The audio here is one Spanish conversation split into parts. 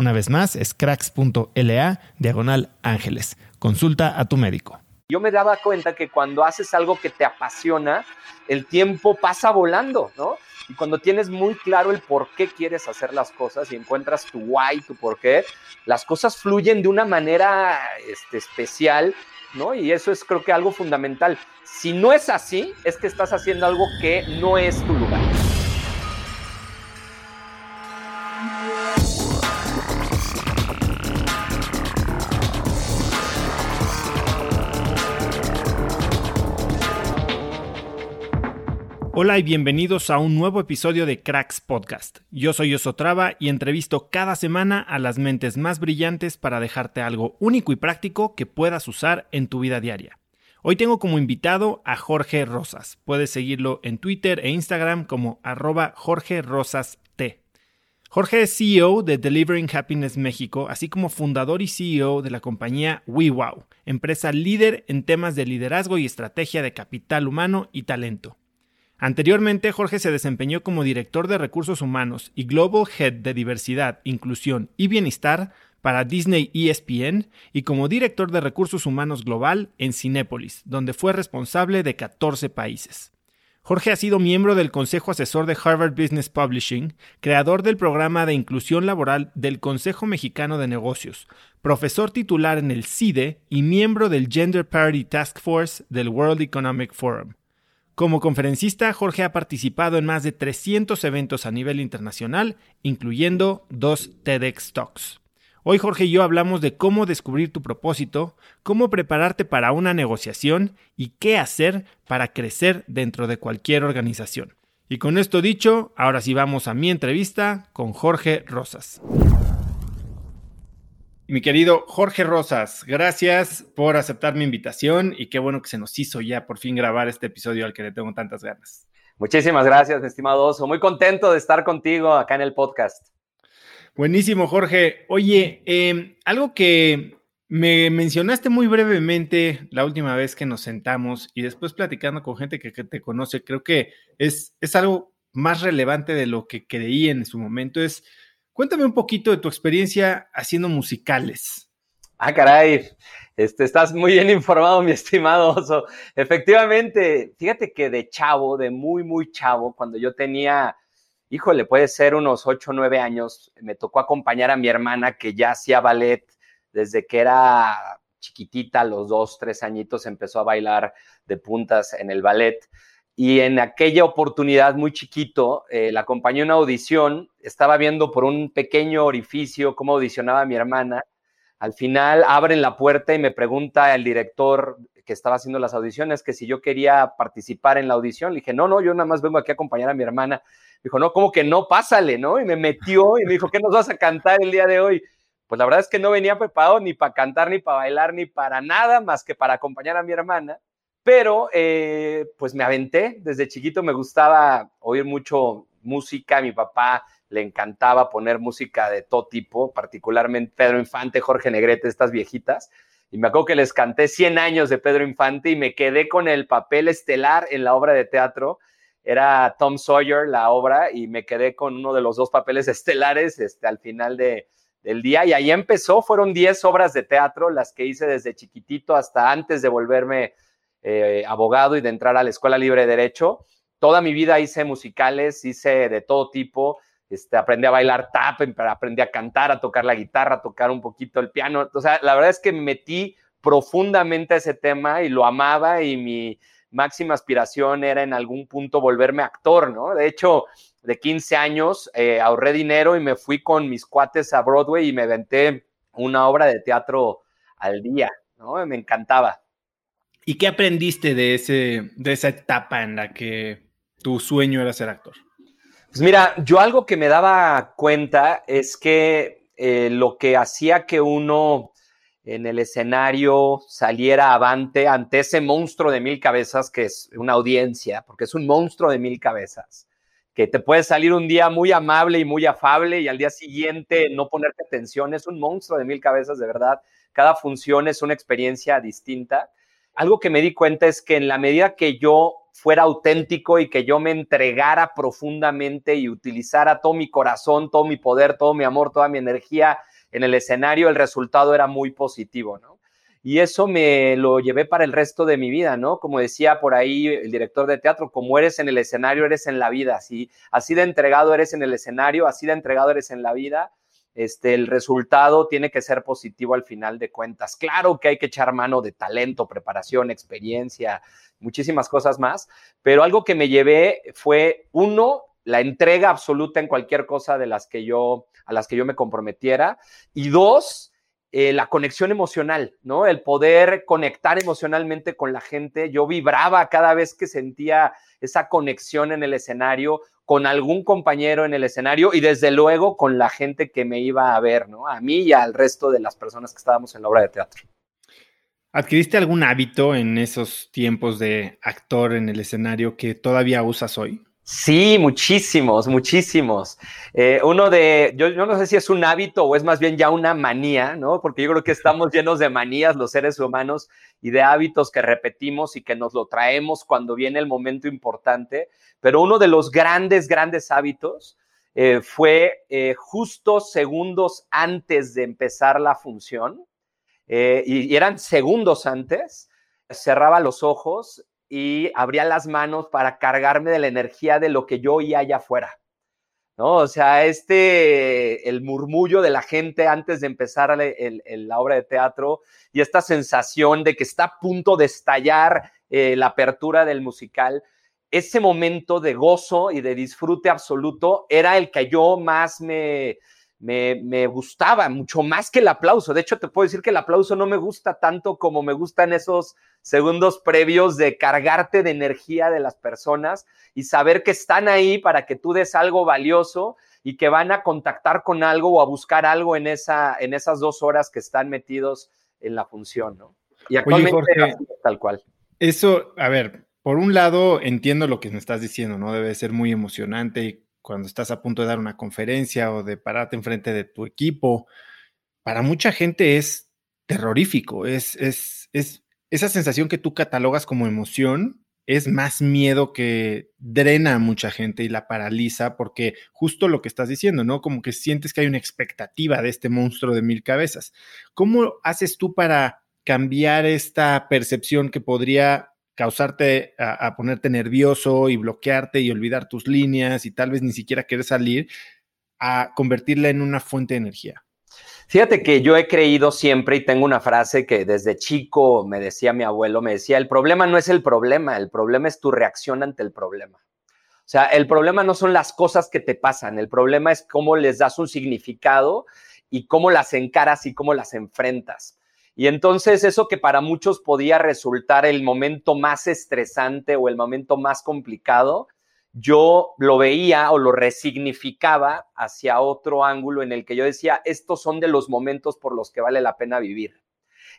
Una vez más, es cracks.la diagonal ángeles. Consulta a tu médico. Yo me daba cuenta que cuando haces algo que te apasiona, el tiempo pasa volando, ¿no? Y cuando tienes muy claro el por qué quieres hacer las cosas y encuentras tu why, tu por qué, las cosas fluyen de una manera este, especial, ¿no? Y eso es creo que algo fundamental. Si no es así, es que estás haciendo algo que no es tu lugar. Hola y bienvenidos a un nuevo episodio de Cracks Podcast. Yo soy Osotrava y entrevisto cada semana a las mentes más brillantes para dejarte algo único y práctico que puedas usar en tu vida diaria. Hoy tengo como invitado a Jorge Rosas. Puedes seguirlo en Twitter e Instagram como arroba Jorge Rosas T. Jorge es CEO de Delivering Happiness México, así como fundador y CEO de la compañía WeWow, empresa líder en temas de liderazgo y estrategia de capital humano y talento. Anteriormente, Jorge se desempeñó como director de recursos humanos y Global Head de Diversidad, Inclusión y Bienestar para Disney ESPN y como director de recursos humanos global en Cinépolis, donde fue responsable de 14 países. Jorge ha sido miembro del Consejo Asesor de Harvard Business Publishing, creador del programa de inclusión laboral del Consejo Mexicano de Negocios, profesor titular en el CIDE y miembro del Gender Parity Task Force del World Economic Forum. Como conferencista, Jorge ha participado en más de 300 eventos a nivel internacional, incluyendo dos TEDx Talks. Hoy Jorge y yo hablamos de cómo descubrir tu propósito, cómo prepararte para una negociación y qué hacer para crecer dentro de cualquier organización. Y con esto dicho, ahora sí vamos a mi entrevista con Jorge Rosas. Mi querido Jorge Rosas, gracias por aceptar mi invitación y qué bueno que se nos hizo ya por fin grabar este episodio al que le tengo tantas ganas. Muchísimas gracias, mi estimado Oso. Muy contento de estar contigo acá en el podcast. Buenísimo, Jorge. Oye, em, algo que me mencionaste muy brevemente la última vez que nos sentamos y después platicando con gente que, que te conoce, creo que es, es algo más relevante de lo que creí en su momento, es Cuéntame un poquito de tu experiencia haciendo musicales. Ah, caray, este, estás muy bien informado, mi estimado oso. Efectivamente, fíjate que de chavo, de muy, muy chavo, cuando yo tenía, híjole, puede ser unos 8 o 9 años, me tocó acompañar a mi hermana que ya hacía ballet desde que era chiquitita, los dos, tres añitos, empezó a bailar de puntas en el ballet. Y en aquella oportunidad muy chiquito, eh, la acompañé una audición, estaba viendo por un pequeño orificio cómo audicionaba mi hermana. Al final abren la puerta y me pregunta el director que estaba haciendo las audiciones que si yo quería participar en la audición. Le dije, no, no, yo nada más vengo aquí a acompañar a mi hermana. Dijo, no, ¿cómo que no? Pásale, ¿no? Y me metió y me dijo, ¿qué nos vas a cantar el día de hoy? Pues la verdad es que no venía preparado ni para cantar, ni para bailar, ni para nada más que para acompañar a mi hermana. Pero eh, pues me aventé, desde chiquito me gustaba oír mucho música, mi papá le encantaba poner música de todo tipo, particularmente Pedro Infante, Jorge Negrete, estas viejitas. Y me acuerdo que les canté 100 años de Pedro Infante y me quedé con el papel estelar en la obra de teatro. Era Tom Sawyer la obra y me quedé con uno de los dos papeles estelares este, al final de, del día. Y ahí empezó, fueron 10 obras de teatro, las que hice desde chiquitito hasta antes de volverme eh, abogado y de entrar a la Escuela Libre de Derecho. Toda mi vida hice musicales, hice de todo tipo. Este, aprendí a bailar tap, em, aprendí a cantar, a tocar la guitarra, a tocar un poquito el piano. O sea, la verdad es que me metí profundamente a ese tema y lo amaba y mi máxima aspiración era en algún punto volverme actor, ¿no? De hecho, de 15 años eh, ahorré dinero y me fui con mis cuates a Broadway y me venté una obra de teatro al día, ¿no? Me encantaba. ¿Y qué aprendiste de, ese, de esa etapa en la que tu sueño era ser actor? Pues mira, yo algo que me daba cuenta es que eh, lo que hacía que uno en el escenario saliera avante ante ese monstruo de mil cabezas que es una audiencia, porque es un monstruo de mil cabezas, que te puede salir un día muy amable y muy afable y al día siguiente no ponerte atención, es un monstruo de mil cabezas de verdad. Cada función es una experiencia distinta algo que me di cuenta es que en la medida que yo fuera auténtico y que yo me entregara profundamente y utilizara todo mi corazón, todo mi poder, todo mi amor, toda mi energía en el escenario, el resultado era muy positivo, ¿no? Y eso me lo llevé para el resto de mi vida, ¿no? Como decía por ahí el director de teatro, como eres en el escenario, eres en la vida, así, así de entregado eres en el escenario, así de entregado eres en la vida este, el resultado tiene que ser positivo al final de cuentas. Claro que hay que echar mano de talento, preparación, experiencia, muchísimas cosas más, pero algo que me llevé fue, uno, la entrega absoluta en cualquier cosa de las que yo, a las que yo me comprometiera, y dos, eh, la conexión emocional, ¿no? El poder conectar emocionalmente con la gente. Yo vibraba cada vez que sentía esa conexión en el escenario, con algún compañero en el escenario y desde luego con la gente que me iba a ver, ¿no? A mí y al resto de las personas que estábamos en la obra de teatro. ¿Adquiriste algún hábito en esos tiempos de actor en el escenario que todavía usas hoy? Sí, muchísimos, muchísimos. Eh, uno de, yo, no sé si es un hábito o es más bien ya una manía, ¿no? Porque yo creo que estamos llenos de manías los seres humanos y de hábitos que repetimos y que nos lo traemos cuando viene el momento importante. Pero uno de los grandes, grandes hábitos eh, fue eh, justo segundos antes de empezar la función, eh, y, eran segundos antes, cerraba los ojos y abría las manos para cargarme de la energía de lo que yo oía allá afuera. ¿no? O sea, este, el murmullo de la gente antes de empezar la obra de teatro y esta sensación de que está a punto de estallar la apertura del musical, ese momento de gozo y de disfrute absoluto era el que yo más me, me, gustaba, mucho más que el aplauso. De hecho, te puedo decir que el aplauso no me gusta tanto como me gustan esos segundos previos de cargarte de energía de las personas y saber que están ahí para que tú des algo valioso y que van a contactar con algo o a buscar algo en, esa, en esas dos horas que están metidos en la función, ¿no? Y actualmente tal cual. Eso, a ver, por un lado, entiendo lo que me estás diciendo, ¿no? Debe ser muy emocionante cuando estás a punto de dar una conferencia o de pararte enfrente de tu equipo. Para mucha gente es terrorífico, es, es, es esa sensación que tú catalogas como emoción, es más miedo que drena a mucha gente y la paraliza porque justo lo que estás diciendo, ¿no? Como que sientes que hay una expectativa de este monstruo de mil cabezas. ¿Cómo haces tú para cambiar esta percepción que podría causarte a, ponerte nervioso y bloquearte y olvidar tus líneas y tal vez ni siquiera querer salir, a convertirla en una fuente de energía. Fíjate que yo he creído siempre y tengo una frase que desde chico me decía mi abuelo, me decía, el problema no es el problema, el problema es tu reacción ante el problema. O sea, el problema no son las cosas que te pasan, el problema es cómo les das un significado y cómo las encaras y cómo las enfrentas. Y entonces eso que para muchos podía resultar el momento más estresante o el momento más complicado, yo lo veía o lo resignificaba hacia otro ángulo en el que yo decía, estos son de los momentos por los que vale la pena vivir.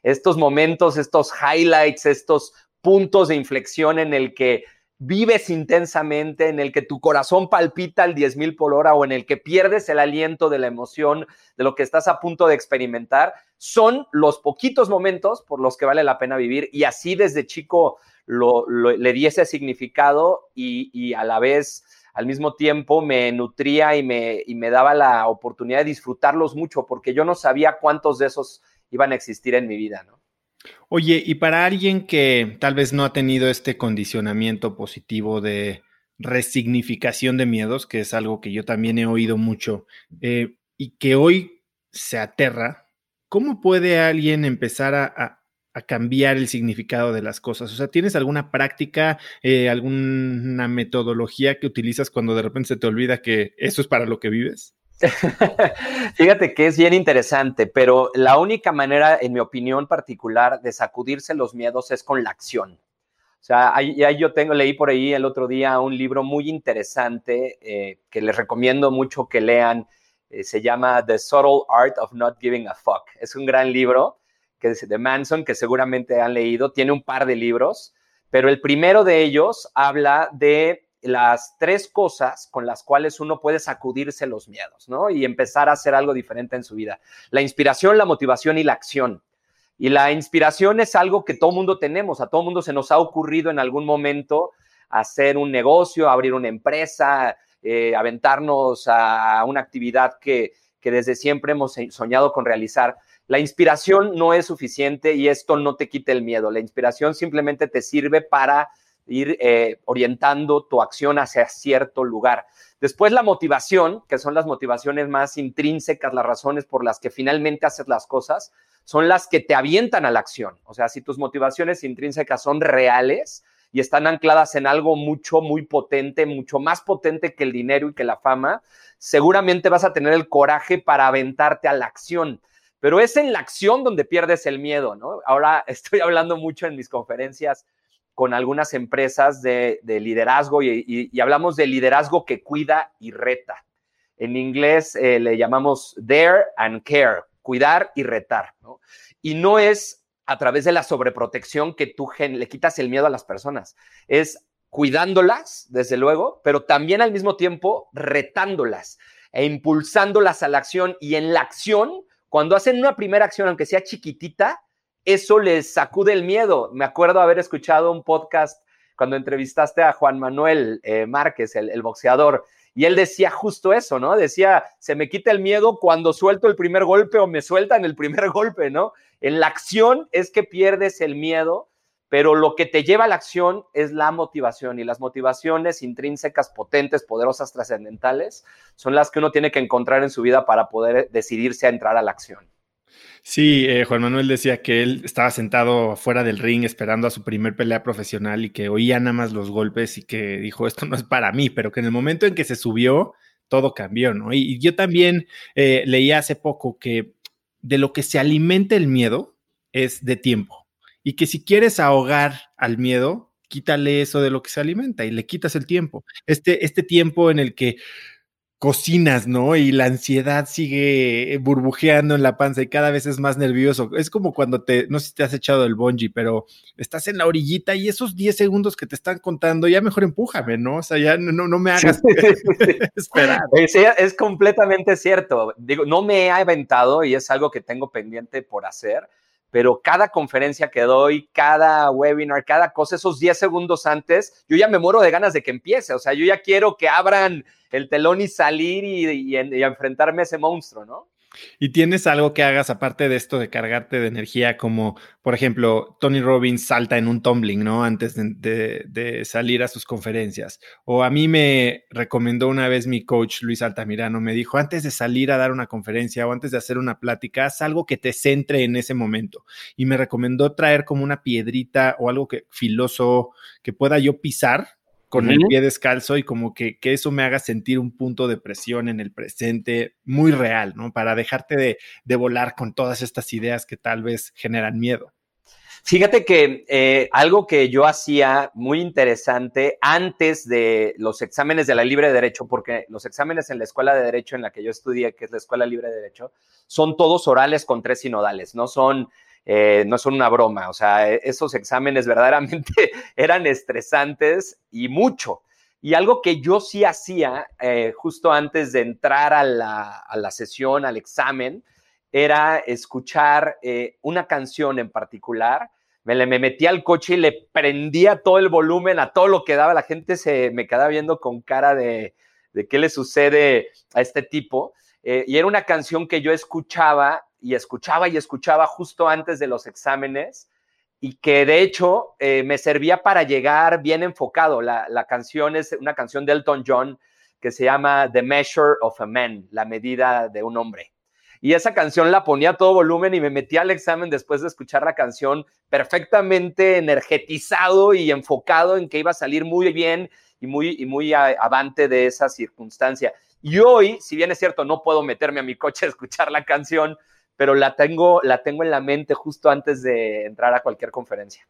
Estos momentos, estos highlights, estos puntos de inflexión en el que vives intensamente, en el que tu corazón palpita al 10 mil por hora o en el que pierdes el aliento de la emoción de lo que estás a punto de experimentar, son los poquitos momentos por los que vale la pena vivir. Y así desde chico le di ese significado y, a la vez, al mismo tiempo, me nutría y me, y me daba la oportunidad de disfrutarlos mucho, porque yo no sabía cuántos de esos iban a existir en mi vida, ¿no? Oye, y para alguien que tal vez no ha tenido este condicionamiento positivo de resignificación de miedos, que es algo que yo también he oído mucho, eh, y que hoy se aterra, ¿cómo puede alguien empezar a, cambiar el significado de las cosas? O sea, ¿tienes alguna práctica, eh, alguna metodología que utilizas cuando de repente se te olvida que eso es para lo que vives? Fíjate que es bien interesante, pero la única manera, en mi opinión particular, de sacudirse los miedos es con la acción. O sea, ahí, yo tengo, leí por ahí el otro día un libro muy interesante eh, que les recomiendo mucho que lean. Eh, se llama The Subtle Art of Not Giving a Fuck. Es un gran libro que es de Manson, que seguramente han leído, tiene un par de libros, pero el primero de ellos habla de las tres cosas con las cuales uno puede sacudirse los miedos, ¿no? Y empezar a hacer algo diferente en su vida. La inspiración, la motivación y la acción. Y la inspiración es algo que todo mundo tenemos, a todo mundo se nos ha ocurrido en algún momento hacer un negocio, abrir una empresa, eh, aventarnos a una actividad que, que desde siempre hemos soñado con realizar. La inspiración no es suficiente y esto no te quita el miedo. La inspiración simplemente te sirve para ir eh, orientando tu acción hacia cierto lugar. Después la motivación, que son las motivaciones más intrínsecas, las razones por las que finalmente haces las cosas, son las que te avientan a la acción. O sea, si tus motivaciones intrínsecas son reales y están ancladas en algo mucho, muy potente, mucho más potente que el dinero y que la fama, seguramente vas a tener el coraje para aventarte a la acción pero es en la acción donde pierdes el miedo, ¿no? Ahora estoy hablando mucho en mis conferencias con algunas empresas de, liderazgo y, hablamos de liderazgo que cuida y reta. En inglés eh, le llamamos dare and care, cuidar y retar. Y no es a través de la sobreprotección que tú le quitas el miedo a las personas, es cuidándolas, desde luego, pero también al mismo tiempo retándolas e impulsándolas a la acción y en la acción cuando hacen una primera acción, aunque sea chiquitita, eso les sacude el miedo. Me acuerdo haber escuchado un podcast cuando entrevistaste a Juan Manuel eh, Márquez, el, boxeador, y él decía justo eso, ¿no? Decía, se me quita el miedo cuando suelto el primer golpe o me sueltan el primer golpe, ¿no? En la acción es que pierdes el miedo pero lo que te lleva a la acción es la motivación y las motivaciones intrínsecas, potentes, poderosas, trascendentales, son las que uno tiene que encontrar en su vida para poder decidirse a entrar a la acción. Sí, eh, Juan Manuel decía que él estaba sentado fuera del ring esperando a su primer pelea profesional y que oía nada más los golpes y que dijo, esto no es para mí, pero que en el momento en que se subió, todo cambió, ¿no? Y, yo también eh, leí hace poco que de lo que se alimenta el miedo es de tiempo y que si quieres ahogar al miedo, quítale eso de lo que se alimenta y le quitas el tiempo. Este, este tiempo en el que cocinas, ¿no? Y la ansiedad sigue burbujeando en la panza y cada vez es más nervioso. Es como cuando te, no sé si te has echado el bungee, pero estás en la orillita y esos 10 segundos que te están contando, ya mejor empújame, ¿no? O sea, ya no, no me hagas esperar. es completamente cierto. Digo, no me he aventado y es algo que tengo pendiente por hacer pero cada conferencia que doy, cada webinar, cada cosa, esos 10 segundos antes, yo ya me muero de ganas de que empiece. O sea, yo ya quiero que abran el telón y salir y, enfrentarme a ese monstruo, ¿no? ¿Y tienes algo que hagas aparte de esto de cargarte de energía, como por ejemplo, Tony Robbins salta en un tumbling, ¿no? Antes de, salir a sus conferencias. O a mí me recomendó una vez mi coach Luis Altamirano, me dijo, antes de salir a dar una conferencia o antes de hacer una plática, haz algo que te centre en ese momento. Y me recomendó traer como una piedrita o algo que filoso que pueda yo pisar con el pie descalzo y como que, eso me haga sentir un punto de presión en el presente muy real, ¿no? Para dejarte de, de volar con todas estas ideas que tal vez generan miedo. Fíjate que eh, algo que yo hacía muy interesante antes de los exámenes de la libre derecho, porque los exámenes en la escuela de derecho en la que yo estudié, que es la escuela libre de derecho, son todos orales con tres sinodales, no son eh, no son una broma, o sea, e-, esos exámenes verdaderamente eran estresantes y mucho. Y algo que yo sí hacía eh, justo antes de entrar a la, sesión, al examen, era escuchar eh, una canción en particular. Me, me metía al coche y le prendía todo el volumen a todo lo que daba. La gente se me quedaba viendo con cara de, de qué le sucede a este tipo. y era una canción que yo escuchaba y escuchaba y escuchaba justo antes de los exámenes y que de hecho eh, me servía para llegar bien enfocado. La, canción es una canción de Elton John que se llama The Measure of a Man, la medida de un hombre. Y esa canción la ponía a todo volumen y me metía al examen después de escuchar la canción perfectamente energetizado y enfocado en que iba a salir muy bien y muy, y muy avante de esa circunstancia. Y hoy, si bien es cierto, no puedo meterme a mi coche a escuchar la canción, pero la tengo, la tengo en la mente justo antes de entrar a cualquier conferencia.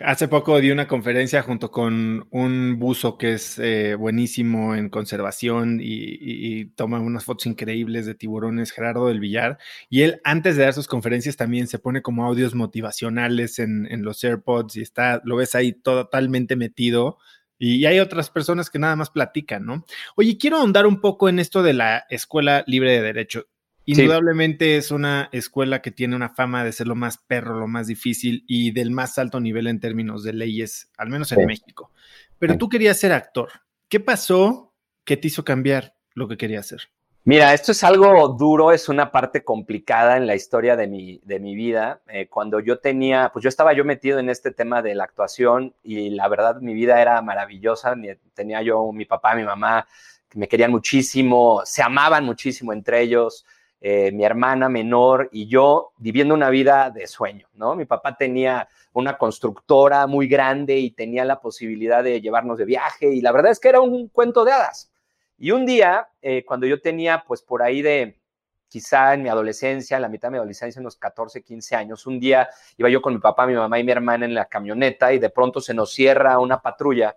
Hace poco di una conferencia junto con un buzo que es eh, buenísimo en conservación y, toma unas fotos increíbles de tiburones, Gerardo del Villar. Y él, antes de dar sus conferencias, también se pone como audios motivacionales en, los AirPods y está, lo ves ahí totalmente metido. Y hay otras personas que nada más platican, ¿no? Oye, quiero ahondar un poco en esto de la Escuela Libre de Derecho. Indudablemente es una escuela que tiene una fama de ser lo más perro, lo más difícil y del más alto nivel en términos de leyes, al menos en México. Pero tú querías ser actor. ¿Qué pasó que te hizo cambiar lo que querías hacer? Mira, esto es algo duro, es una parte complicada en la historia de mi, de mi vida. Eh, cuando yo tenía, pues yo estaba yo metido en este tema de la actuación y la verdad mi vida era maravillosa. Tenía yo mi papá, mi mamá, que me querían muchísimo, se amaban muchísimo entre ellos. Eh, mi hermana menor y yo viviendo una vida de sueño, ¿no? Mi papá tenía una constructora muy grande y tenía la posibilidad de llevarnos de viaje y la verdad es que era un cuento de hadas. Y un día, eh, cuando yo tenía pues por ahí de quizá en mi adolescencia, en la mitad de mi adolescencia, unos 14, 15 años, un día iba yo con mi papá, mi mamá y mi hermana en la camioneta y de pronto se nos cierra una patrulla,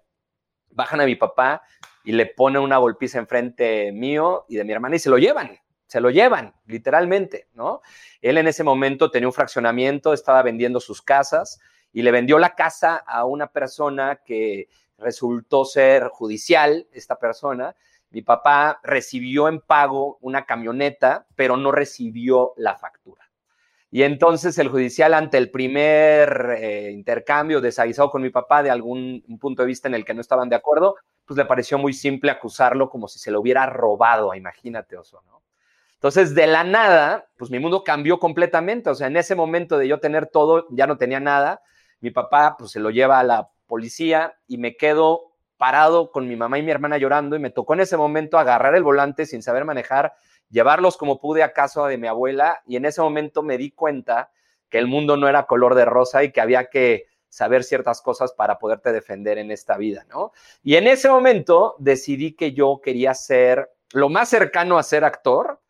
bajan a mi papá y le ponen una golpiza enfrente mío y de mi hermana y se lo llevan se lo llevan, literalmente, ¿no? Él en ese momento tenía un fraccionamiento, estaba vendiendo sus casas y le vendió la casa a una persona que resultó ser judicial, esta persona. Mi papá recibió en pago una camioneta, pero no recibió la factura. Y entonces el judicial, ante el primer eh, intercambio desaguisado con mi papá de algún punto de vista en el que no estaban de acuerdo, pues le pareció muy simple acusarlo como si se lo hubiera robado, imagínate, Oso, ¿no? Entonces, de la nada, pues mi mundo cambió completamente. O sea, en ese momento de yo tener todo, ya no tenía nada. Mi papá, pues se lo lleva a la policía y me quedo parado con mi mamá y mi hermana llorando y me tocó en ese momento agarrar el volante sin saber manejar, llevarlos como pude a casa de mi abuela y en ese momento me di cuenta que el mundo no era color de rosa y que había que saber ciertas cosas para poderte defender en esta vida, ¿no? Y en ese momento decidí que yo quería ser lo más cercano a ser actor,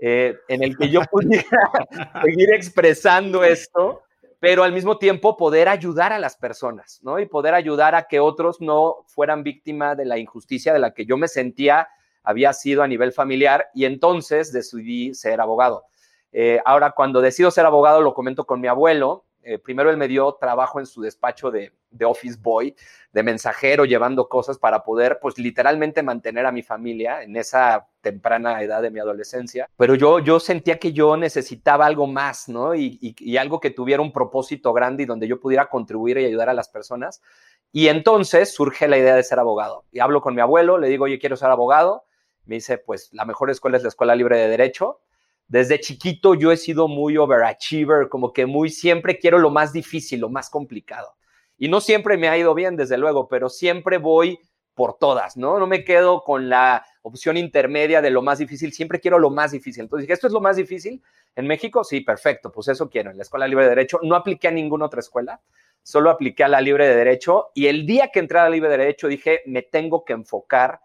eh, en el que yo pudiera seguir expresando esto, pero al mismo tiempo poder ayudar a las personas, ¿no? Y poder ayudar a que otros no fueran víctimas de la injusticia de la que yo me sentía había sido a nivel familiar y entonces decidí ser abogado. Eh, ahora, cuando decido ser abogado, lo comento con mi abuelo eh, primero él me dio trabajo en su despacho de, office boy, de mensajero, llevando cosas para poder, pues literalmente mantener a mi familia en esa temprana edad de mi adolescencia. Pero yo, yo sentía que yo necesitaba algo más, ¿no? Y, y algo que tuviera un propósito grande y donde yo pudiera contribuir y ayudar a las personas. Y entonces surge la idea de ser abogado. Y hablo con mi abuelo, le digo, oye, quiero ser abogado. Me dice, pues la mejor escuela es la Escuela Libre de Derecho desde chiquito yo he sido muy overachiever, como que muy siempre quiero lo más difícil, lo más complicado. Y no siempre me ha ido bien, desde luego, pero siempre voy por todas, ¿no? No me quedo con la opción intermedia de lo más difícil, siempre quiero lo más difícil. Entonces dije, ¿esto es lo más difícil? En México, sí, perfecto, pues eso quiero, en la Escuela Libre de Derecho. No apliqué a ninguna otra escuela, solo apliqué a la Libre de Derecho y el día que entré a la Libre de Derecho dije, me tengo que enfocar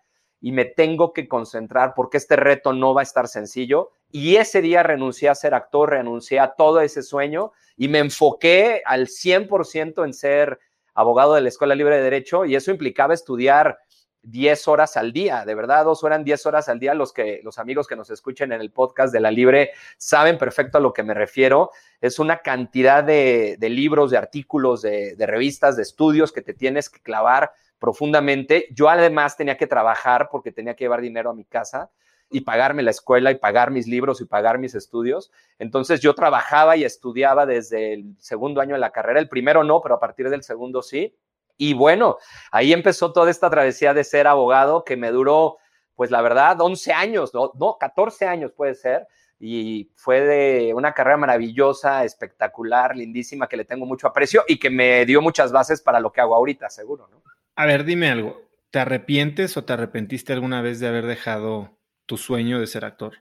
y me tengo que concentrar porque este reto no va a estar sencillo. Y ese día renuncié a ser actor, renuncié a todo ese sueño y me enfoqué al 100% en ser abogado de la Escuela Libre de Derecho y eso implicaba estudiar 10 horas al día, de verdad, dos horas, 10 horas al día. Los, que, los amigos que nos escuchen en el podcast de la Libre saben perfecto a lo que me refiero. Es una cantidad de, libros, de artículos, de, de, revistas, de estudios que te tienes que clavar profundamente. Yo además tenía que trabajar porque tenía que llevar dinero a mi casa y pagarme la escuela y pagar mis libros y pagar mis estudios. Entonces yo trabajaba y estudiaba desde el segundo año de la carrera, el primero no, pero a partir del segundo sí. Y bueno, ahí empezó toda esta travesía de ser abogado que me duró, pues la verdad, 11 años, no, no 14 años puede ser. Y fue de una carrera maravillosa, espectacular, lindísima, que le tengo mucho aprecio y que me dio muchas bases para lo que hago ahorita, seguro, ¿no? A ver, dime algo. ¿Te arrepientes o te arrepentiste alguna vez de haber dejado tu sueño de ser actor?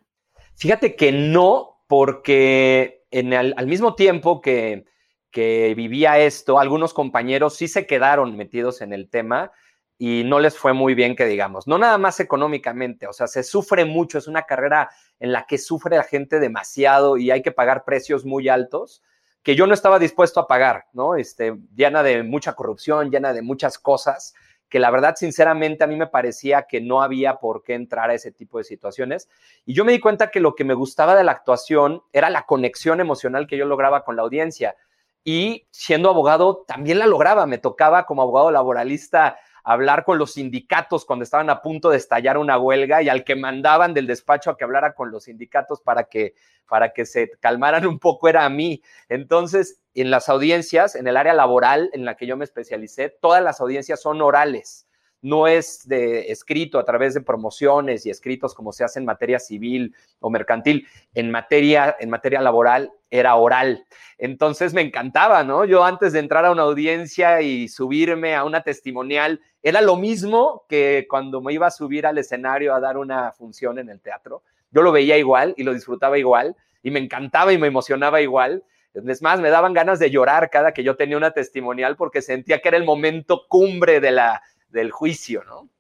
Fíjate que no, porque en al mismo tiempo que, que vivía esto, algunos compañeros sí se quedaron metidos en el tema y no les fue muy bien que digamos, no nada más económicamente, o sea, se sufre mucho, es una carrera en la que sufre la gente demasiado y hay que pagar precios muy altos que yo no estaba dispuesto a pagar, ¿no? Este, llena de mucha corrupción, llena de muchas cosas que la verdad, sinceramente, a mí me parecía que no había por qué entrar a ese tipo de situaciones. Y yo me di cuenta que lo que me gustaba de la actuación era la conexión emocional que yo lograba con la audiencia y siendo abogado también la lograba. Me tocaba como abogado laboralista hablar con los sindicatos cuando estaban a punto de estallar una huelga y al que mandaban del despacho a que hablara con los sindicatos para que, para que se calmaran un poco era a mí. Entonces, en las audiencias, en el área laboral en la que yo me especialicé, todas las audiencias son orales no es de escrito a través de promociones y escritos como se hace en materia civil o mercantil. En materia, en materia laboral era oral. Entonces me encantaba, ¿no? Yo antes de entrar a una audiencia y subirme a una testimonial, era lo mismo que cuando me iba a subir al escenario a dar una función en el teatro. Yo lo veía igual y lo disfrutaba igual y me encantaba y me emocionaba igual. Es más, me daban ganas de llorar cada que yo tenía una testimonial porque sentía que era el momento cumbre de la, del juicio, ¿no?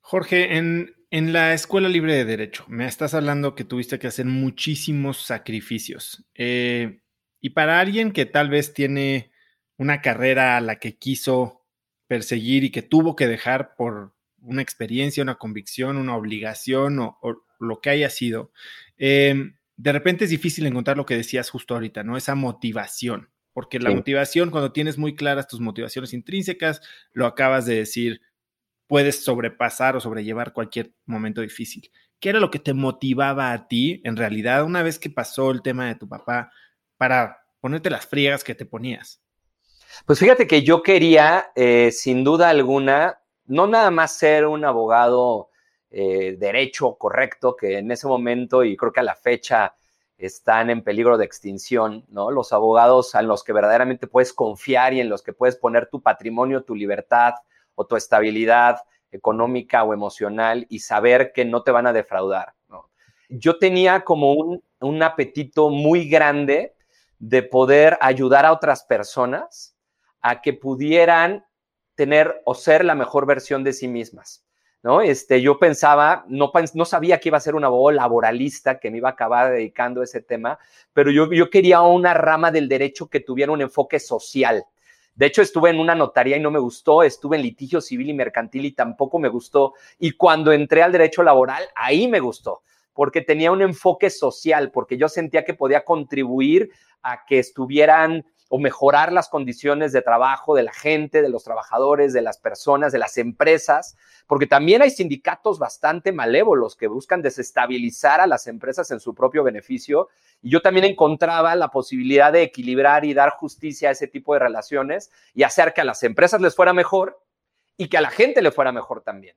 Jorge, en, la Escuela Libre de Derecho, me estás hablando que tuviste que hacer muchísimos sacrificios. Eh, y para alguien que tal vez tiene una carrera a la que quiso perseguir y que tuvo que dejar por una experiencia, una convicción, una obligación o, lo que haya sido, eh, de repente es difícil encontrar lo que decías justo ahorita, ¿no? Esa motivación. Porque la motivación, cuando tienes muy claras tus motivaciones intrínsecas, lo acabas de decir, puedes sobrepasar o sobrellevar cualquier momento difícil. ¿Qué era lo que te motivaba a ti, en realidad, una vez que pasó el tema de tu papá, para ponerte las friegas que te ponías? Pues fíjate que yo quería, eh, sin duda alguna, no nada más ser un abogado eh, derecho correcto, que en ese momento y creo que a la fecha están en peligro de extinción, ¿no? Los abogados en los que verdaderamente puedes confiar y en los que puedes poner tu patrimonio, tu libertad o tu estabilidad económica o emocional y saber que no te van a defraudar. Yo tenía como un, un apetito muy grande de poder ayudar a otras personas a que pudieran tener o ser la mejor versión de sí mismas. ¿No? Este, yo pensaba, no, no sabía que iba a ser un abogado laboralista, que me iba a acabar dedicando a ese tema, pero yo, yo quería una rama del derecho que tuviera un enfoque social. De hecho, estuve en una notaría y no me gustó, estuve en litigio civil y mercantil y tampoco me gustó. Y cuando entré al derecho laboral, ahí me gustó, porque tenía un enfoque social, porque yo sentía que podía contribuir a que estuvieran o mejorar las condiciones de trabajo de la gente, de los trabajadores, de las personas, de las empresas, porque también hay sindicatos bastante malévolos que buscan desestabilizar a las empresas en su propio beneficio. Y yo también encontraba la posibilidad de equilibrar y dar justicia a ese tipo de relaciones y hacer que a las empresas les fuera mejor y que a la gente le fuera mejor también.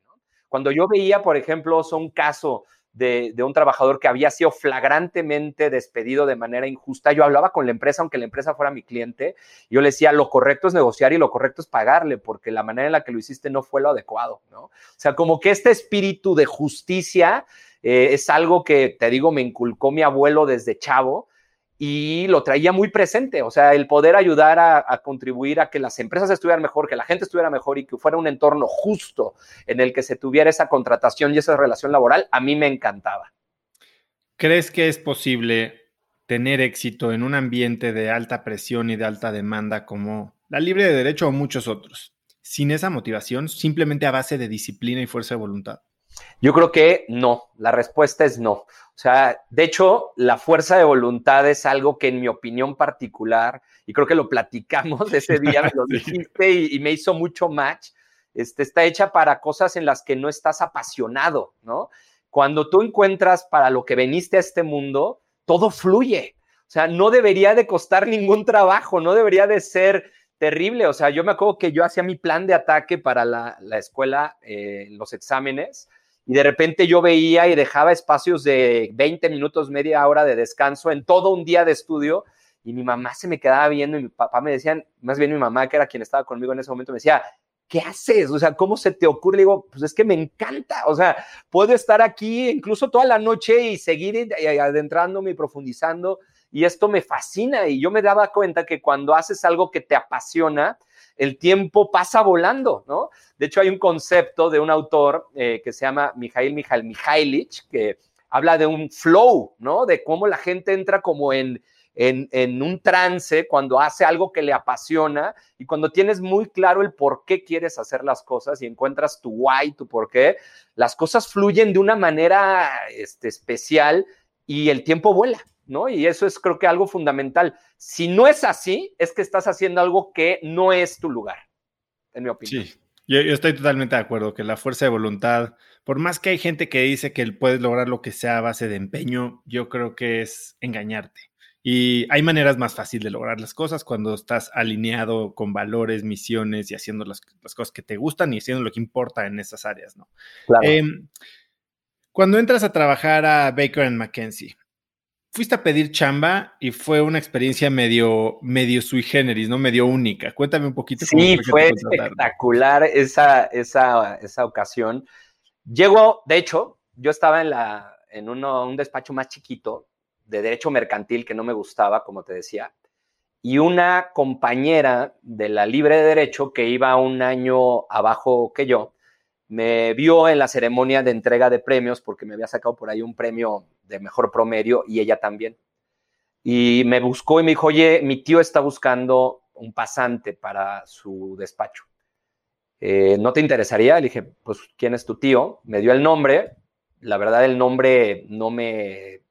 Cuando yo veía, por ejemplo, un caso de, un trabajador que había sido flagrantemente despedido de manera injusta. Yo hablaba con la empresa, aunque la empresa fuera mi cliente, yo le decía, lo correcto es negociar y lo correcto es pagarle, porque la manera en la que lo hiciste no fue lo adecuado, ¿no? O sea, como que este espíritu de justicia eh, es algo que, te digo, me inculcó mi abuelo desde chavo y lo traía muy presente, o sea, el poder ayudar a, contribuir a que las empresas estuvieran mejor, que la gente estuviera mejor y que fuera un entorno justo en el que se tuviera esa contratación y esa relación laboral, a mí me encantaba. ¿Crees que es posible tener éxito en un ambiente de alta presión y de alta demanda como la libre de derecho o muchos otros, sin esa motivación, simplemente a base de disciplina y fuerza de voluntad? Yo creo que no, la respuesta es no. O sea, de hecho, la fuerza de voluntad es algo que en mi opinión particular, y creo que lo platicamos ese día, me lo dijiste y, me hizo mucho match, este, está hecha para cosas en las que no estás apasionado, ¿no? Cuando tú encuentras para lo que veniste a este mundo, todo fluye. O sea, no debería de costar ningún trabajo, no debería de ser terrible. O sea, yo me acuerdo que yo hacía mi plan de ataque para la, escuela, eh, los exámenes, y de repente yo veía y dejaba espacios de 20 minutos, media hora de descanso en todo un día de estudio y mi mamá se me quedaba viendo y mi papá me decían, más bien mi mamá, que era quien estaba conmigo en ese momento, me decía, ¿qué haces? O sea, ¿cómo se te ocurre? Le digo, pues es que me encanta, o sea, puedo estar aquí incluso toda la noche y seguir adentrándome y profundizando y esto me fascina y yo me daba cuenta que cuando haces algo que te apasiona, el tiempo pasa volando, ¿no? De hecho, hay un concepto de un autor eh, que se llama Mijail Mijail Mijailich, que habla de un flow, ¿no? De cómo la gente entra como en, en, en, un trance cuando hace algo que le apasiona y cuando tienes muy claro el por qué quieres hacer las cosas y encuentras tu why, tu por qué, las cosas fluyen de una manera este, especial y el tiempo vuela. ¿No? Y eso es creo que algo fundamental. Si no es así, es que estás haciendo algo que no es tu lugar, en mi opinión. Sí, yo, estoy totalmente de acuerdo que la fuerza de voluntad, por más que hay gente que dice que puedes lograr lo que sea a base de empeño, yo creo que es engañarte. Y hay maneras más fáciles de lograr las cosas cuando estás alineado con valores, misiones y haciendo las, cosas que te gustan y haciendo lo que importa en esas áreas, ¿no? Em, cuando entras a trabajar a Baker McKenzie, fuiste a pedir chamba y fue una experiencia medio, medio sui generis, ¿no? Medio única. Cuéntame un poquito. Sí, fue espectacular esa, esa, esa ocasión. Llegó, de hecho, yo estaba en, la, en un despacho más chiquito de derecho mercantil que no me gustaba, como te decía, y una compañera de la libre de derecho que iba un año abajo que yo, me vio en la ceremonia de entrega de premios porque me había sacado por ahí un premio de mejor promedio y ella también. Y me buscó y me dijo, oye, mi tío está buscando un pasante para su despacho. Eh, ¿No te interesaría? Le dije, pues, ¿quién es tu tío? Me dio el nombre. La verdad, el nombre no me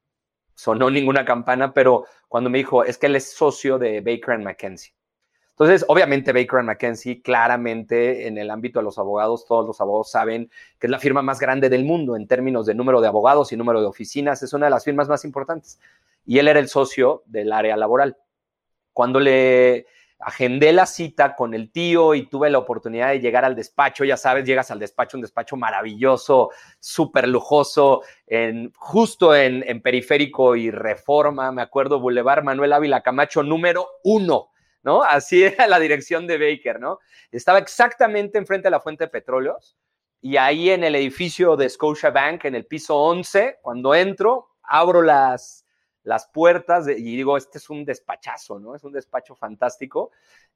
sonó ninguna campana, pero cuando me dijo, es que él es socio de Baker McKenzie. Entonces, obviamente Baker McKenzie, claramente en el ámbito de los abogados, todos los abogados saben que es la firma más grande del mundo en términos de número de abogados y número de oficinas, es una de las firmas más importantes. Y él era el socio del área laboral. Cuando le agendé la cita con el tío y tuve la oportunidad de llegar al despacho, ya sabes, llegas al despacho, un despacho maravilloso, súper lujoso, justo en, en Periférico y Reforma, me acuerdo, Boulevard Manuel Ávila Camacho, número uno ¿no? Así era la dirección de Baker, ¿no? Estaba exactamente enfrente de la fuente de petróleos y ahí en el edificio de Scotiabank, en el piso 11, cuando entro, abro las, las puertas y digo, este es un despachazo, ¿no? Es un despacho fantástico.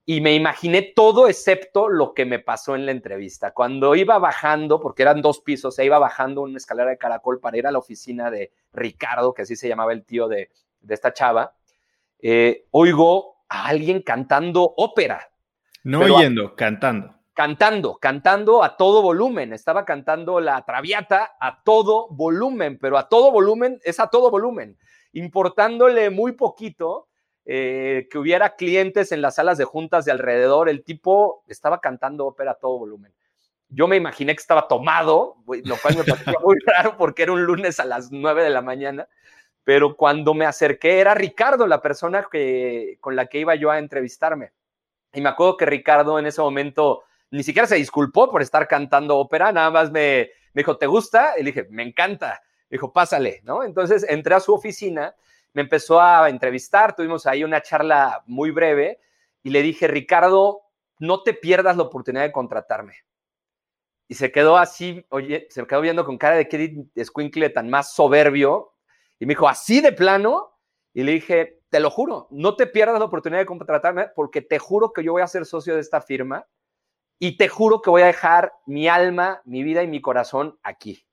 Y me imaginé todo excepto lo que me pasó en la entrevista. Cuando iba bajando, porque eran dos pisos, e iba bajando una escalera de caracol para ir a la oficina de Ricardo, que así se llamaba el tío de, esta chava, eh, oigo a alguien cantando ópera. No oyendo, cantando. Cantando, cantando a todo volumen. Estaba cantando la Traviata a todo volumen, pero a todo volumen es a todo volumen, importándole muy poquito eh, que hubiera clientes en las salas de juntas de alrededor. El tipo estaba cantando ópera a todo volumen. Yo me imaginé que estaba tomado, lo cual me pareció muy raro porque era un lunes a las 9 de la mañana pero cuando me acerqué era Ricardo, la persona que, con la que iba yo a entrevistarme. Y me acuerdo que Ricardo en ese momento ni siquiera se disculpó por estar cantando ópera, nada más me, me dijo, ¿te gusta? Y le dije, me encanta. dijo, pásale, ¿no? Entonces entré a su oficina, me empezó a entrevistar, tuvimos ahí una charla muy breve y le dije, Ricardo, no te pierdas la oportunidad de contratarme. Y se quedó así, oye, se quedó viendo con cara de que escuincle tan más soberbio. Y me dijo, así de plano. Y le dije, te lo juro, no te pierdas la oportunidad de contratarme porque te juro que yo voy a ser socio de esta firma y te juro que voy a dejar mi alma, mi vida y mi corazón aquí.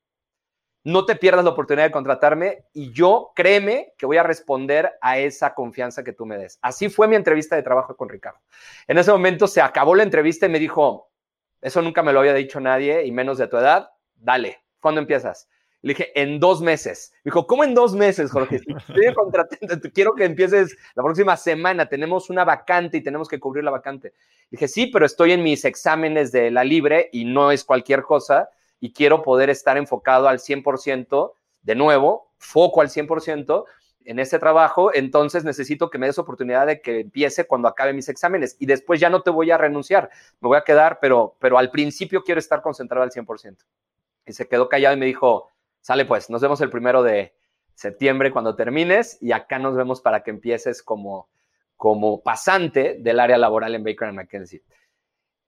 No te pierdas la oportunidad de contratarme y yo créeme que voy a responder a esa confianza que tú me des. Así fue mi entrevista de trabajo con Ricardo. En ese momento se acabó la entrevista y me dijo, eso nunca me lo había dicho nadie y menos de tu edad, dale, ¿cuándo empiezas? Le dije, en dos meses. Me dijo, ¿cómo en dos meses, Jorge? Contratando, quiero que empieces la próxima semana. Tenemos una vacante y tenemos que cubrir la vacante. Le dije, sí, pero estoy en mis exámenes de la libre y no es cualquier cosa y quiero poder estar enfocado al 100%, de nuevo, foco al 100% en este trabajo, entonces necesito que me des oportunidad de que empiece cuando acabe mis exámenes y después ya no te voy a renunciar, me voy a quedar, pero, pero al principio quiero estar concentrado al 100%. Y se quedó callado y me dijo, Sale pues, nos vemos el primero de septiembre cuando termines y acá nos vemos para que empieces como, como pasante del área laboral en Baker McKenzie.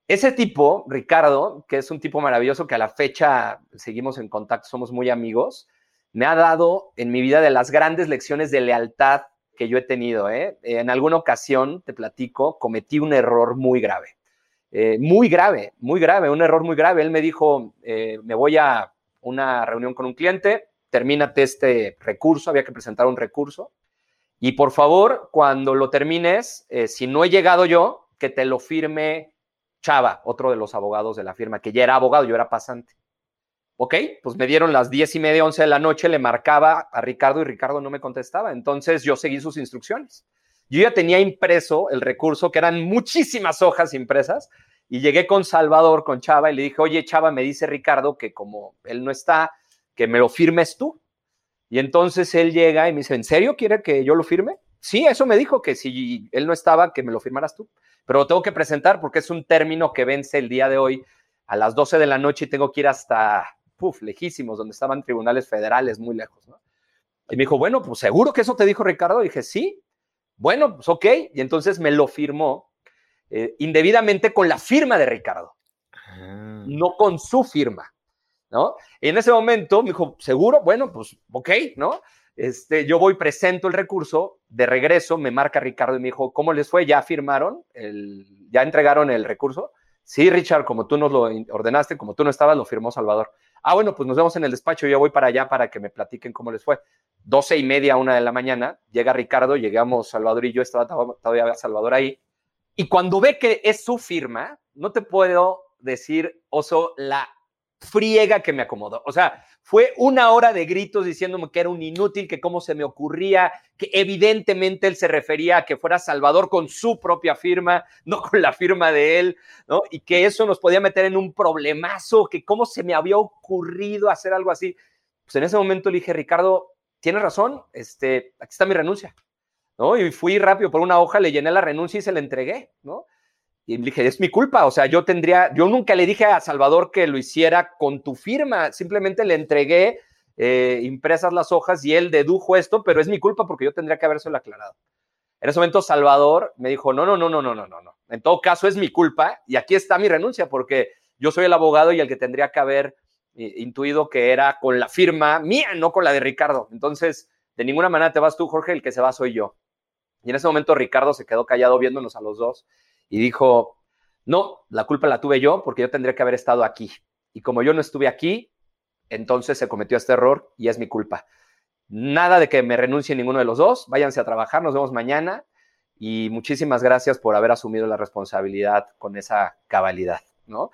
Ese tipo, Ricardo, que es un tipo maravilloso que a la fecha seguimos en contacto, somos muy amigos, me ha dado en mi vida de las grandes lecciones de lealtad que yo he tenido. ¿eh? En alguna ocasión, te platico, cometí un error muy grave. Eh, muy grave, muy grave, un error muy grave. Él me dijo, eh, me voy a una reunión con un cliente, termínate este recurso, había que presentar un recurso. Y por favor, cuando lo termines, eh, si no he llegado yo, que te lo firme Chava, otro de los abogados de la firma, que ya era abogado, yo era pasante. Ok, pues me dieron las diez y media, once de la noche, le marcaba a Ricardo y Ricardo no me contestaba. Entonces yo seguí sus instrucciones. Yo ya tenía impreso el recurso, que eran muchísimas hojas impresas, y llegué con Salvador, con Chava, y le dije, oye, Chava, me dice Ricardo que como él no está, que me lo firmes tú. Y entonces él llega y me dice, ¿en serio quiere que yo lo firme? Sí, eso me dijo, que si él no estaba, que me lo firmaras tú. Pero lo tengo que presentar porque es un término que vence el día de hoy a las 12 de la noche y tengo que ir hasta, puf, lejísimos, donde estaban tribunales federales, muy lejos. Y me dijo, bueno, pues seguro que eso te dijo Ricardo. Y dije, sí. Bueno, pues ok. Y entonces me lo firmó eh, indebidamente con la firma de Ricardo, ah. no con su firma, ¿no? Y en ese momento me dijo, seguro, bueno, pues ok, ¿no? Este, yo voy, presento el recurso, de regreso me marca Ricardo y me dijo, ¿cómo les fue? ¿Ya firmaron? El, ¿Ya entregaron el recurso? Sí, Richard, como tú nos lo ordenaste, como tú no estabas, lo firmó Salvador. Ah, bueno, pues nos vemos en el despacho, yo voy para allá para que me platiquen cómo les fue. Doce y media, una de la mañana, llega Ricardo, llegamos Salvador y yo, estaba todavía Salvador ahí, y cuando ve que es su firma, no te puedo decir, oso, la friega que me acomodó. O sea, fue una hora de gritos diciéndome que era un inútil, que cómo se me ocurría, que evidentemente él se refería a que fuera Salvador con su propia firma, no con la firma de él, ¿no? Y que eso nos podía meter en un problemazo, que cómo se me había ocurrido hacer algo así. Pues en ese momento le dije, Ricardo, tienes razón, este, aquí está mi renuncia. ¿No? Y fui rápido por una hoja, le llené la renuncia y se la entregué, ¿no? Y dije, es mi culpa, o sea, yo tendría, yo nunca le dije a Salvador que lo hiciera con tu firma, simplemente le entregué eh, impresas las hojas y él dedujo esto, pero es mi culpa porque yo tendría que habérselo aclarado. En ese momento Salvador me dijo, no, no, no, no, no, no, no, no. En todo caso es mi culpa y aquí está mi renuncia porque yo soy el abogado y el que tendría que haber eh, intuido que era con la firma mía, no con la de Ricardo. Entonces, de ninguna manera te vas tú, Jorge, el que se va soy yo. Y en ese momento Ricardo se quedó callado viéndonos a los dos y dijo, no, la culpa la tuve yo porque yo tendría que haber estado aquí. Y como yo no estuve aquí, entonces se cometió este error y es mi culpa. Nada de que me renuncie ninguno de los dos, váyanse a trabajar, nos vemos mañana y muchísimas gracias por haber asumido la responsabilidad con esa cabalidad, ¿no?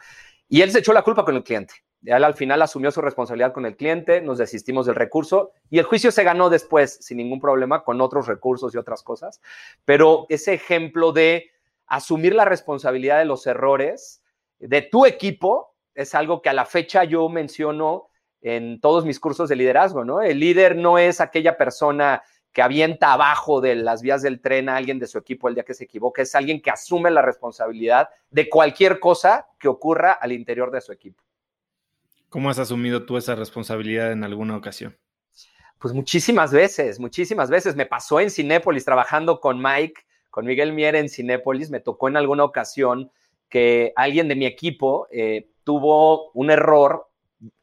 Y él se echó la culpa con el cliente. Al final asumió su responsabilidad con el cliente, nos desistimos del recurso y el juicio se ganó después sin ningún problema con otros recursos y otras cosas. Pero ese ejemplo de asumir la responsabilidad de los errores de tu equipo es algo que a la fecha yo menciono en todos mis cursos de liderazgo, ¿no? El líder no es aquella persona que avienta abajo de las vías del tren a alguien de su equipo el día que se equivoca, es alguien que asume la responsabilidad de cualquier cosa que ocurra al interior de su equipo. ¿Cómo has asumido tú esa responsabilidad en alguna ocasión? Pues muchísimas veces, muchísimas veces. Me pasó en Cinépolis trabajando con Mike, con Miguel Mier en Cinépolis. Me tocó en alguna ocasión que alguien de mi equipo eh, tuvo un error.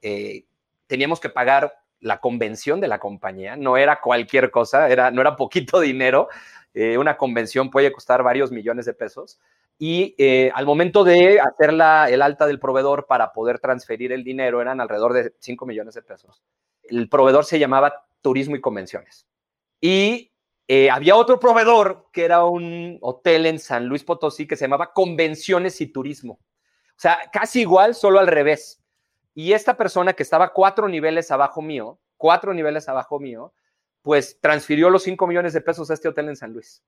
Eh, teníamos que pagar la convención de la compañía. No era cualquier cosa, era, no era poquito dinero. Eh, una convención puede costar varios millones de pesos. Y eh, al momento de hacer la, el alta del proveedor para poder transferir el dinero, eran alrededor de 5 millones de pesos. El proveedor se llamaba Turismo y Convenciones. Y eh, había otro proveedor que era un hotel en San Luis Potosí que se llamaba Convenciones y Turismo. O sea, casi igual, solo al revés. Y esta persona que estaba cuatro niveles abajo mío, cuatro niveles abajo mío, pues transfirió los 5 millones de pesos a este hotel en San Luis.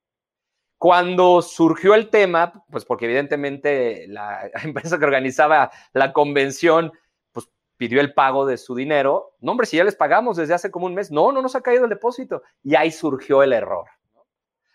Cuando surgió el tema, pues porque evidentemente la empresa que organizaba la convención, pues pidió el pago de su dinero. No, hombre, si ya les pagamos desde hace como un mes, no, no nos ha caído el depósito. Y ahí surgió el error.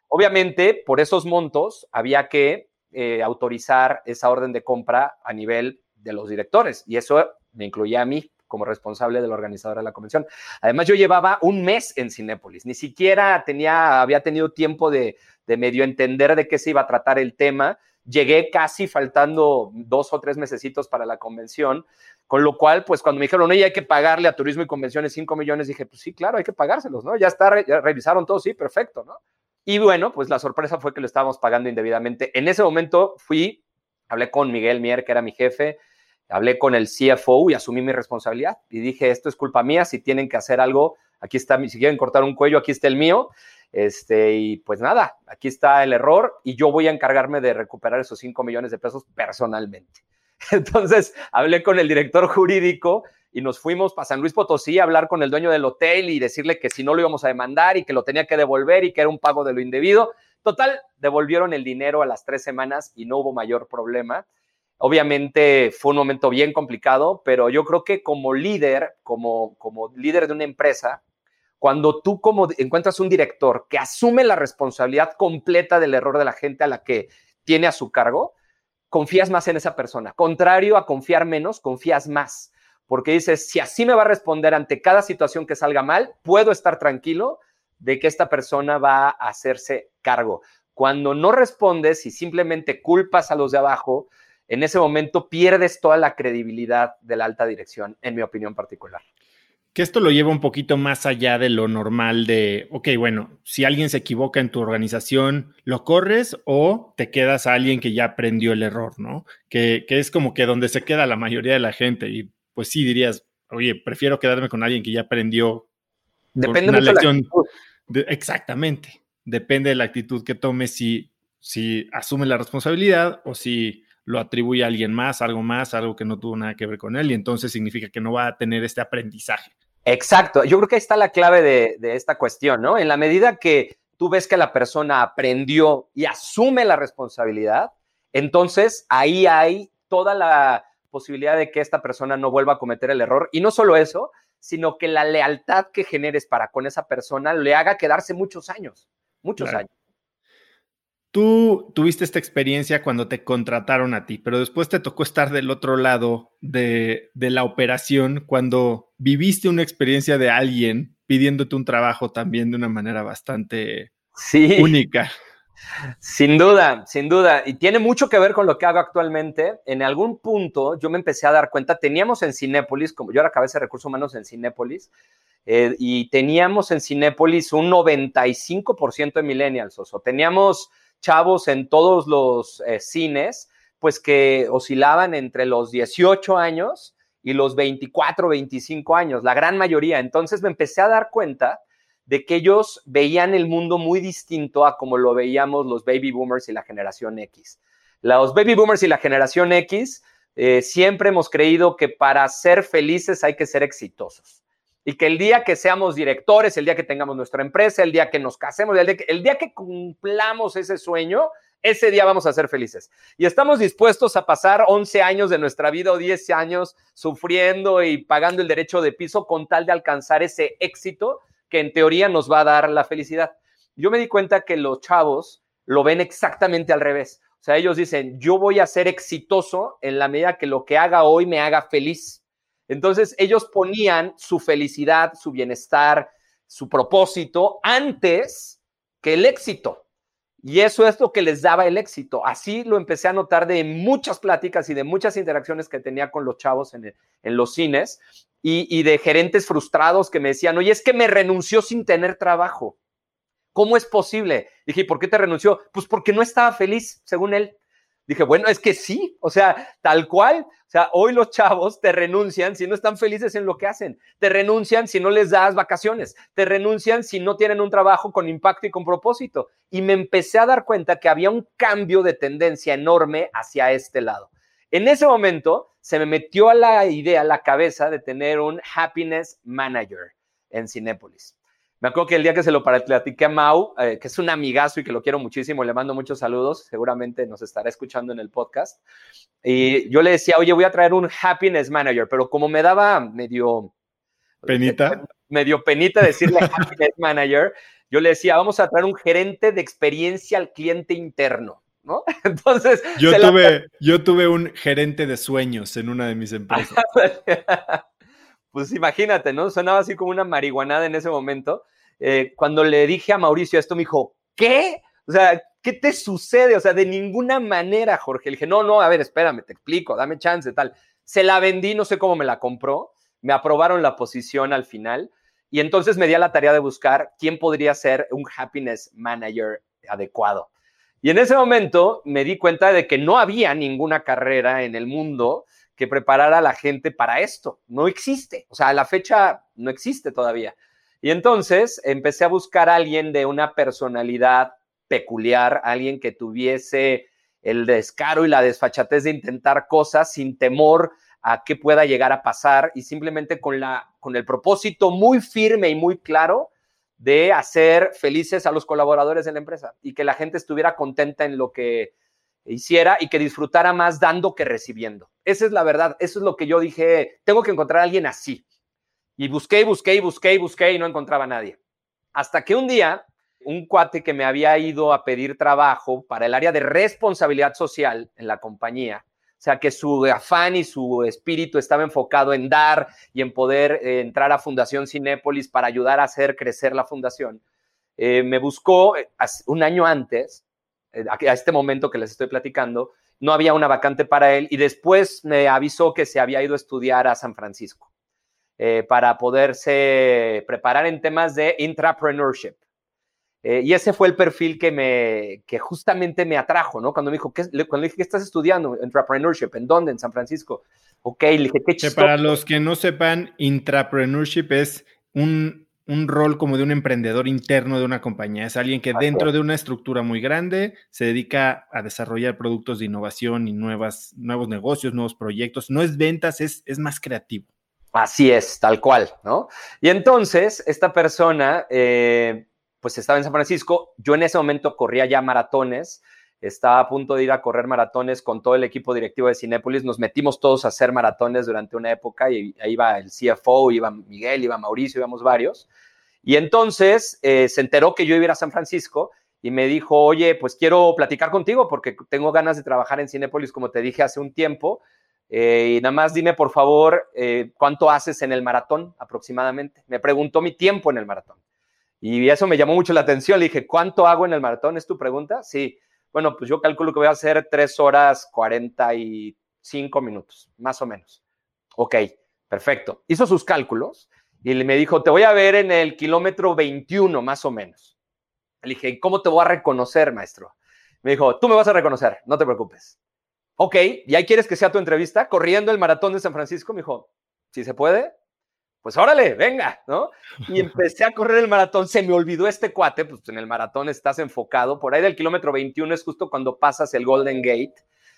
Obviamente, por esos montos había que eh, autorizar esa orden de compra a nivel de los directores. Y eso me incluía a mí como responsable de la organizadora de la convención. Además, yo llevaba un mes en Cinépolis, ni siquiera tenía, había tenido tiempo de, medio entender de qué se iba a tratar el tema. Llegué casi faltando dos o tres mesecitos para la convención, con lo cual, pues cuando me dijeron, oye, hay que pagarle a turismo y convenciones 5 millones, dije, pues sí, claro, hay que pagárselos, ¿no? Ya está, ya revisaron todo, sí, perfecto, ¿no? Y bueno, pues la sorpresa fue que lo estábamos pagando indebidamente. En ese momento fui, hablé con Miguel Mier, que era mi jefe, hablé con el CFO y asumí mi responsabilidad y dije, esto es culpa mía, si tienen que hacer algo, aquí está, si quieren cortar un cuello, aquí está el mío. Este, y pues nada, aquí está el error y yo voy a encargarme de recuperar esos 5 millones de pesos personalmente. Entonces, hablé con el director jurídico y nos fuimos para San Luis Potosí a hablar con el dueño del hotel y decirle que si no lo íbamos a demandar y que lo tenía que devolver y que era un pago de lo indebido. Total, devolvieron el dinero a las tres semanas y no hubo mayor problema. Obviamente fue un momento bien complicado, pero yo creo que como líder, como, como líder de una empresa, cuando tú como encuentras un director que asume la responsabilidad completa del error de la gente a la que tiene a su cargo, confías más en esa persona. Contrario a confiar menos, confías más, porque dices, si así me va a responder ante cada situación que salga mal, puedo estar tranquilo de que esta persona va a hacerse cargo. Cuando no respondes y simplemente culpas a los de abajo, en ese momento pierdes toda la credibilidad de la alta dirección, en mi opinión particular. Que esto lo lleva un poquito más allá de lo normal de, ok, bueno, si alguien se equivoca en tu organización, ¿lo corres o te quedas a alguien que ya aprendió el error, ¿no? Que, es como que donde se queda la mayoría de la gente y pues sí dirías, oye, prefiero quedarme con alguien que ya aprendió. Depende de la lección. exactamente, depende de la actitud que tome si, si asume la responsabilidad o si lo atribuye a alguien más, algo más, algo que no tuvo nada que ver con él, y entonces significa que no va a tener este aprendizaje. Exacto, yo creo que ahí está la clave de, esta cuestión, ¿no? En la medida que tú ves que la persona aprendió y asume la responsabilidad, entonces ahí hay toda la posibilidad de que esta persona no vuelva a cometer el error. Y no solo eso, sino que la lealtad que generes para con esa persona le haga quedarse muchos años, muchos años. Tú tuviste esta experiencia cuando te contrataron a ti, pero después te tocó estar del otro lado de, la operación cuando viviste una experiencia de alguien pidiéndote un trabajo también de una manera bastante única. Sin duda, sin duda. Y tiene mucho que ver con lo que hago actualmente. En algún punto yo me empecé a dar cuenta, teníamos en Cinépolis, como yo era cabeza de recursos humanos en Cinépolis, eh, y teníamos en Cinépolis un 95% de millennials, o sea, teníamos chavos en todos los eh, cines, pues que oscilaban entre los 18 años y los 24, 25 años, la gran mayoría. Entonces me empecé a dar cuenta de que ellos veían el mundo muy distinto a como lo veíamos los baby boomers y la generación X. Los baby boomers y la generación X eh, siempre hemos creído que para ser felices hay que ser exitosos y que el día que seamos directores, el día que tengamos nuestra empresa, el día que nos casemos, el día que, cumplamos ese sueño, ese día vamos a ser felices. Y estamos dispuestos a pasar 11 años de nuestra vida o 10 años sufriendo y pagando el derecho de piso con tal de alcanzar ese éxito que en teoría nos va a dar la felicidad. Yo me di cuenta que los chavos lo ven exactamente al revés. O sea, ellos dicen, yo voy a ser exitoso en la medida que lo que haga hoy me haga feliz. Entonces ellos ponían su felicidad, su bienestar, su propósito antes que el éxito. Y eso es lo que les daba el éxito. Así lo empecé a notar de muchas pláticas y de muchas interacciones que tenía con los chavos en, los cines y, y, de gerentes frustrados que me decían, oye, es que me renunció sin tener trabajo. ¿Cómo es posible? Dije, ¿por qué te renunció? Pues porque no estaba feliz, según él. Dije, bueno, es que sí, o sea, tal cual. O sea, hoy los chavos te renuncian si no están felices en lo que hacen. Te renuncian si no les das vacaciones. Te renuncian si no tienen un trabajo con impacto y con propósito. Y me empecé a dar cuenta que había un cambio de tendencia enorme hacia este lado. En ese momento se me metió a la idea, a la cabeza de tener un happiness manager en Cinépolis. Me acuerdo que el día que se lo platiqué a Mau, eh, que es un amigazo y que lo quiero muchísimo, le mando muchos saludos, seguramente nos estará escuchando en el podcast. Y yo le decía, oye, voy a traer un happiness manager, pero como me daba medio... Penita. Medio penita decirle happiness manager, yo le decía, vamos a traer un gerente de experiencia al cliente interno. ¿No? Entonces. Yo tuve, yo tuve un gerente de sueños en una de mis empresas. pues imagínate, ¿no? Sonaba así como una marihuanada en ese momento. Eh, cuando le dije a Mauricio esto, me dijo, ¿qué? O sea, ¿qué te sucede? O sea, de ninguna manera, Jorge. Le dije, no, no, a ver, espérame, te explico, dame chance, tal. Se la vendí, no sé cómo me la compró, me aprobaron la posición al final y entonces me di a la tarea de buscar quién podría ser un happiness manager adecuado. Y en ese momento me di cuenta de que no había ninguna carrera en el mundo que preparara a la gente para esto. No existe. O sea, la fecha no existe todavía. Y entonces empecé a buscar a alguien de una personalidad peculiar, alguien que tuviese el descaro y la desfachatez de intentar cosas sin temor a qué pueda llegar a pasar y simplemente con, la, con el propósito muy firme y muy claro de hacer felices a los colaboradores de la empresa y que la gente estuviera contenta en lo que hiciera y que disfrutara más dando que recibiendo. Esa es la verdad, eso es lo que yo dije, tengo que encontrar a alguien así. Y busqué, busqué, busqué, busqué y no encontraba a nadie. Hasta que un día, un cuate que me había ido a pedir trabajo para el área de responsabilidad social en la compañía, o sea, que su afán y su espíritu estaba enfocado en dar y en poder eh, entrar a Fundación Cinépolis para ayudar a hacer crecer la fundación. Eh, me buscó eh, un año antes a este momento que les estoy platicando, no había una vacante para él y después me avisó que se había ido a estudiar a San Francisco eh, para poderse preparar en temas de intrapreneurship. Eh, y ese fue el perfil que, me, que justamente me atrajo, ¿no? Cuando me dijo, ¿qué, cuando le dije, ¿qué estás estudiando? Intrapreneurship, ¿en dónde? En San Francisco. Ok, le dije, qué chistoso. Para los que no sepan, intrapreneurship es un un rol como de un emprendedor interno de una compañía. Es alguien que dentro de una estructura muy grande se dedica a desarrollar productos de innovación y nuevas, nuevos negocios, nuevos proyectos. No es ventas, es, es más creativo. Así es, tal cual, ¿no? Y entonces, esta persona, eh, pues estaba en San Francisco. Yo en ese momento corría ya maratones. Estaba a punto de ir a correr maratones con todo el equipo directivo de Cinépolis. Nos metimos todos a hacer maratones durante una época y ahí iba el CFO, iba Miguel, iba Mauricio, íbamos varios. Y entonces eh, se enteró que yo iba a ir a San Francisco y me dijo, oye, pues quiero platicar contigo porque tengo ganas de trabajar en Cinépolis, como te dije hace un tiempo. Eh, y nada más dime, por favor, eh, cuánto haces en el maratón aproximadamente. Me preguntó mi tiempo en el maratón. Y eso me llamó mucho la atención. Le dije, ¿cuánto hago en el maratón? ¿Es tu pregunta? Sí. Bueno, pues yo calculo que voy a hacer 3 horas 45 minutos, más o menos. Ok, perfecto. Hizo sus cálculos y me dijo, te voy a ver en el kilómetro 21, más o menos. Le dije, ¿cómo te voy a reconocer, maestro? Me dijo, tú me vas a reconocer, no te preocupes. Ok, ¿y ahí quieres que sea tu entrevista? Corriendo el maratón de San Francisco, me dijo, si se puede, pues órale, venga, ¿no? Y empecé a correr el maratón, se me olvidó este cuate, pues en el maratón estás enfocado, por ahí del kilómetro 21 es justo cuando pasas el Golden Gate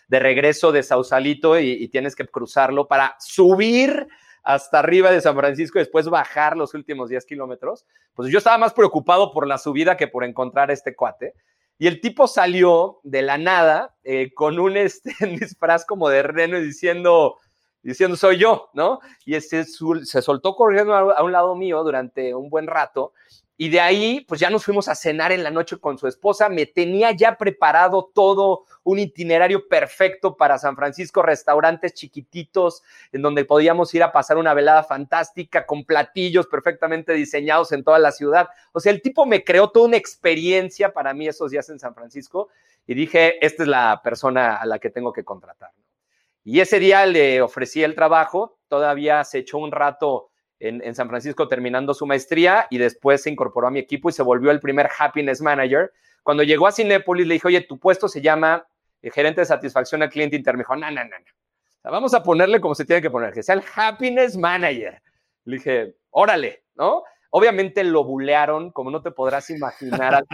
de regreso de Sausalito y, tienes que cruzarlo para subir hasta arriba de San Francisco y después bajar los últimos 10 kilómetros, pues yo estaba más preocupado por la subida que por encontrar este cuate. Y el tipo salió de la nada eh, con un este, disfraz como de reno diciendo, diciendo soy yo, ¿no? Y ese, se soltó corriendo a, un lado mío durante un buen rato Y de ahí, pues ya nos fuimos a cenar en la noche con su esposa. Me tenía ya preparado todo un itinerario perfecto para San Francisco, restaurantes chiquititos en donde podíamos ir a pasar una velada fantástica con platillos perfectamente diseñados en toda la ciudad. O sea, el tipo me creó toda una experiencia para mí esos días en San Francisco y dije, esta es la persona a la que tengo que contratar. Y ese día le ofrecí el trabajo, todavía se echó un rato en, San Francisco terminando su maestría y después se incorporó a mi equipo y se volvió el primer happiness manager. Cuando llegó a Cinepolis le dije, oye, tu puesto se llama eh, gerente de satisfacción al cliente interno. Me dijo, no, no, no, no. vamos a ponerle como se tiene que poner, que sea el happiness manager. Le dije, órale, ¿no? Obviamente lo bulearon, como no te podrás imaginar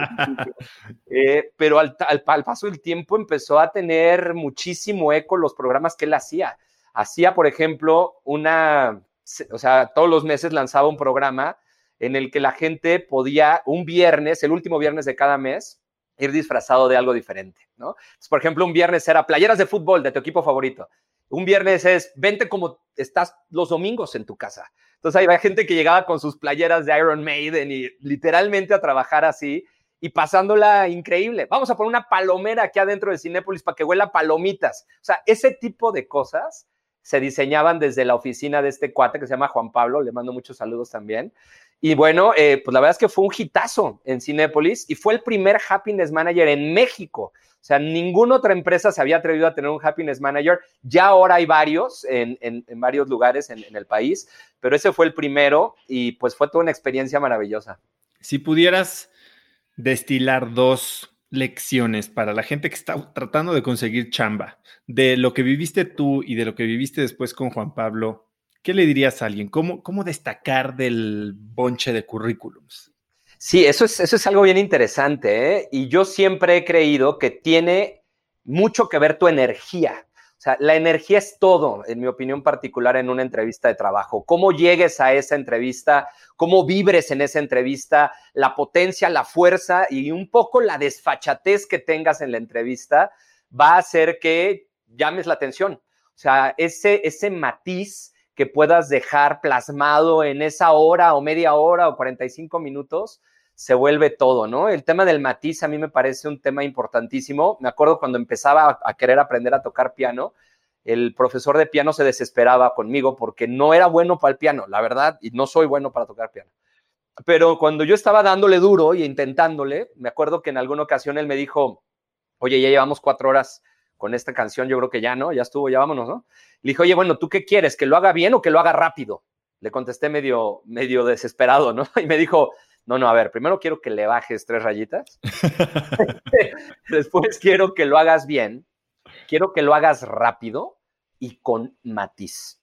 eh, pero al, al, paso del tiempo empezó a tener muchísimo eco los programas que él hacía. Hacía, por ejemplo, una o sea, todos los meses lanzaba un programa en el que la gente podía un viernes, el último viernes de cada mes, ir disfrazado de algo diferente, ¿no? por ejemplo, un viernes era playeras de fútbol de tu equipo favorito. Un viernes es vente como estás los domingos en tu casa. Entonces había gente que llegaba con sus playeras de Iron Maiden y literalmente a trabajar así y pasándola increíble. Vamos a poner una palomera aquí adentro de Cinépolis para que huela palomitas. O sea, ese tipo de cosas se diseñaban desde la oficina de este cuate que se llama Juan Pablo, le mando muchos saludos también. Y bueno, eh, pues la verdad es que fue un hitazo en Cinépolis y fue el primer happiness manager en México. O sea, ninguna otra empresa se había atrevido a tener un happiness manager. Ya ahora hay varios en, varios lugares en, en el país, pero ese fue el primero y pues fue toda una experiencia maravillosa. Si pudieras destilar dos lecciones para la gente que está tratando de conseguir chamba, de lo que viviste tú y de lo que viviste después con Juan Pablo, ¿qué le dirías a alguien? ¿Cómo, cómo destacar del bonche de currículums? Sí, eso es, eso es algo bien interesante, ¿eh? Y yo siempre he creído que tiene mucho que ver tu energía. O sea, la energía es todo, en mi opinión particular, en una entrevista de trabajo. Cómo llegues a esa entrevista, cómo vibres en esa entrevista, la potencia, la fuerza y un poco la desfachatez que tengas en la entrevista va a hacer que llames la atención. O sea, ese, ese matiz que puedas dejar plasmado en esa hora o media hora o 45 minutos, se vuelve todo, ¿no? El tema del matiz a mí me parece un tema importantísimo. Me acuerdo cuando empezaba a, querer aprender a tocar piano, el profesor de piano se desesperaba conmigo porque no era bueno para el piano, la verdad, y no soy bueno para tocar piano. Pero cuando yo estaba dándole duro y intentándole, me acuerdo que en alguna ocasión él me dijo, oye, ya llevamos cuatro horas con esta canción, yo creo que ya, ¿no? Ya estuvo, ya vámonos, ¿no? Le dije, oye, bueno, ¿tú qué quieres? ¿Que lo haga bien o que lo haga rápido? Le contesté medio, medio desesperado, ¿no? Y me dijo, no, no, a ver, primero quiero que le bajes tres rayitas. Después quiero que lo hagas bien. Quiero que lo hagas rápido y con matiz.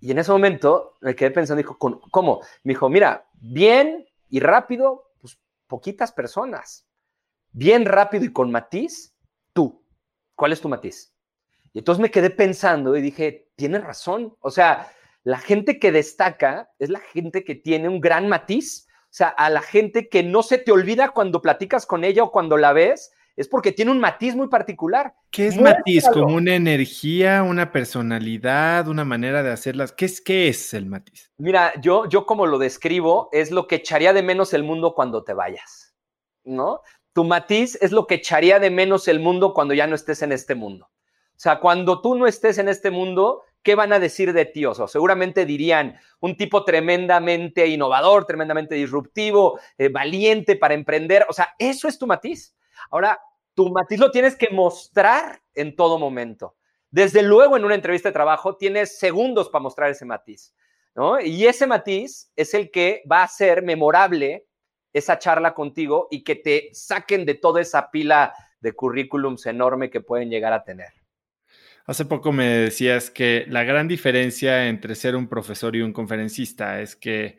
Y en ese momento me quedé pensando, dijo, ¿cómo? Me dijo, mira, bien y rápido, pues poquitas personas. Bien rápido y con matiz. ¿Cuál es tu matiz? Y entonces me quedé pensando y dije, tienes razón. O sea, la gente que destaca es la gente que tiene un gran matiz o sea, a la gente que no se te olvida cuando platicas con ella o cuando la ves, es porque tiene un matiz muy particular. ¿Qué es matiz? ¿Como una energía, una personalidad, una manera de hacerlas? ¿Qué es, qué es el matiz? Mira, yo, yo como lo describo, es lo que echaría de menos el mundo cuando te vayas, ¿no? Tu matiz es lo que echaría de menos el mundo cuando ya no estés en este mundo. O sea, cuando tú no estés en este mundo, ¿qué van a decir de ti? O sea, seguramente dirían un tipo tremendamente innovador, tremendamente disruptivo, eh, valiente para emprender. O sea, eso es tu matiz. Ahora, tu matiz lo tienes que mostrar en todo momento. Desde luego, en una entrevista de trabajo, tienes segundos para mostrar ese matiz. ¿no? Y ese matiz es el que va a ser memorable esa charla contigo y que te saquen de toda esa pila de currículums enorme que pueden llegar a tener. Hace poco me decías que la gran diferencia entre ser un profesor y un conferencista es que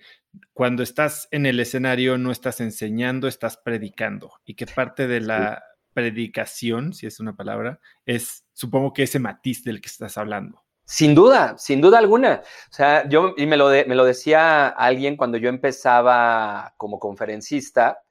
cuando estás en el escenario no estás enseñando, estás predicando y que parte de la predicación, si es una palabra, es supongo que ese matiz del que estás hablando. Sin duda, sin duda alguna. O sea, yo, y me lo, me lo decía alguien cuando yo empezaba como conferencista,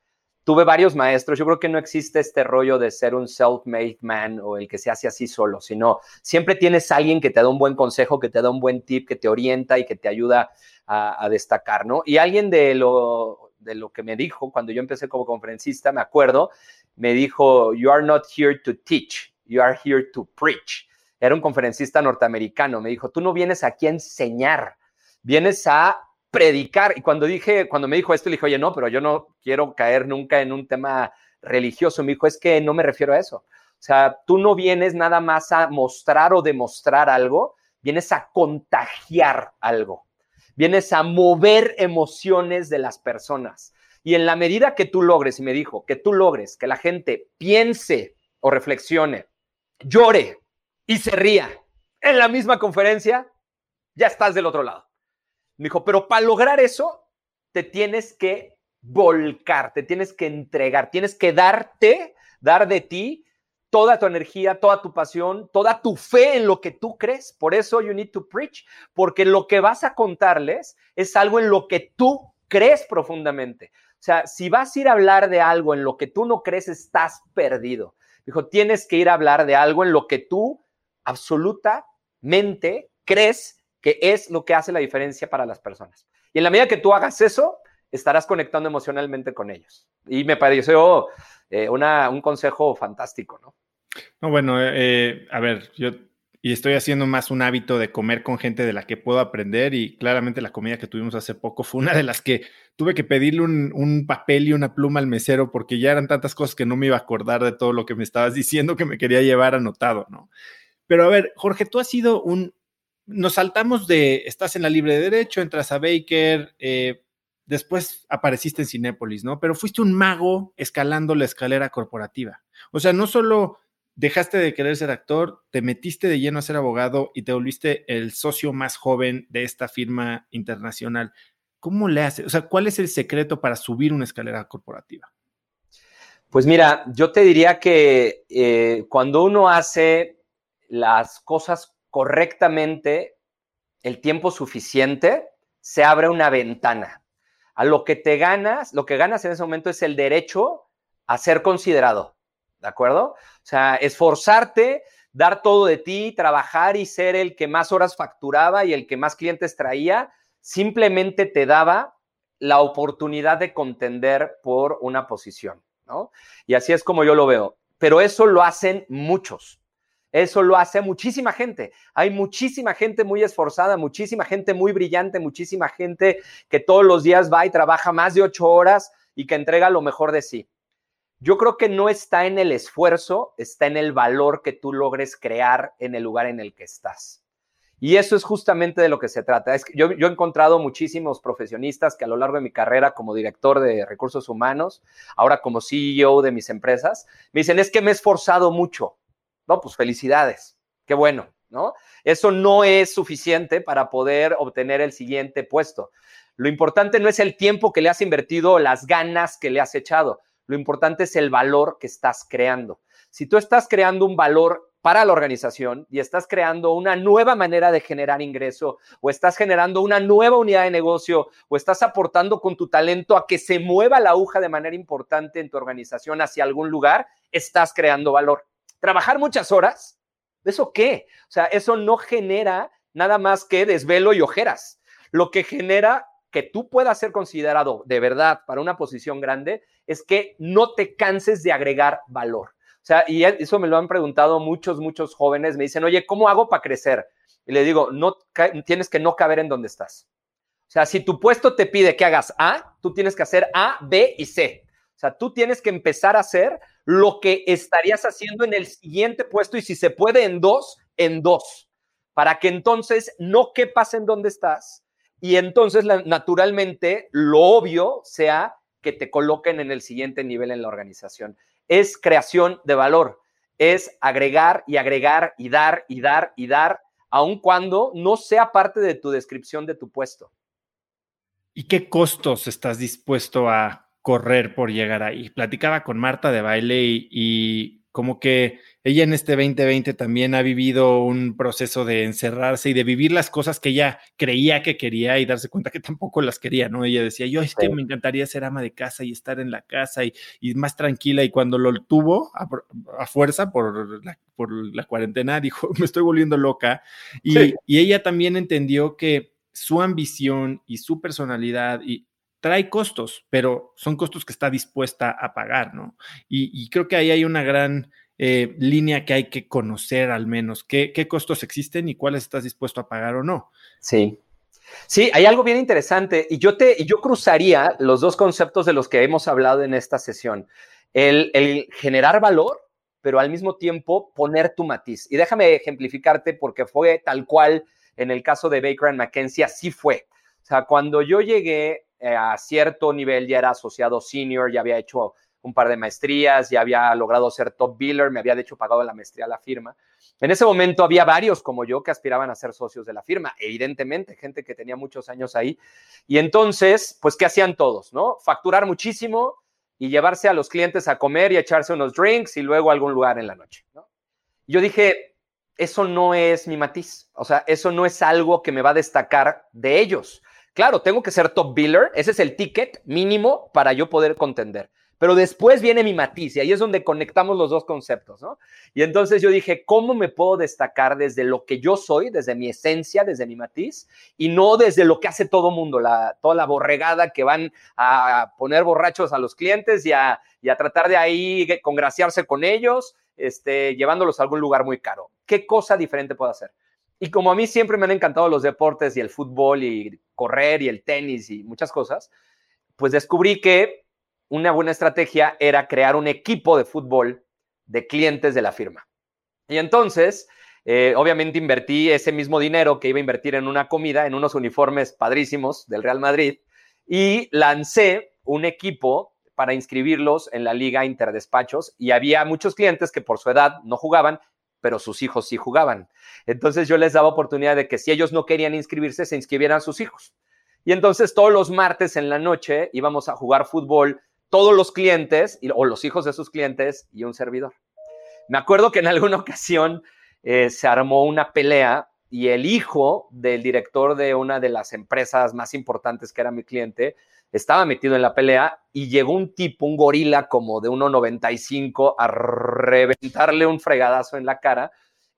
tuve varios maestros. Yo creo que no existe este rollo de ser un self-made man o el que se hace así solo, sino siempre tienes alguien que te da un buen consejo, que te da un buen tip, que te orienta y que te ayuda a, destacar, ¿no? Y alguien de, lo, de lo que me dijo cuando yo empecé como conferencista, me acuerdo, me dijo, you are not here to teach, you are here to preach. Era un conferencista norteamericano, me dijo, tú no vienes aquí a enseñar, vienes a predicar. Y cuando dije, cuando me dijo esto, le dije, oye, no, pero yo no quiero caer nunca en un tema religioso. Me dijo, es que no me refiero a eso. O sea, tú no vienes nada más a mostrar o demostrar algo, vienes a contagiar algo, vienes a mover emociones de las personas. Y en la medida que tú logres, y me dijo, que tú logres que la gente piense o reflexione, llore y se ría en la misma conferencia, ya estás del otro lado. Me dijo, pero para lograr eso, te tienes que volcar, te tienes que entregar, tienes que darte, dar de ti toda tu energía, toda tu pasión, toda tu fe en lo que tú crees. Por eso you need to preach, porque lo que vas a contarles es algo en lo que tú crees profundamente. O sea, si vas a ir a hablar de algo en lo que tú no crees, estás perdido. Dijo, tienes que ir a hablar de algo en lo que tú absolutamente crees que es lo que hace la diferencia para las personas. Y en la medida que tú hagas eso, estarás conectando emocionalmente con ellos. Y me pareció eh, un consejo fantástico, ¿no? No, bueno, eh, a ver, yo y estoy haciendo más un hábito de comer con gente de la que puedo aprender y claramente la comida que tuvimos hace poco fue una de las que tuve que pedirle un, papel y una pluma al mesero porque ya eran tantas cosas que no me iba a acordar de todo lo que me estabas diciendo que me quería llevar anotado, ¿no? Pero a ver, Jorge, tú has sido un... Nos saltamos de, estás en la libre de derecho, entras a Baker, eh, después apareciste en Cinépolis, ¿no? Pero fuiste un mago escalando la escalera corporativa. O sea, no solo dejaste de querer ser actor, te metiste de lleno a ser abogado y te volviste el socio más joven de esta firma internacional. ¿Cómo le haces? O sea, ¿cuál es el secreto para subir una escalera corporativa? Pues mira, yo te diría que eh, cuando uno hace las cosas correctamente, el tiempo suficiente, se abre una ventana. A lo que te ganas, lo que ganas en ese momento es el derecho a ser considerado. ¿de acuerdo? O sea, esforzarte, dar todo de ti, trabajar y ser el que más horas facturaba y el que más clientes traía, simplemente te daba la oportunidad de contender por una posición, ¿no? Y así es como yo lo veo. Pero eso lo hacen muchos. Eso lo hace muchísima gente. Hay muchísima gente muy esforzada, muchísima gente muy brillante, muchísima gente que todos los días va y trabaja más de ocho horas y que entrega lo mejor de sí. Yo creo que no está en el esfuerzo, está en el valor que tú logres crear en el lugar en el que estás. Y eso es justamente de lo que se trata. Yo, yo, he encontrado muchísimos profesionistas que a lo largo de mi carrera como director de recursos humanos, ahora como CEO de mis empresas, me dicen, es que me he esforzado mucho. No, pues felicidades, qué bueno, ¿no? Eso no es suficiente para poder obtener el siguiente puesto. Lo importante no es el tiempo que le has invertido, las ganas que le has echado. Lo importante es el valor que estás creando. Si tú estás creando un valor para la organización y estás creando una nueva manera de generar ingreso o estás generando una nueva unidad de negocio o estás aportando con tu talento a que se mueva la aguja de manera importante en tu organización hacia algún lugar, estás creando valor. Trabajar muchas horas, ¿eso qué? O sea, eso no genera nada más que desvelo y ojeras. Lo que genera que tú puedas ser considerado de verdad para una posición grande es que no te canses de agregar valor. O sea, y eso me lo han preguntado muchos, muchos jóvenes. Me dicen, oye, ¿cómo hago para crecer? Y le digo, no, tienes que no caber en donde estás. O sea, si tu puesto te pide que hagas A, tú tienes que hacer A, B y C. O sea, tú tienes que empezar a hacer lo que estarías haciendo en el siguiente puesto y si se puede en dos, en dos, para que entonces no quepas en donde estás y entonces naturalmente lo obvio sea que te coloquen en el siguiente nivel en la organización. Es creación de valor, es agregar y agregar y dar y dar y dar, aun cuando no sea parte de tu descripción de tu puesto. ¿Y qué costos estás dispuesto a correr por llegar ahí? Platicaba con Marta de baile y como que ella en este 2020 también ha vivido un proceso de encerrarse y de vivir las cosas que ella creía que quería y darse cuenta que tampoco las quería, ¿no? Ella decía, yo es que me encantaría ser ama de casa y estar en la casa y, más tranquila y cuando lo tuvo a, fuerza por la, por la, cuarentena, dijo, me estoy volviendo loca. Y, y ella también entendió que su ambición y su personalidad y trae costos, pero son costos que está dispuesta a pagar, ¿no? Y, creo que ahí hay una gran eh, línea que hay que conocer al menos, qué, qué costos existen y cuáles estás dispuesto a pagar o no. Sí, Sí, hay algo bien interesante y yo te, yo cruzaría los dos conceptos de los que hemos hablado en esta sesión. El, el, generar valor, pero al mismo tiempo poner tu matiz. Y déjame ejemplificarte porque fue tal cual en el caso de Baker and McKenzie, así fue. O sea, cuando yo llegué eh, a cierto nivel, ya era asociado senior, ya había hecho un par de maestrías, ya había logrado ser top biller, me había de hecho pagado la maestría a la firma. En ese momento había varios como yo que aspiraban a ser socios de la firma, evidentemente, gente que tenía muchos años ahí. Y entonces, pues, ¿qué hacían todos? ¿No? Facturar muchísimo y llevarse a los clientes a comer y echarse unos drinks y luego a algún lugar en la noche. ¿no? Yo dije, eso no es mi matiz, o sea, eso no es algo que me va a destacar de ellos. Claro, tengo que ser top biller, ese es el ticket mínimo para yo poder contender. Pero después viene mi matiz y ahí es donde conectamos los dos conceptos, ¿no? Y entonces yo dije, ¿cómo me puedo destacar desde lo que yo soy, desde mi esencia, desde mi matiz, y no desde lo que hace todo mundo, la, toda la borregada que van a poner borrachos a los clientes y a, tratar de ahí congraciarse con ellos, este, llevándolos a algún lugar muy caro? ¿Qué cosa diferente puedo hacer? Y como a mí siempre me han encantado los deportes y el fútbol y correr y el tenis y muchas cosas, pues descubrí que una buena estrategia era crear un equipo de fútbol de clientes de la firma. Y entonces, eh, obviamente invertí ese mismo dinero que iba a invertir en una comida, en unos uniformes padrísimos del Real Madrid, y lancé un equipo para inscribirlos en la Liga Interdespachos y había muchos clientes que por su edad no jugaban, pero sus hijos sí jugaban. Entonces yo les daba oportunidad de que si ellos no querían inscribirse, se inscribieran sus hijos. Y entonces todos los martes en la noche íbamos a jugar fútbol todos los clientes o los hijos de sus clientes y un servidor. Me acuerdo que en alguna ocasión eh, se armó una pelea y el hijo del director de una de las empresas más importantes que era mi cliente estaba metido en la pelea y llegó un tipo, un gorila como de 1,95 a reventarle un fregadazo en la cara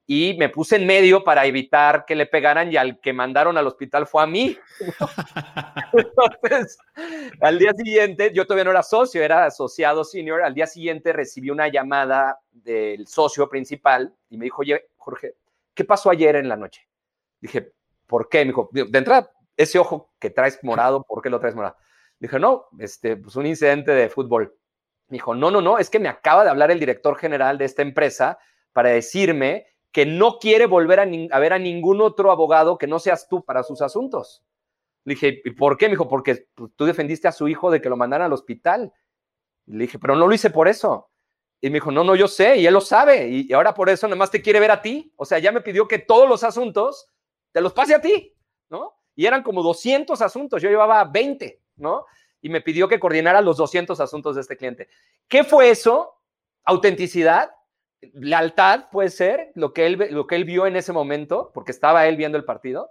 y me puse en medio para evitar que le pegaran y al que mandaron al hospital fue a mí. Entonces, al día siguiente, yo todavía no era socio, era asociado senior, al día siguiente recibí una llamada del socio principal y me dijo, oye, Jorge, ¿qué pasó ayer en la noche? Dije, ¿por qué? Me dijo, de entrada, ese ojo que traes morado, ¿por qué lo traes morado? Dije, no, este, pues un incidente de fútbol. Me dijo, no, no, no, es que me acaba de hablar el director general de esta empresa para decirme que no quiere volver a, ver a ningún otro abogado que no seas tú para sus asuntos. Le dije, ¿y por qué? Me dijo, porque pues, tú defendiste a su hijo de que lo mandaran al hospital. Le dije, pero no lo hice por eso. Y me dijo, no, no, yo sé, y él lo sabe, y ahora por eso nada te quiere ver a ti. O sea, ya me pidió que todos los asuntos te los pase a ti, ¿no? Y eran como 200 asuntos, yo llevaba 20, ¿no? Y me pidió que coordinara los 200 asuntos de este cliente. ¿Qué fue eso? Autenticidad, lealtad puede ser lo que, él, lo que él vio en ese momento, porque estaba él viendo el partido,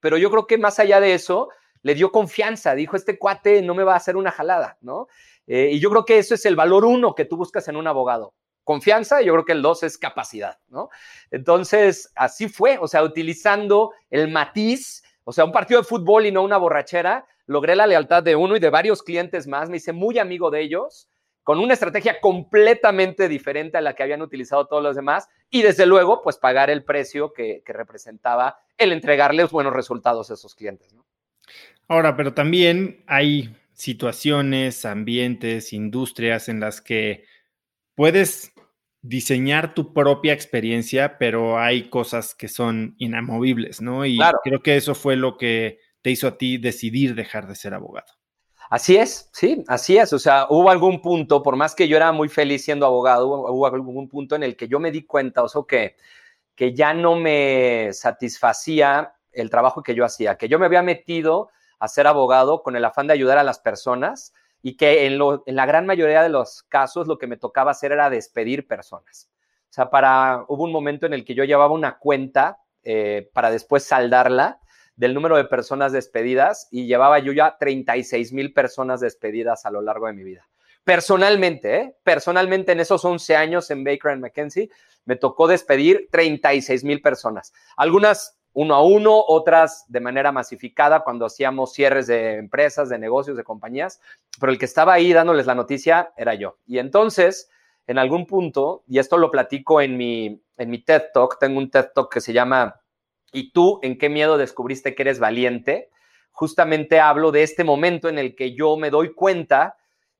pero yo creo que más allá de eso, le dio confianza, dijo, este cuate no me va a hacer una jalada, ¿no? Eh, y yo creo que eso es el valor uno que tú buscas en un abogado. Confianza, yo creo que el dos es capacidad, ¿no? Entonces, así fue, o sea, utilizando el matiz, o sea, un partido de fútbol y no una borrachera, logré la lealtad de uno y de varios clientes más, me hice muy amigo de ellos, con una estrategia completamente diferente a la que habían utilizado todos los demás y desde luego, pues pagar el precio que, representaba el entregarles buenos resultados a esos clientes. Ahora, pero también hay situaciones, ambientes, industrias en las que puedes diseñar tu propia experiencia, pero hay cosas que son inamovibles, ¿no? Y creo que eso fue lo que te hizo a ti decidir dejar de ser abogado. Así es, sí, así es. O sea, hubo algún punto, por más que yo era muy feliz siendo abogado, hubo algún punto en el que yo me di cuenta, o sea, que, que ya no me satisfacía el trabajo que yo hacía, que yo me había metido a ser abogado con el afán de ayudar a las personas y que en, en la gran mayoría de los casos lo que me tocaba hacer era despedir personas. O sea, para, hubo un momento en el que yo llevaba una cuenta eh, para después saldarla del número de personas despedidas y llevaba yo ya 36 mil personas despedidas a lo largo de mi vida. Personalmente, ¿eh? personalmente en esos 11 años en Baker and McKenzie, me tocó despedir 36 mil personas. Algunas uno a uno, otras de manera masificada cuando hacíamos cierres de empresas, de negocios, de compañías, pero el que estaba ahí dándoles la noticia era yo. Y entonces, en algún punto, y esto lo platico en mi, en mi TED Talk, tengo un TED Talk que se llama ¿Y tú en qué miedo descubriste que eres valiente? Justamente hablo de este momento en el que yo me doy cuenta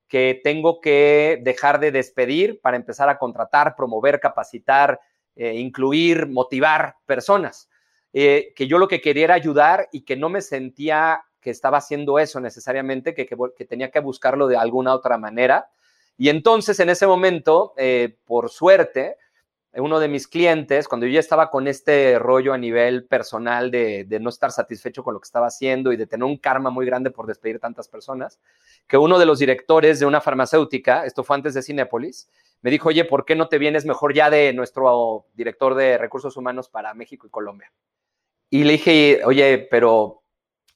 que tengo que dejar de despedir para empezar a contratar, promover, capacitar, eh, incluir, motivar personas. Eh, que yo lo que quería era ayudar y que no me sentía que estaba haciendo eso necesariamente, que, tenía que buscarlo de alguna otra manera. Y entonces en ese momento, eh, por suerte, uno de mis clientes, cuando yo ya estaba con este rollo a nivel personal de, no estar satisfecho con lo que estaba haciendo y de tener un karma muy grande por despedir tantas personas, que uno de los directores de una farmacéutica, esto fue antes de Cinépolis, me dijo, oye, ¿por qué no te vienes mejor ya de nuestro director de recursos humanos para México y Colombia? Y le dije, oye, pero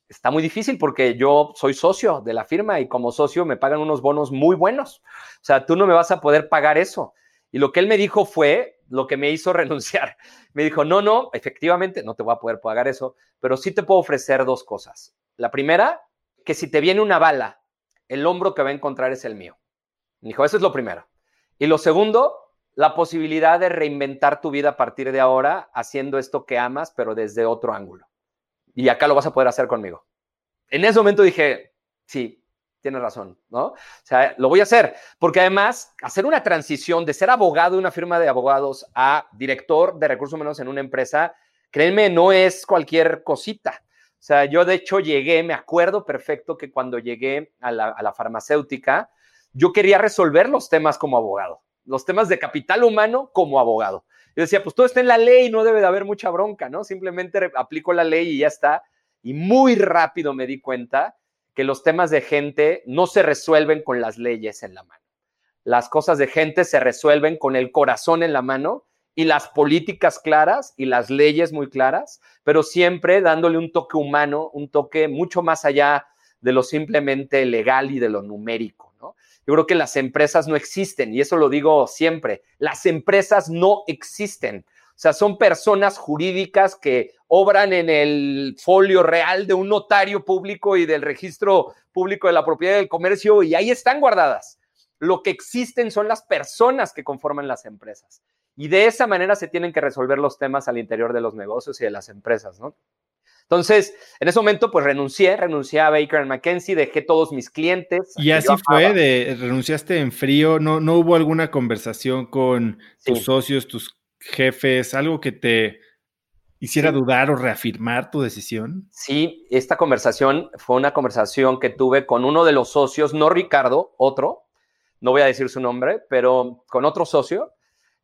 está muy difícil porque yo soy socio de la firma y como socio me pagan unos bonos muy buenos. O sea, tú no me vas a poder pagar eso. Y lo que él me dijo fue lo que me hizo renunciar. Me dijo, no, no, efectivamente, no te voy a poder pagar eso, pero sí te puedo ofrecer dos cosas. La primera, que si te viene una bala, el hombro que va a encontrar es el mío. Me dijo, eso es lo primero. Y lo segundo, la posibilidad de reinventar tu vida a partir de ahora haciendo esto que amas, pero desde otro ángulo. Y acá lo vas a poder hacer conmigo. En ese momento dije, sí, tienes razón, ¿no? O sea, lo voy a hacer, porque además, hacer una transición de ser abogado de una firma de abogados a director de recursos humanos en una empresa, créanme, no es cualquier cosita. O sea, yo de hecho llegué, me acuerdo perfecto que cuando llegué a la, a la farmacéutica, yo quería resolver los temas como abogado, los temas de capital humano como abogado. Yo decía, pues todo está en la ley, no debe de haber mucha bronca, ¿no? Simplemente aplico la ley y ya está. Y muy rápido me di cuenta que los temas de gente no se resuelven con las leyes en la mano. Las cosas de gente se resuelven con el corazón en la mano y las políticas claras y las leyes muy claras, pero siempre dándole un toque humano, un toque mucho más allá de lo simplemente legal y de lo numérico. ¿no? Yo creo que las empresas no existen y eso lo digo siempre. Las empresas no existen. O sea, son personas jurídicas que obran en el folio real de un notario público y del registro público de la propiedad del comercio y ahí están guardadas. Lo que existen son las personas que conforman las empresas. Y de esa manera se tienen que resolver los temas al interior de los negocios y de las empresas, ¿no? Entonces, en ese momento, pues renuncié, renuncié a Baker McKenzie, dejé todos mis clientes. Y así fue, de, renunciaste en frío, no, no hubo alguna conversación con tus socios, tus jefes, algo que te hiciera dudar o reafirmar tu decisión? Sí, esta conversación fue una conversación que tuve con uno de los socios, no Ricardo, otro, no voy a decir su nombre, pero con otro socio.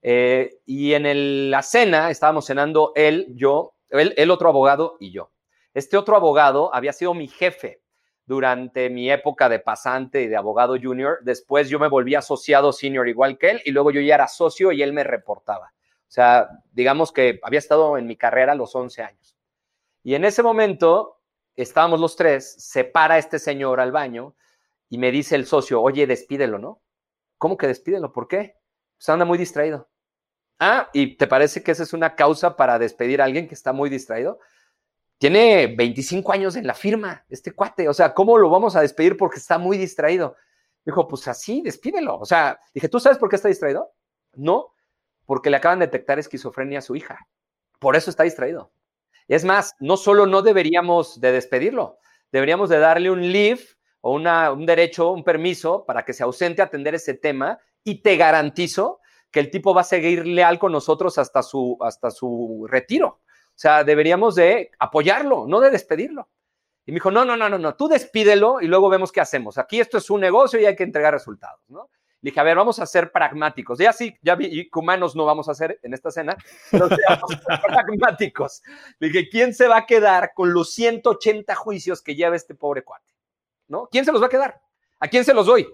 Eh, y en la cena estábamos cenando él, yo, él, el otro abogado y yo. Este otro abogado había sido mi jefe durante mi época de pasante y de abogado junior. Después yo me volví asociado senior igual que él y luego yo ya era socio y él me reportaba. O sea, digamos que había estado en mi carrera a los 11 años. Y en ese momento estábamos los tres, se para este señor al baño y me dice el socio, oye, despídelo, ¿no? ¿Cómo que despídelo? ¿Por qué? Pues anda muy distraído. Ah, ¿y te parece que esa es una causa para despedir a alguien que está muy distraído? Tiene 25 años en la firma, este cuate. O sea, ¿cómo lo vamos a despedir porque está muy distraído? Dijo, pues así, despídelo. O sea, dije, ¿tú sabes por qué está distraído? No, porque le acaban de detectar esquizofrenia a su hija. Por eso está distraído. Es más, no solo no deberíamos de despedirlo, deberíamos de darle un leave o un derecho, un permiso para que se ausente a atender ese tema y te garantizo que el tipo va a seguir leal con nosotros hasta su, hasta su retiro. O sea, deberíamos de apoyarlo, no de despedirlo. Y me dijo, no, no, no, no, no, tú despídelo y luego vemos qué hacemos. Aquí esto es un negocio y hay que entregar resultados, ¿no? Dije, a ver, vamos a ser pragmáticos. Ya sí, ya vi que humanos no vamos a hacer en esta cena, pero seamos pragmáticos. dije, ¿quién se va a quedar con los 180 juicios que lleva este pobre cuate? ¿No? ¿Quién se los va a quedar? ¿A quién se los doy?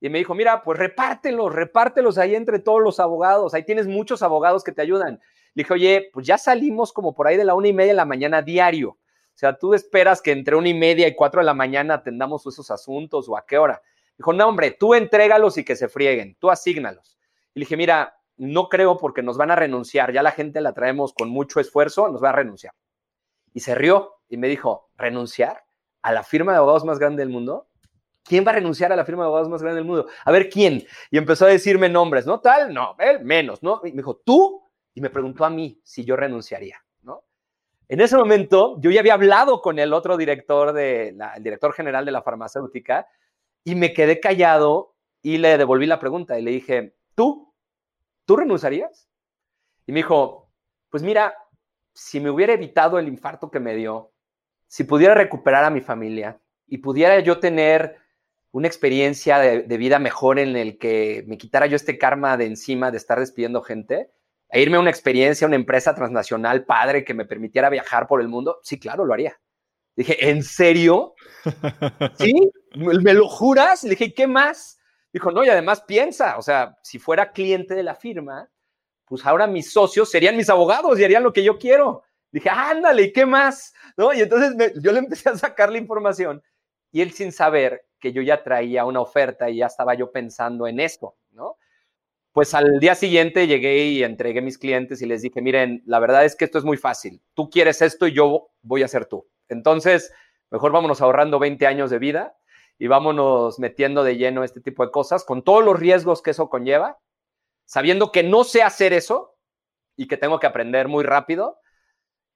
Y me dijo, mira, pues repártelos, repártelos ahí entre todos los abogados. Ahí tienes muchos abogados que te ayudan. Le dije, oye, pues ya salimos como por ahí de la una y media de la mañana diario. O sea, tú esperas que entre una y media y cuatro de la mañana atendamos esos asuntos o a qué hora. Dijo, no, hombre, tú entrégalos y que se frieguen, tú asígnalos. Y le dije, mira, no creo porque nos van a renunciar, ya la gente la traemos con mucho esfuerzo, nos va a renunciar. y se rió y me dijo, ¿renunciar a la firma de abogados más grande del mundo? ¿Quién va a renunciar a la firma de abogados más grande del mundo? A ver, ¿quién? Y empezó a decirme nombres, ¿no? Tal, no, él menos, ¿no? Y me dijo, ¿tú? Y me preguntó a mí si yo renunciaría, ¿no? En ese momento, yo ya había hablado con el otro director, de el director general de la farmacéutica, y me quedé callado y le devolví la pregunta y le dije, ¿tú? ¿Tú renunciarías? Y me dijo, pues mira, si me hubiera evitado el infarto que me dio, si pudiera recuperar a mi familia y pudiera yo tener una experiencia de, vida mejor en el que me quitara yo este karma de encima de estar despidiendo gente, e irme a una experiencia, una empresa transnacional padre que me permitiera viajar por el mundo, sí, claro, lo haría. Dije, ¿en serio? ¿Sí? ¿Me lo juras? Le dije, ¿qué más? Dijo, no, y además piensa, o sea, si fuera cliente de la firma, pues ahora mis socios serían mis abogados y harían lo que yo quiero. Dije, ándale, ¿y qué más? ¿No? Y entonces yo le empecé a sacar la información y él sin saber que yo ya traía una oferta y ya estaba yo pensando en esto, ¿no? Pues al día siguiente llegué y entregué mis clientes y les dije, miren, la verdad es que esto es muy fácil. Tú quieres esto y yo voy a ser tú. Entonces, mejor vámonos ahorrando 20 años de vida y vámonos metiendo de lleno este tipo de cosas con todos los riesgos que eso conlleva, sabiendo que no sé hacer eso y que tengo que aprender muy rápido.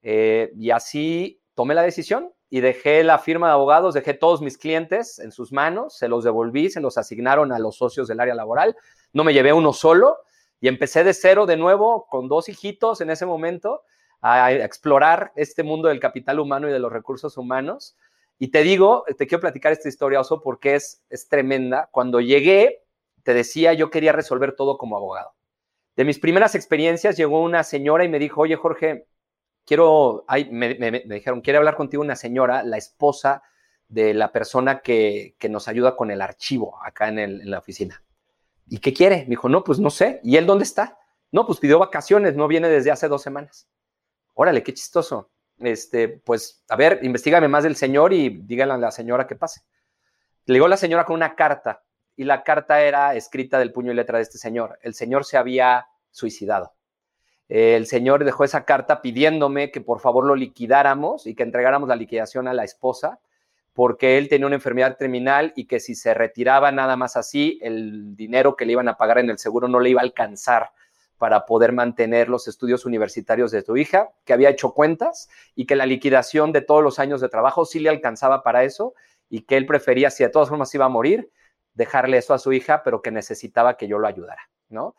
Eh, y así tomé la decisión y dejé la firma de abogados, dejé todos mis clientes en sus manos, se los devolví, se los asignaron a los socios del área laboral, no me llevé uno solo y empecé de cero de nuevo con dos hijitos en ese momento a explorar este mundo del capital humano y de los recursos humanos. Y te digo, te quiero platicar esta historia, Oso, porque es, es tremenda. Cuando llegué, te decía, yo quería resolver todo como abogado. De mis primeras experiencias llegó una señora y me dijo, oye Jorge, quiero, me, dijeron, quiere hablar contigo una señora, la esposa de la persona que, nos ayuda con el archivo acá en, en, la oficina. ¿Y qué quiere? Me dijo, no, pues no sé. ¿Y él dónde está? No, pues pidió vacaciones, no viene desde hace dos semanas. Órale, qué chistoso. Este, pues, a ver, investigame más del señor y díganle a la señora que pase. Le llegó la señora con una carta y la carta era escrita del puño y letra de este señor. El señor se había suicidado el señor dejó esa carta pidiéndome que por favor lo liquidáramos y que entregáramos la liquidación a la esposa, porque él tenía una enfermedad terminal y que si se retiraba nada más así, el dinero que le iban a pagar en el seguro no le iba a alcanzar para poder mantener los estudios universitarios de su hija, que había hecho cuentas y que la liquidación de todos los años de trabajo sí le alcanzaba para eso y que él prefería, si de todas formas iba a morir, dejarle eso a su hija, pero que necesitaba que yo lo ayudara, ¿no?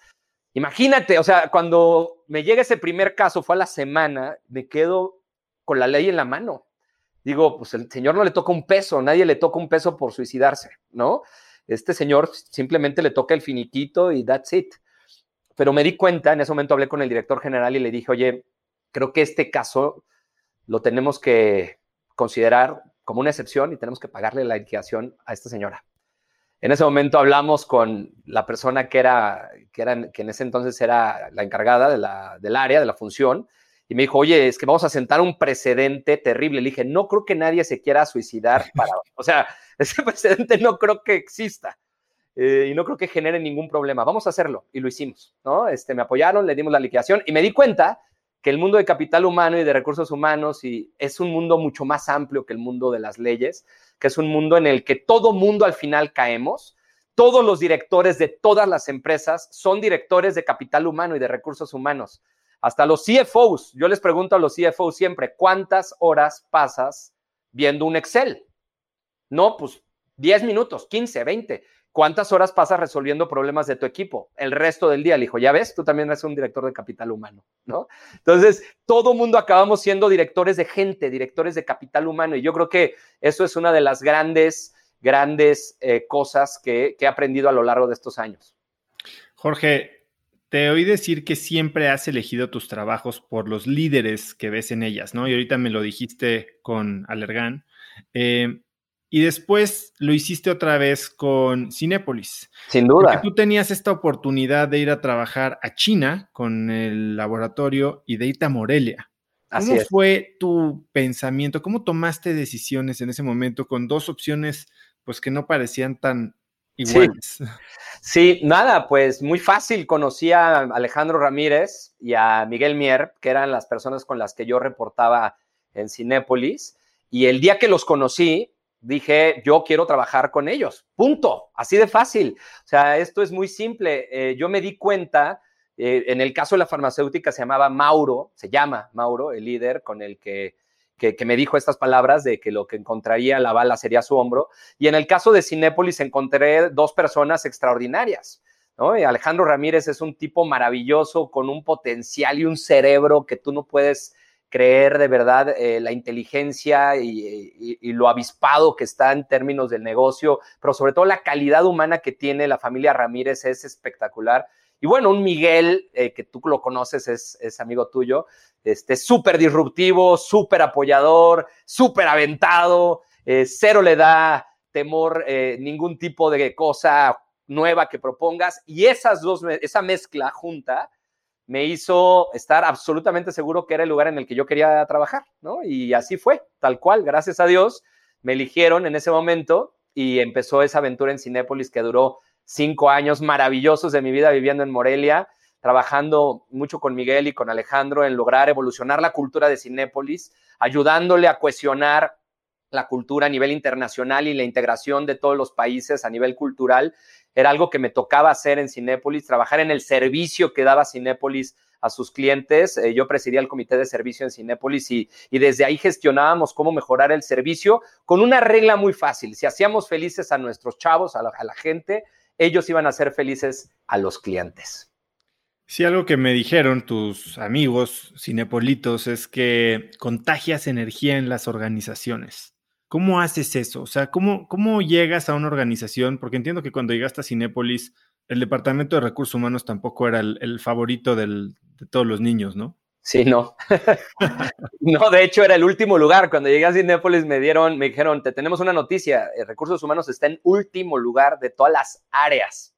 Imagínate, o sea, cuando me llega ese primer caso, fue a la semana, me quedo con la ley en la mano. Digo, pues el señor no le toca un peso, nadie le toca un peso por suicidarse, ¿no? Este señor simplemente le toca el finiquito y that's it. Pero me di cuenta, en ese momento hablé con el director general y le dije, oye, creo que este caso lo tenemos que considerar como una excepción y tenemos que pagarle la liquidación a esta señora. En ese momento hablamos con la persona que era, que, era, que en ese entonces era la encargada del área, de la función, y me dijo, oye, es que vamos a sentar un precedente terrible. Le dije, no creo que nadie se quiera suicidar para, o sea, ese precedente no creo que exista. Eh, y no creo que genere ningún problema. Vamos a hacerlo. Y lo hicimos, ¿no? Este, me apoyaron, le dimos la liquidación y me di cuenta que el mundo de capital humano y de recursos humanos y es un mundo mucho más amplio que el mundo de las leyes, que es un mundo en el que todo mundo al final caemos. Todos los directores de todas las empresas son directores de capital humano y de recursos humanos. Hasta los CFOs, yo les pregunto a los CFOs siempre, ¿cuántas horas pasas viendo un Excel? No, pues 10 minutos, 15, 20. ¿Cuántas horas pasas resolviendo problemas de tu equipo? El resto del día, le dijo, ya ves, tú también eres un director de capital humano, ¿no? Entonces, todo mundo acabamos siendo directores de gente, directores de capital humano. Y yo creo que eso es una de las grandes, grandes eh, cosas que, he aprendido a lo largo de estos años. Jorge, te oí decir que siempre has elegido tus trabajos por los líderes que ves en ellas, ¿no? Y ahorita me lo dijiste con Alergan. Eh, y después lo hiciste otra vez con Cinépolis. Sin duda. Porque tú tenías esta oportunidad de ir a trabajar a China con el laboratorio y de irte a Morelia. ¿Cómo fue tu pensamiento? ¿Cómo tomaste decisiones en ese momento con dos opciones pues que no parecían tan iguales? Sí. sí, nada, pues muy fácil. Conocí a Alejandro Ramírez y a Miguel Mier, que eran las personas con las que yo reportaba en Cinépolis. Y el día que los conocí, dije, yo quiero trabajar con ellos. Punto. Así de fácil. O sea, esto es muy simple. Eh, yo me di cuenta, eh, en el caso de la farmacéutica se llamaba Mauro, se llama Mauro, el líder con el que, que, me dijo estas palabras de que lo que encontraría la bala sería su hombro. Y en el caso de Cinépolis encontré dos personas extraordinarias. Alejandro Ramírez es un tipo maravilloso con un potencial y un cerebro que tú no puedes creer de verdad eh, la inteligencia y, lo avispado que está en términos del negocio, pero sobre todo la calidad humana que tiene la familia Ramírez es espectacular. Y bueno, un Miguel, eh, que tú lo conoces, es, amigo tuyo, este, súper disruptivo, súper apoyador, súper aventado, eh, cero le da temor ningún tipo de cosa nueva que propongas. Y esas dos, esa mezcla junta, me hizo estar absolutamente seguro que era el lugar en el que yo quería trabajar, ¿no? Y así fue, tal cual, gracias a Dios, me eligieron en ese momento y empezó esa aventura en Cinépolis que duró cinco años maravillosos de mi vida viviendo en Morelia, trabajando mucho con Miguel y con Alejandro en lograr evolucionar la cultura de Cinépolis, ayudándole a cohesionar la cultura a nivel internacional y la integración de todos los países a nivel cultural era algo que me tocaba hacer en Cinépolis, trabajar en el servicio que daba Cinépolis a sus clientes. Eh, yo presidía el comité de servicio en Cinépolis y, desde ahí gestionábamos cómo mejorar el servicio con una regla muy fácil. Si hacíamos felices a nuestros chavos, a la, a la gente, ellos iban a ser felices a los clientes. Sí, algo que me dijeron tus amigos cinepolitos es que contagias energía en las organizaciones. ¿Cómo haces eso? O sea, ¿cómo, ¿cómo llegas a una organización? Porque entiendo que cuando llegaste a Cinépolis, el Departamento de Recursos Humanos tampoco era el, favorito de todos los niños, ¿no? Sí, no. no, de hecho era el último lugar. Cuando llegué a Cinépolis me dieron, me dijeron, te tenemos una noticia, eh, Recursos Humanos está en último lugar de todas las áreas.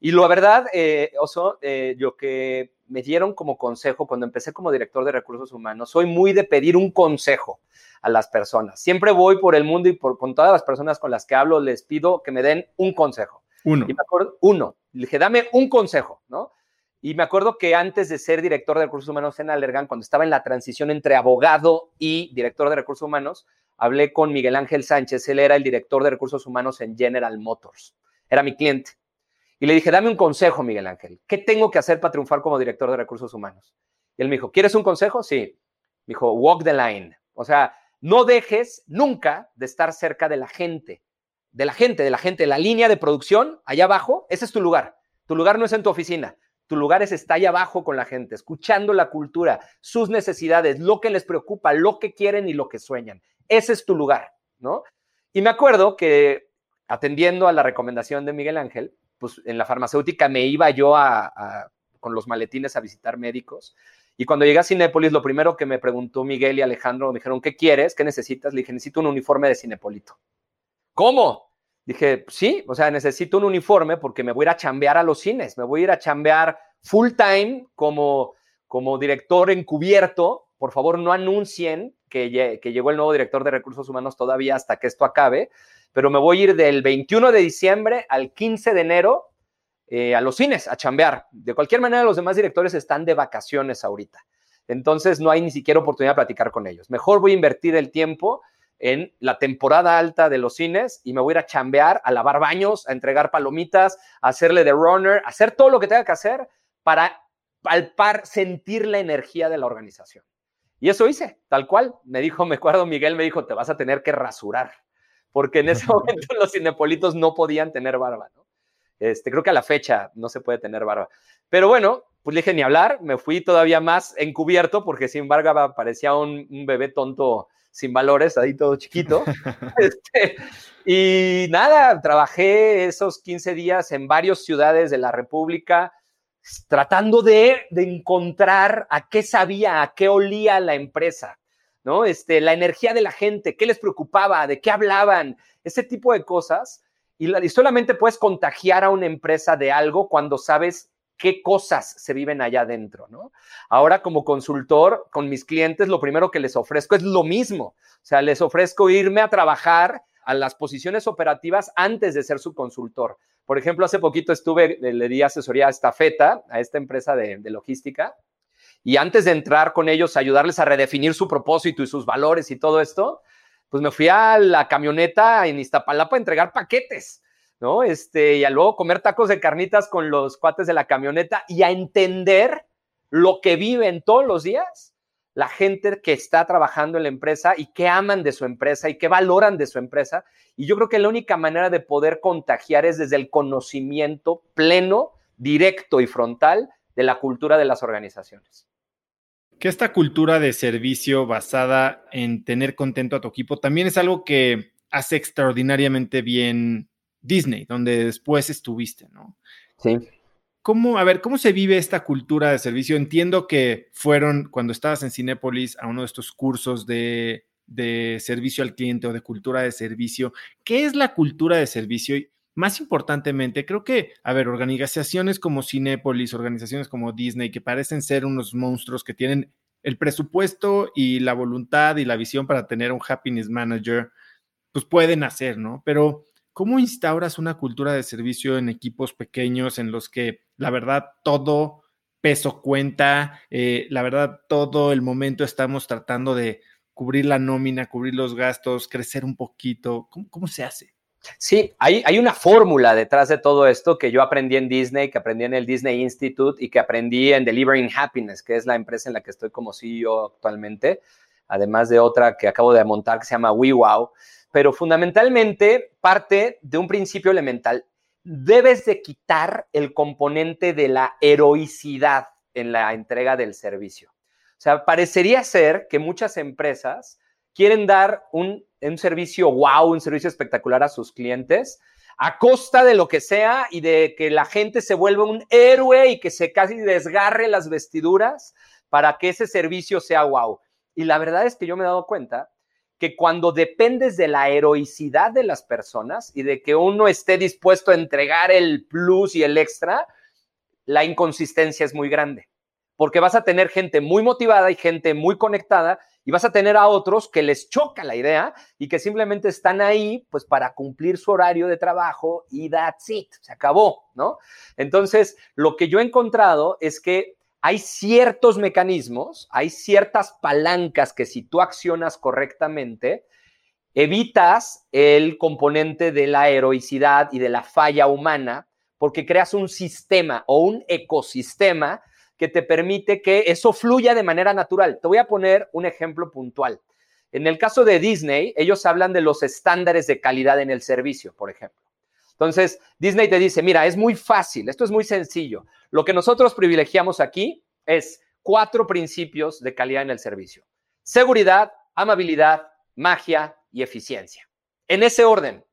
Y la verdad, eh, Oso, eh, yo que me dieron como consejo cuando empecé como director de recursos humanos, soy muy de pedir un consejo a las personas. Siempre voy por el mundo y por, con todas las personas con las que hablo, les pido que me den un consejo. Uno. Y me acuerdo, uno. Le dije, dame un consejo, ¿no? Y me acuerdo que antes de ser director de recursos humanos en Allergan, cuando estaba en la transición entre abogado y director de recursos humanos, hablé con Miguel Ángel Sánchez. Él era el director de recursos humanos en General Motors. Era mi cliente. Y le dije, dame un consejo, Miguel Ángel. ¿Qué tengo que hacer para triunfar como director de recursos humanos? Y él me dijo, ¿quieres un consejo? Sí. Me dijo, walk the line. O sea, no dejes nunca de estar cerca de la gente, de la gente, de la gente, la línea de producción, allá abajo, ese es tu lugar. Tu lugar no es en tu oficina, tu lugar es estar allá abajo con la gente, escuchando la cultura, sus necesidades, lo que les preocupa, lo que quieren y lo que sueñan. Ese es tu lugar, ¿no? Y me acuerdo que atendiendo a la recomendación de Miguel Ángel, pues en la farmacéutica me iba yo a, con los maletines a visitar médicos y cuando llegué a Cinépolis, lo primero que me preguntó Miguel y Alejandro, me dijeron, ¿qué quieres? ¿Qué necesitas? Le dije, necesito un uniforme de Cinepolito. ¿Cómo? Dije, sí, o sea, necesito un uniforme porque me voy a ir a chambear a los cines, me voy a ir a chambear full time como, como director encubierto. Por favor, no anuncien que, que llegó el nuevo director de recursos humanos todavía hasta que esto acabe, pero me voy a ir del 21 de diciembre al 15 de enero eh, a los cines, a chambear. De cualquier manera, los demás directores están de vacaciones ahorita. Entonces, no hay ni siquiera oportunidad de platicar con ellos. Mejor voy a invertir el tiempo en la temporada alta de los cines y me voy a ir a chambear, a lavar baños, a entregar palomitas, a hacerle de runner, a hacer todo lo que tenga que hacer para palpar, sentir la energía de la organización. Y eso hice, tal cual. Me dijo, me acuerdo, Miguel me dijo, te vas a tener que rasurar, porque en ese momento los cinepolitos no podían tener barba, ¿no? Este, creo que a la fecha no se puede tener barba. Pero bueno, pues le dije ni hablar, me fui todavía más encubierto porque sin barba parecía un, bebé tonto sin valores, ahí todo chiquito. Este, y nada, trabajé esos 15 días en varias ciudades de la República tratando de, de encontrar a qué sabía, a qué olía la empresa. ¿No? Este, la energía de la gente, qué les preocupaba, de qué hablaban, ese tipo de cosas y, solamente puedes contagiar a una empresa de algo cuando sabes qué cosas se viven allá adentro. Ahora como consultor con mis clientes, lo primero que les ofrezco es lo mismo. O sea, les ofrezco irme a trabajar a las posiciones operativas antes de ser su consultor. Por ejemplo, hace poquito estuve, le di asesoría a Estafeta, a esta empresa de logística, y antes de entrar con ellos, ayudarles a redefinir su propósito y sus valores y todo esto, pues me fui a la camioneta en Iztapalapa a entregar paquetes, ¿no? Este, y a luego comer tacos de carnitas con los cuates de la camioneta y a entender lo que viven todos los días la gente que está trabajando en la empresa y que aman de su empresa y que valoran de su empresa. Y yo creo que la única manera de poder contagiar es desde el conocimiento pleno, directo y frontal de la cultura de las organizaciones. Que esta cultura de servicio basada en tener contento a tu equipo también es algo que hace extraordinariamente bien Disney, donde después estuviste, ¿no? Sí. ¿Cómo, a ver, cómo se vive esta cultura de servicio? Entiendo que fueron cuando estabas en Cinépolis a uno de estos cursos de, de servicio al cliente o de cultura de servicio. ¿Qué es la cultura de servicio? Y más importantemente, creo que, a ver, organizaciones como Cinépolis, organizaciones como Disney, que parecen ser unos monstruos que tienen el presupuesto y la voluntad y la visión para tener un happiness manager, pues pueden hacer, ¿no? Pero ¿cómo instauras una cultura de servicio en equipos pequeños en los que la verdad todo peso cuenta, eh, la verdad todo el momento estamos tratando de cubrir la nómina, cubrir los gastos, crecer un poquito? ¿Cómo, se hace? Sí, hay, hay una fórmula detrás de todo esto que yo aprendí en Disney, que aprendí en el Disney Institute y que aprendí en Delivering Happiness, que es la empresa en la que estoy como CEO actualmente, además de otra que acabo de montar que se llama WeWow pero fundamentalmente parte de un principio elemental. Debes de quitar el componente de la heroicidad en la entrega del servicio. O sea, parecería ser que muchas empresas quieren dar un, servicio wow, un servicio espectacular a sus clientes a costa de lo que sea y de que la gente se vuelva un héroe y que se casi desgarre las vestiduras para que ese servicio sea wow. Y la verdad es que yo me he dado cuenta que cuando dependes de la heroicidad de las personas y de que uno esté dispuesto a entregar el plus y el extra, la inconsistencia es muy grande. Porque vas a tener gente muy motivada y gente muy conectada y vas a tener a otros que les choca la idea y que simplemente están ahí pues para cumplir su horario de trabajo y that's it, se acabó, ¿no? Entonces, lo que yo he encontrado es que hay ciertos mecanismos, hay ciertas palancas que si tú accionas correctamente, evitas el componente de la heroicidad y de la falla humana, porque creas un sistema o un ecosistema que te permite que eso fluya de manera natural. Te voy a poner un ejemplo puntual. En el caso de Disney, ellos hablan de los estándares de calidad en el servicio, por ejemplo. Entonces, Disney te dice, mira, es muy fácil, esto es muy sencillo. Lo que nosotros privilegiamos aquí es cuatro principios de calidad en el servicio. Seguridad, amabilidad, magia y eficiencia. En ese orden.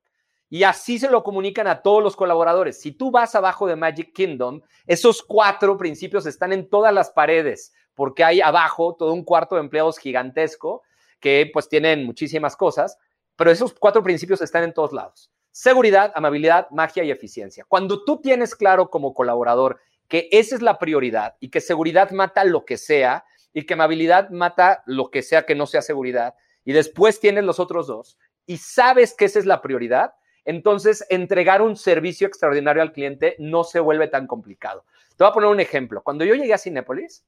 Y así se lo comunican a todos los colaboradores. Si tú vas abajo de Magic Kingdom, esos cuatro principios están en todas las paredes, porque hay abajo todo un cuarto de empleados gigantesco que pues tienen muchísimas cosas, pero esos cuatro principios están en todos lados. Seguridad, amabilidad, magia y eficiencia. Cuando tú tienes claro como colaborador que esa es la prioridad y que seguridad mata lo que sea y que amabilidad mata lo que sea que no sea seguridad y después tienes los otros dos y sabes que esa es la prioridad, entonces entregar un servicio extraordinario al cliente no se vuelve tan complicado. Te voy a poner un ejemplo. Cuando yo llegué a Cinépolis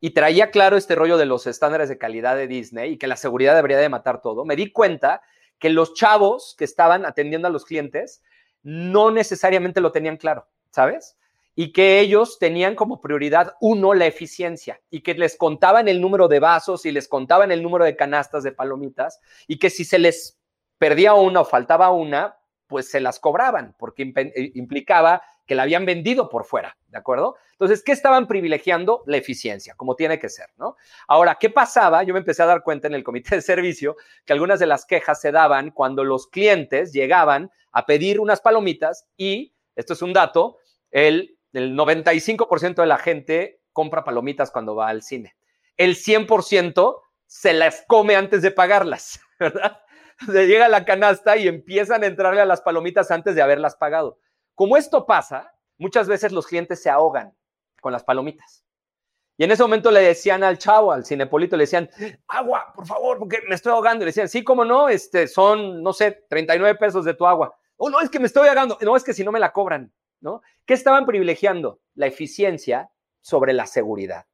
y traía claro este rollo de los estándares de calidad de Disney y que la seguridad debería de matar todo, me di cuenta que los chavos que estaban atendiendo a los clientes no necesariamente lo tenían claro, ¿sabes? Y que ellos tenían como prioridad uno la eficiencia y que les contaban el número de vasos y les contaban el número de canastas de palomitas y que si se les perdía una o faltaba una, pues se las cobraban porque eh, implicaba que la habían vendido por fuera, ¿de acuerdo? Entonces, ¿qué estaban privilegiando? La eficiencia, como tiene que ser, ¿no? Ahora, ¿qué pasaba? Yo me empecé a dar cuenta en el comité de servicio que algunas de las quejas se daban cuando los clientes llegaban a pedir unas palomitas y, esto es un dato, el, el 95% de la gente compra palomitas cuando va al cine. El 100% se las come antes de pagarlas, ¿verdad? Se llega a la canasta y empiezan a entrarle a las palomitas antes de haberlas pagado. Como esto pasa, muchas veces los clientes se ahogan con las palomitas. Y en ese momento le decían al chavo, al cinepolito, le decían, agua, por favor, porque me estoy ahogando. Le decían, sí, cómo no, este, son, no sé, 39 pesos de tu agua. Oh, no, es que me estoy ahogando. No, es que si no me la cobran, ¿no? ¿Qué estaban privilegiando? La eficiencia sobre la seguridad.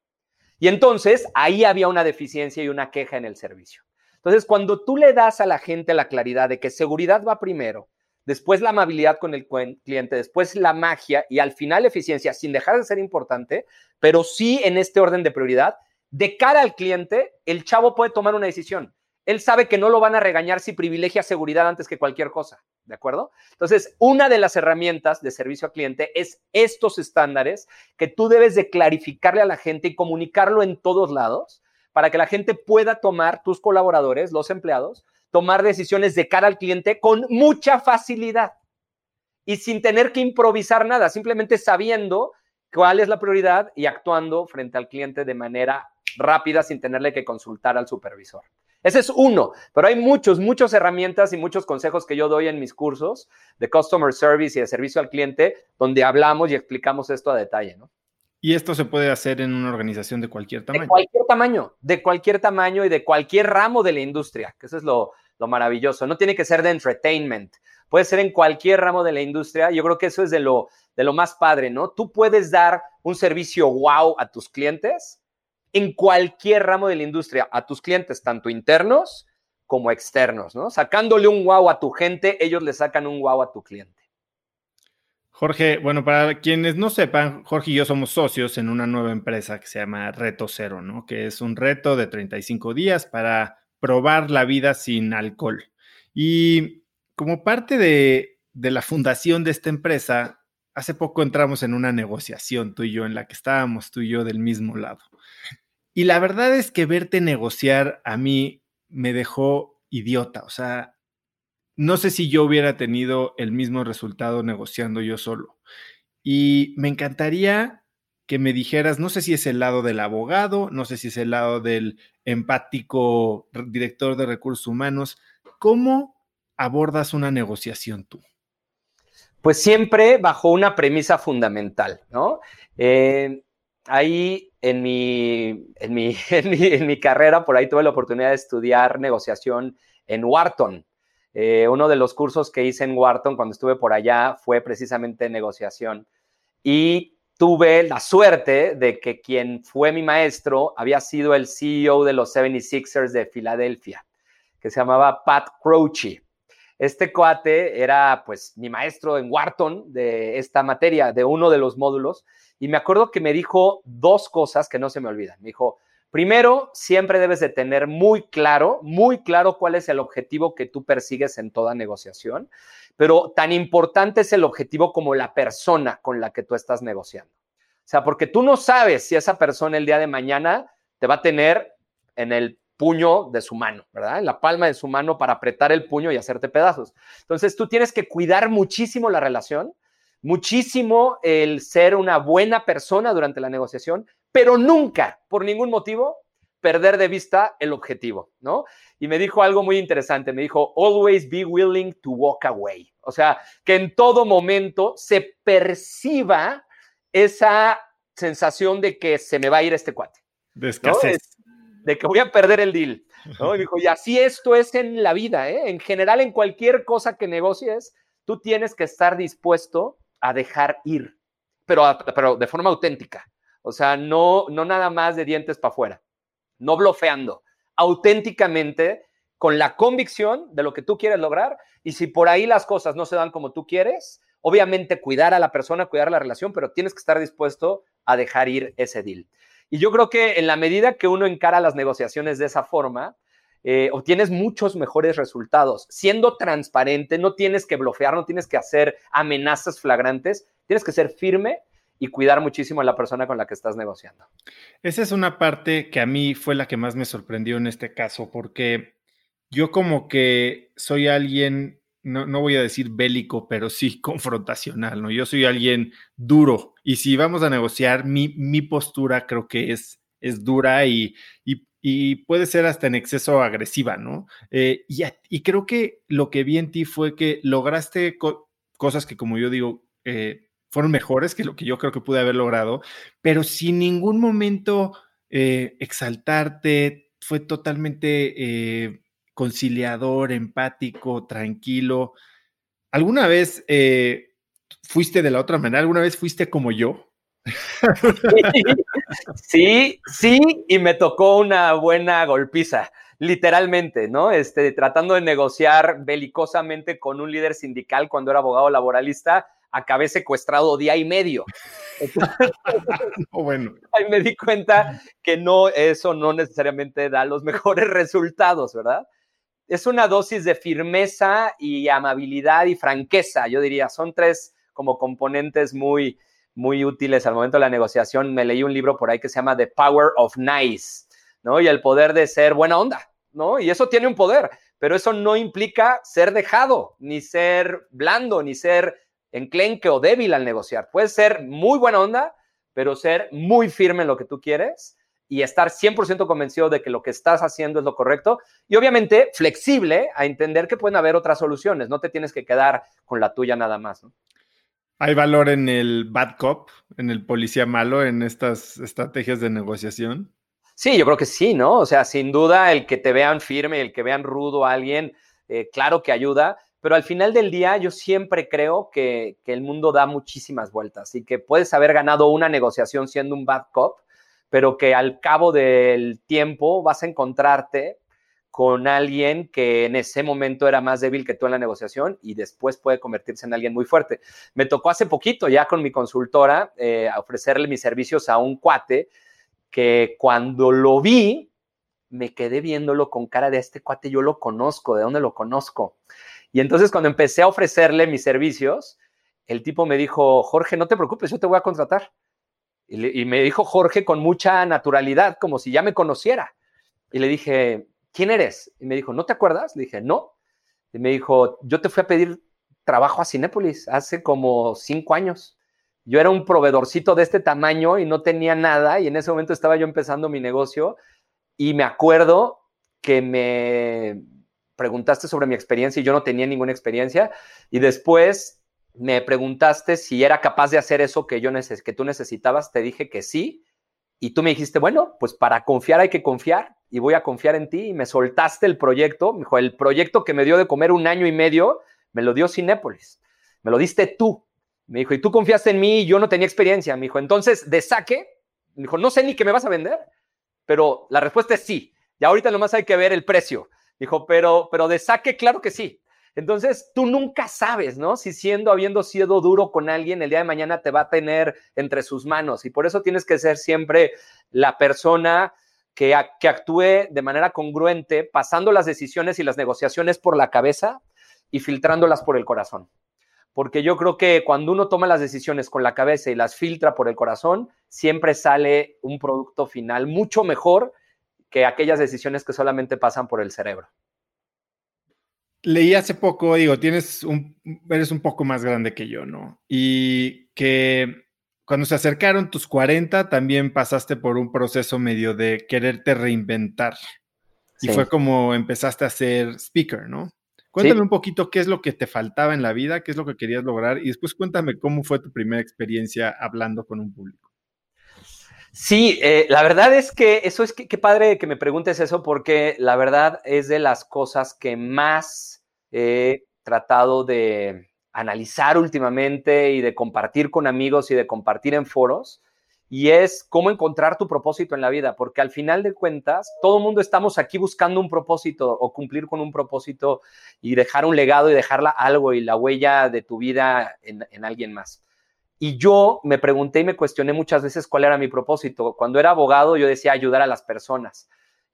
Y entonces ahí había una deficiencia y una queja en el servicio. Entonces, cuando tú le das a la gente la claridad de que seguridad va primero, después la amabilidad con el cliente, después la magia y al final eficiencia, sin dejar de ser importante, pero sí en este orden de prioridad, de cara al cliente, el chavo puede tomar una decisión. Él sabe que no lo van a regañar si privilegia seguridad antes que cualquier cosa, ¿de acuerdo? Entonces, una de las herramientas de servicio al cliente es estos estándares que tú debes de clarificarle a la gente y comunicarlo en todos lados para que la gente pueda tomar, tus colaboradores, los empleados, tomar decisiones de cara al cliente con mucha facilidad y sin tener que improvisar nada, simplemente sabiendo cuál es la prioridad y actuando frente al cliente de manera rápida sin tenerle que consultar al supervisor. Ese es uno, pero hay muchos, muchas herramientas y muchos consejos que yo doy en mis cursos de Customer Service y de servicio al cliente, donde hablamos y explicamos esto a detalle, ¿no? Y esto se puede hacer en una organización de cualquier tamaño. De cualquier tamaño, de cualquier tamaño y de cualquier ramo de la industria, que eso es lo, lo maravilloso. No tiene que ser de entertainment, puede ser en cualquier ramo de la industria. Yo creo que eso es de lo, de lo más padre, ¿no? Tú puedes dar un servicio wow a tus clientes en cualquier ramo de la industria a tus clientes, tanto internos como externos, ¿no? Sacándole un wow a tu gente, ellos le sacan un wow a tu cliente. Jorge, bueno, para quienes no sepan, Jorge y yo somos socios en una nueva empresa que se llama Reto Cero, ¿no? Que es un reto de 35 días para probar la vida sin alcohol. Y como parte de, de la fundación de esta empresa, hace poco entramos en una negociación, tú y yo, en la que estábamos tú y yo del mismo lado. Y la verdad es que verte negociar a mí me dejó idiota. O sea, no sé si yo hubiera tenido el mismo resultado negociando yo solo. Y me encantaría que me dijeras, no sé si es el lado del abogado, no sé si es el lado del empático director de recursos humanos, ¿cómo abordas una negociación tú? Pues siempre bajo una premisa fundamental, ¿no? Eh, ahí en mi, en, mi, en, mi, carrera, por ahí tuve la oportunidad de estudiar negociación en Wharton. Eh, uno de los cursos que hice en Wharton cuando estuve por allá fue precisamente negociación. Y tuve la suerte de que quien fue mi maestro había sido el CEO de los 76ers de Filadelfia, que se llamaba Pat Croce. Este cuate era pues mi maestro en Wharton de esta materia, de uno de los módulos, y me acuerdo que me dijo dos cosas que no se me olvidan. Me dijo, primero, siempre debes de tener muy claro, muy claro cuál es el objetivo que tú persigues en toda negociación, pero tan importante es el objetivo como la persona con la que tú estás negociando. O sea, porque tú no sabes si esa persona el día de mañana te va a tener en el puño de su mano, ¿verdad? En la palma de su mano para apretar el puño y hacerte pedazos. Entonces tú tienes que cuidar muchísimo la relación muchísimo el ser una buena persona durante la negociación, pero nunca, por ningún motivo, perder de vista el objetivo, ¿no? Y me dijo algo muy interesante, me dijo, always be willing to walk away. O sea, que en todo momento se perciba esa sensación de que se me va a ir este cuate. De escasez. De que voy a perder el deal. ¿no? Y dijo, y así esto es en la vida, ¿eh? En general, en cualquier cosa que negocies, tú tienes que estar dispuesto a dejar ir, pero, pero de forma auténtica. O sea, no, no nada más de dientes para afuera, no blofeando, auténticamente con la convicción de lo que tú quieres lograr y si por ahí las cosas no se dan como tú quieres, obviamente cuidar a la persona, cuidar la relación, pero tienes que estar dispuesto a dejar ir ese deal. Y yo creo que en la medida que uno encara las negociaciones de esa forma, eh, obtienes muchos mejores resultados. Siendo transparente, no tienes que bloquear, no tienes que hacer amenazas flagrantes, tienes que ser firme y cuidar muchísimo a la persona con la que estás negociando. Esa es una parte que a mí fue la que más me sorprendió en este caso, porque yo como que soy alguien, no, no voy a decir bélico, pero sí confrontacional, ¿no? Yo soy alguien duro y si vamos a negociar, mi, mi postura creo que es, es dura y, y y puede ser hasta en exceso agresiva, ¿no? Eh, y, creo que lo que vi en ti fue que lograste cosas que, como yo digo, eh, fueron mejores que lo que yo creo que pude haber logrado, pero sin ningún momento eh, exaltarte, fue totalmente conciliador, empático, tranquilo. ¿Alguna vez fuiste de la otra manera? ¿Alguna vez fuiste como yo? Sí, sí, y me tocó una buena golpiza, literalmente, ¿no? Este, tratando de negociar belicosamente con un líder sindical cuando era abogado laboralista, acabé secuestrado día y medio. bueno. Ahí me di cuenta que no, eso no necesariamente da los mejores resultados, ¿verdad? Es una dosis de firmeza y amabilidad y franqueza, yo diría. Son tres como componentes muy, muy útiles al momento de la negociación. Me leí un libro por ahí que se llama The Power of Nice, ¿no? Y el poder de ser buena onda, ¿no? Y eso tiene un poder, pero eso no implica ser dejado, ni ser blando, ni ser enclenque o débil al negociar. Puedes ser muy buena onda, pero ser muy firme en lo que tú quieres y estar 100% convencido de que lo que estás haciendo es lo correcto y obviamente flexible a entender que pueden haber otras soluciones, no te tienes que quedar con la tuya nada más. ¿Hay valor en el bad cop, en el policía malo, en estas estrategias de negociación? Sí, yo creo que sí, ¿no? O sea, sin duda el que te vean firme, el que vean rudo a alguien, eh, claro que ayuda, pero al final del día yo siempre creo que, el mundo da muchísimas vueltas y que puedes haber ganado una negociación siendo un bad cop, pero que al cabo del tiempo vas a encontrarte con alguien que en ese momento era más débil que tú en la negociación y después puede convertirse en alguien muy fuerte. Me tocó hace poquito ya con mi consultora eh, ofrecerle mis servicios a un cuate que cuando lo vi, me quedé viéndolo con cara de este cuate, yo lo conozco, ¿de dónde lo conozco? Y entonces cuando empecé a ofrecerle mis servicios, el tipo me dijo, Jorge, no te preocupes, yo te voy a contratar. Y, me dijo Jorge con mucha naturalidad, como si ya me conociera. Y le dije, ¿quién eres? Y me dijo, ¿no te acuerdas? Le dije, no. Y me dijo, yo te fui a pedir trabajo a Cinépolis hace como cinco años. Yo era un proveedorcito de este tamaño y no tenía nada y en ese momento estaba yo empezando mi negocio y me acuerdo que me, preguntaste sobre mi experiencia y yo no tenía ninguna experiencia. Y después me preguntaste si era capaz de hacer eso que, yo que tú necesitabas. Te dije que sí. Y tú me dijiste, bueno, pues para confiar hay que confiar y voy a confiar en ti. Y me soltaste el proyecto. Me dijo, el proyecto que me dio de comer un año y medio, me lo dio Cinépolis. Me lo diste tú. Me dijo, y tú confiaste en mí y yo no tenía experiencia. Me dijo, entonces, de saque, me dijo, no sé ni qué me vas a vender, pero la respuesta es sí. Y ahorita nomás hay que ver el precio. Dijo, pero, pero de saque, claro que sí. Entonces, tú nunca sabes, ¿no? Si siendo, habiendo sido duro con alguien, el día de mañana te va a tener entre sus manos. Y por eso tienes que ser siempre la persona que, actúe de manera congruente, pasando las decisiones y las negociaciones por la cabeza y filtrándolas por el corazón. Porque yo creo que cuando uno toma las decisiones con la cabeza y las filtra por el corazón, siempre sale un producto final mucho mejor que aquellas decisiones que solamente pasan por el cerebro. Leí hace poco, digo, tienes un, eres un poco más grande que yo, ¿no? Y que cuando se acercaron tus 40 también pasaste por un proceso medio de quererte reinventar. Y fue como empezaste a ser speaker, ¿no? Cuéntame un poquito qué es lo que te faltaba en la vida, qué es lo que querías lograr y después cuéntame cómo fue tu primera experiencia hablando con un público. Sí, eh, la verdad es que eso es que, qué padre que me preguntes eso porque la verdad es de las cosas que más he tratado de analizar últimamente y de compartir con amigos y de compartir en foros y es cómo encontrar tu propósito en la vida, porque al final de cuentas, todo el mundo estamos aquí buscando un propósito o cumplir con un propósito y dejar un legado y dejarla algo y la huella de tu vida en alguien más. Y yo me pregunté y me cuestioné muchas veces cuál era mi propósito. Cuando era abogado yo decía ayudar a las personas.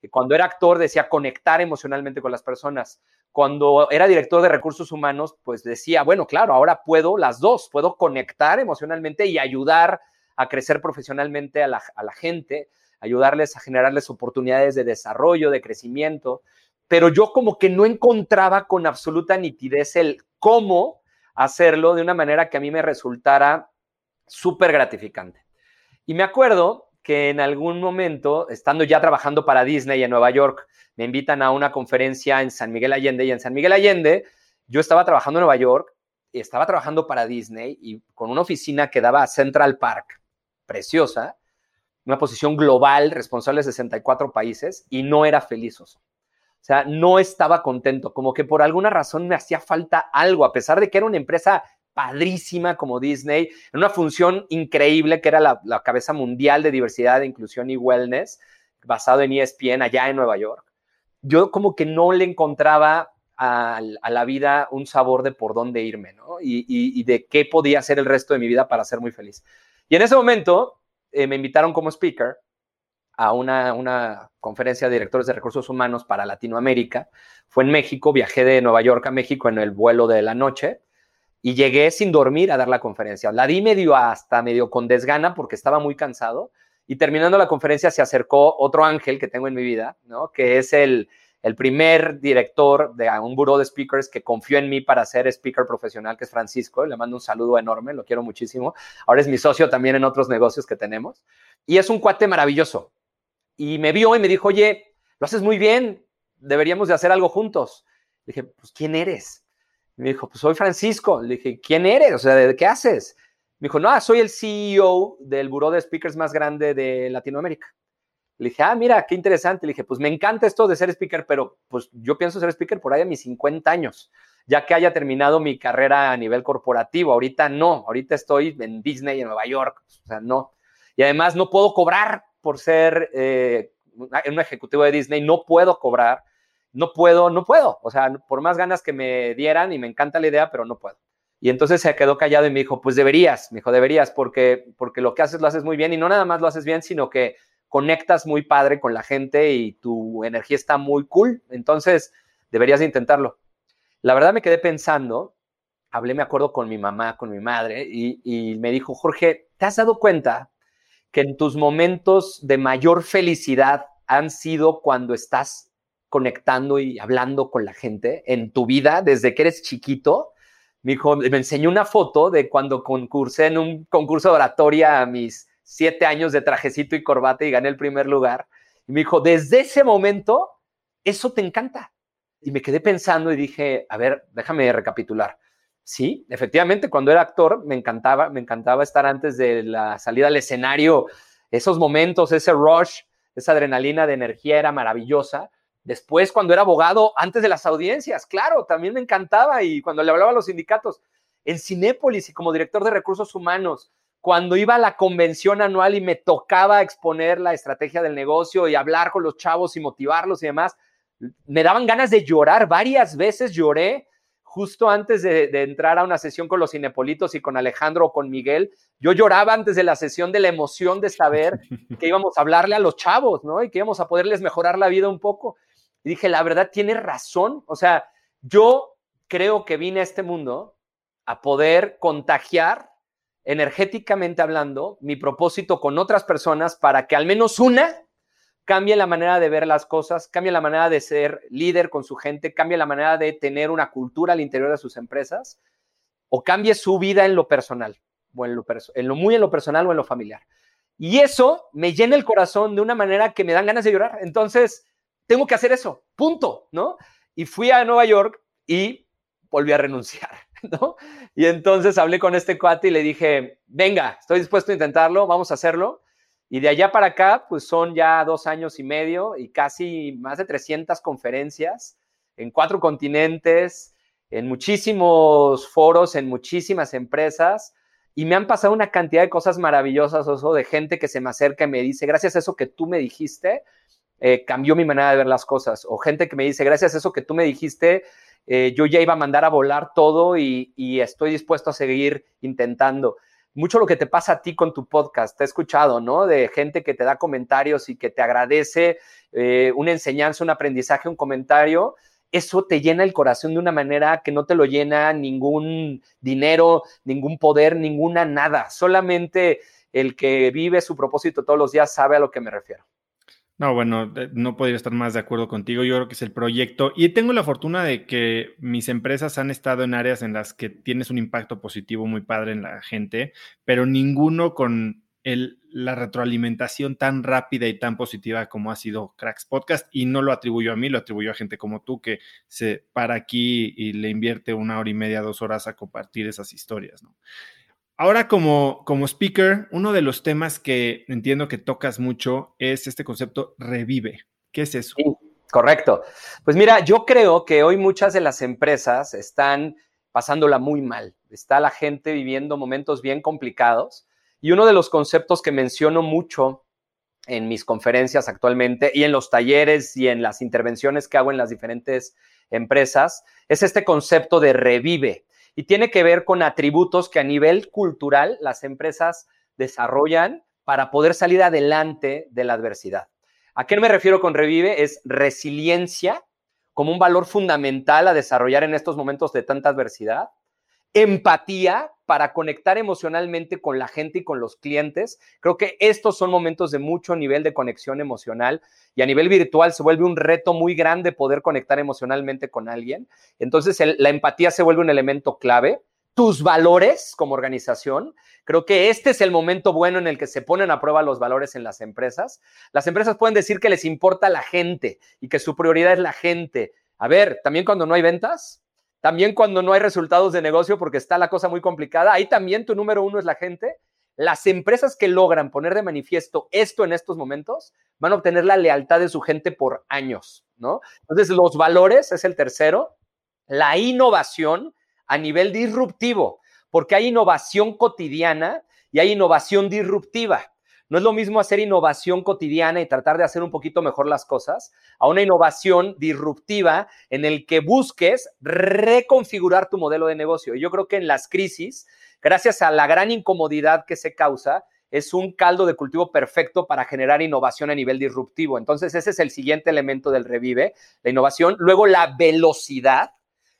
Cuando era actor decía conectar emocionalmente con las personas. Cuando era director de recursos humanos, pues decía, bueno, claro, ahora puedo las dos, puedo conectar emocionalmente y ayudar a crecer profesionalmente a la, a la gente, ayudarles a generarles oportunidades de desarrollo, de crecimiento. Pero yo como que no encontraba con absoluta nitidez el cómo hacerlo de una manera que a mí me resultara súper gratificante. Y me acuerdo que en algún momento, estando ya trabajando para Disney en Nueva York, me invitan a una conferencia en San Miguel Allende y en San Miguel Allende yo estaba trabajando en Nueva York estaba trabajando para Disney y con una oficina que daba a Central Park, preciosa, una posición global, responsable de 64 países y no era feliz. O sea, no estaba contento, como que por alguna razón me hacía falta algo, a pesar de que era una empresa padrísima como Disney, en una función increíble que era la, cabeza mundial de diversidad, inclusión y wellness, basado en ESPN allá en Nueva York. Yo como que no le encontraba a, la vida un sabor de por dónde irme, ¿no? Y, de qué podía hacer el resto de mi vida para ser muy feliz. Y en ese momento eh, me invitaron como speaker a una, conferencia de directores de recursos humanos para Latinoamérica. Fue en México, viajé de Nueva York a México en el vuelo de la noche y llegué sin dormir a dar la conferencia. La di medio hasta medio con desgana porque estaba muy cansado y terminando la conferencia se acercó otro ángel que tengo en mi vida, ¿no? Que es el, el primer director de un buró de speakers que confió en mí para ser speaker profesional, que es Francisco. Le mando un saludo enorme, lo quiero muchísimo. Ahora es mi socio también en otros negocios que tenemos. Y es un cuate maravilloso. Y me vio y me dijo, oye, lo haces muy bien, deberíamos de hacer algo juntos. Dije, pues, ¿quién eres? Me dijo, pues soy Francisco. Le dije, ¿quién eres? O sea, ¿qué haces? Me dijo, no, soy el CEO del buró de speakers más grande de Latinoamérica. Le dije, ah, mira, qué interesante. Le dije, pues me encanta esto de ser speaker, pero pues yo pienso ser speaker por ahí a mis 50 años, ya que haya terminado mi carrera a nivel corporativo. Ahorita no, ahorita estoy en Disney, en Nueva York, o sea, no. Y además no puedo cobrar por ser eh, un ejecutivo de Disney, no puedo cobrar, no puedo, no puedo. O sea, por más ganas que me dieran y me encanta la idea, pero no puedo. Y entonces se quedó callado y me dijo, pues deberías, me dijo, deberías, porque, porque lo que haces lo haces muy bien y no nada más lo haces bien, sino que conectas muy padre con la gente y tu energía está muy cool. Entonces, deberías intentarlo. La verdad me quedé pensando, hablé, me acuerdo, con mi mamá, con mi madre, y, me dijo, Jorge, ¿te has dado cuenta que en tus momentos de mayor felicidad han sido cuando estás conectando y hablando con la gente en tu vida desde que eres chiquito? Me dijo, me enseñó una foto de cuando concursé en un concurso de oratoria a mis siete años de trajecito y corbata y gané el primer lugar. Y me dijo, desde ese momento, eso te encanta. Y me quedé pensando y dije, a ver, déjame recapitular. Sí, efectivamente, cuando era actor me encantaba, me encantaba estar antes de la salida al escenario, esos momentos, ese rush, esa adrenalina de energía era maravillosa. Después, cuando era abogado, antes de las audiencias, claro, también me encantaba y cuando le hablaba a los sindicatos, en Cinépolis y como director de recursos humanos, cuando iba a la convención anual y me tocaba exponer la estrategia del negocio y hablar con los chavos y motivarlos y demás, me daban ganas de llorar. Varias veces lloré justo antes de, entrar a una sesión con los cinepolitos y con Alejandro o con Miguel. Yo lloraba antes de la sesión de la emoción de saber que íbamos a hablarle a los chavos, ¿no? Y que íbamos a poderles mejorar la vida un poco. Y dije, la verdad, tiene razón. O sea, yo creo que vine a este mundo a poder contagiar energéticamente hablando, mi propósito con otras personas para que al menos una cambie la manera de ver las cosas, cambie la manera de ser líder con su gente, cambie la manera de tener una cultura al interior de sus empresas o cambie su vida en lo personal, o en lo, en lo muy en lo personal o en lo familiar. Y eso me llena el corazón de una manera que me dan ganas de llorar. Entonces, tengo que hacer eso, punto, ¿no? Y fui a Nueva York y volví a renunciar. ¿no? Y entonces hablé con este cuate y le dije, venga, estoy dispuesto a intentarlo, vamos a hacerlo. Y de allá para acá, pues son ya dos años y medio y casi más de 300 conferencias en cuatro continentes, en muchísimos foros, en muchísimas empresas. Y me han pasado una cantidad de cosas maravillosas, Oso, de gente que se me acerca y me dice, gracias a eso que tú me dijiste, eh, cambió mi manera de ver las cosas. O gente que me dice, gracias a eso que tú me dijiste, eh, yo ya iba a mandar a volar todo y, estoy dispuesto a seguir intentando. Mucho lo que te pasa a ti con tu podcast, te he escuchado, ¿no? De gente que te da comentarios y que te agradece eh, una enseñanza, un aprendizaje, un comentario. Eso te llena el corazón de una manera que no te lo llena ningún dinero, ningún poder, ninguna nada. Solamente el que vive su propósito todos los días sabe a lo que me refiero. No, bueno, no podría estar más de acuerdo contigo. Yo creo que es el proyecto. Y tengo la fortuna de que mis empresas han estado en áreas en las que tienes un impacto positivo muy padre en la gente, pero ninguno con el, la retroalimentación tan rápida y tan positiva como ha sido Cracks Podcast. Y no lo atribuyo a mí, lo atribuyo a gente como tú que se para aquí y le invierte una hora y media, dos horas a compartir esas historias, ¿no? Ahora como, como speaker, uno de los temas que entiendo que tocas mucho es este concepto revive. ¿Qué es eso? correcto. Pues mira, yo creo que hoy muchas de las empresas están pasándola muy mal. Está la gente viviendo momentos bien complicados. Y uno de los conceptos que menciono mucho en mis conferencias actualmente y en los talleres y en las intervenciones que hago en las diferentes empresas es este concepto de revive y tiene que ver con atributos que a nivel cultural las empresas desarrollan para poder salir adelante de la adversidad. ¿A qué me refiero con revive? Es resiliencia como un valor fundamental a desarrollar en estos momentos de tanta adversidad, empatía para conectar emocionalmente con la gente y con los clientes. Creo que estos son momentos de mucho nivel de conexión emocional y a nivel virtual se vuelve un reto muy grande poder conectar emocionalmente con alguien. Entonces la empatía se vuelve un elemento clave. Tus valores como organización. Creo que este es el momento bueno en el que se ponen a prueba los valores en las empresas. Las empresas pueden decir que les importa la gente y que su prioridad es la gente. A ver, también cuando no hay ventas, también cuando no hay resultados de negocio porque está la cosa muy complicada, ahí también tu número uno es la gente. Las empresas que logran poner de manifiesto esto en estos momentos van a obtener la lealtad de su gente por años, ¿no? Entonces, los valores es el tercero, la innovación a nivel disruptivo, porque hay innovación cotidiana y hay innovación disruptiva. No es lo mismo hacer innovación cotidiana y tratar de hacer un poquito mejor las cosas a una innovación disruptiva en el que busques reconfigurar tu modelo de negocio. Y yo creo que en las crisis, gracias a la gran incomodidad que se causa, es un caldo de cultivo perfecto para generar innovación a nivel disruptivo. Entonces, ese es el siguiente elemento del revive, la innovación. Luego, la velocidad.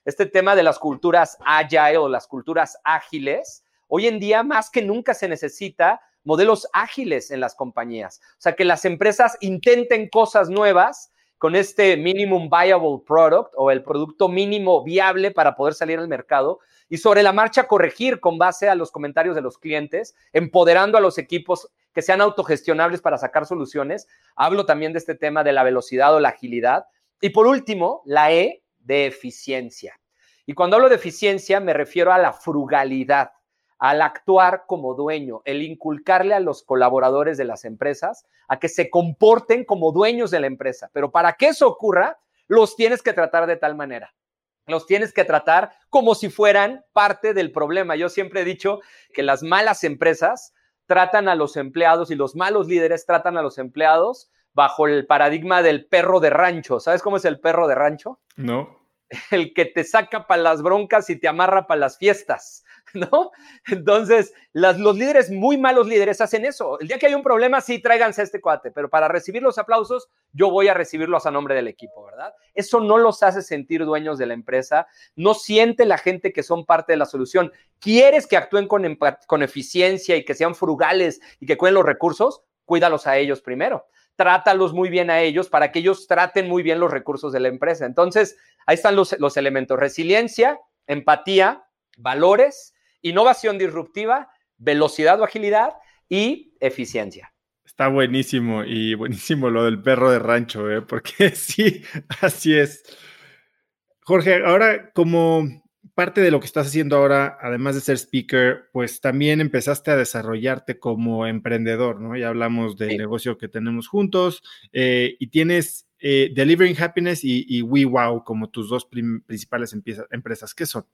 Este tema de las culturas agile o las culturas ágiles, hoy en día más que nunca se necesita modelos ágiles en las compañías. O sea, que las empresas intenten cosas nuevas con este minimum viable product o el producto mínimo viable para poder salir al mercado y sobre la marcha corregir con base a los comentarios de los clientes, empoderando a los equipos que sean autogestionables para sacar soluciones. Hablo también de este tema de la velocidad o la agilidad. Y por último, la E de eficiencia. Y cuando hablo de eficiencia me refiero a la frugalidad al actuar como dueño, el inculcarle a los colaboradores de las empresas a que se comporten como dueños de la empresa. Pero para que eso ocurra, los tienes que tratar de tal manera. Los tienes que tratar como si fueran parte del problema. Yo siempre he dicho que las malas empresas tratan a los empleados y los malos líderes tratan a los empleados bajo el paradigma del perro de rancho. ¿Sabes cómo es el perro de rancho? No. El que te saca para las broncas y te amarra para las fiestas. ¿no? Entonces, los líderes, muy malos líderes, hacen eso. El día que hay un problema, sí, tráiganse este cuate, pero para recibir los aplausos, yo voy a recibirlos a nombre del equipo, ¿verdad? Eso no los hace sentir dueños de la empresa, no siente la gente que son parte de la solución. ¿Quieres que actúen con, con eficiencia y que sean frugales y que cuiden los recursos? Cuídalos a ellos primero. Trátalos muy bien a ellos para que ellos traten muy bien los recursos de la empresa. Entonces, ahí están los, los elementos. Resiliencia, empatía, valores innovación disruptiva, velocidad o agilidad y eficiencia. Está buenísimo y buenísimo lo del perro de rancho, ¿eh? porque sí, así es. Jorge, ahora como parte de lo que estás haciendo ahora, además de ser speaker, pues también empezaste a desarrollarte como emprendedor, ¿no? Ya hablamos del negocio que tenemos juntos eh, y tienes eh, Delivering Happiness y, y WeWow como tus dos principales empresas. ¿Qué son?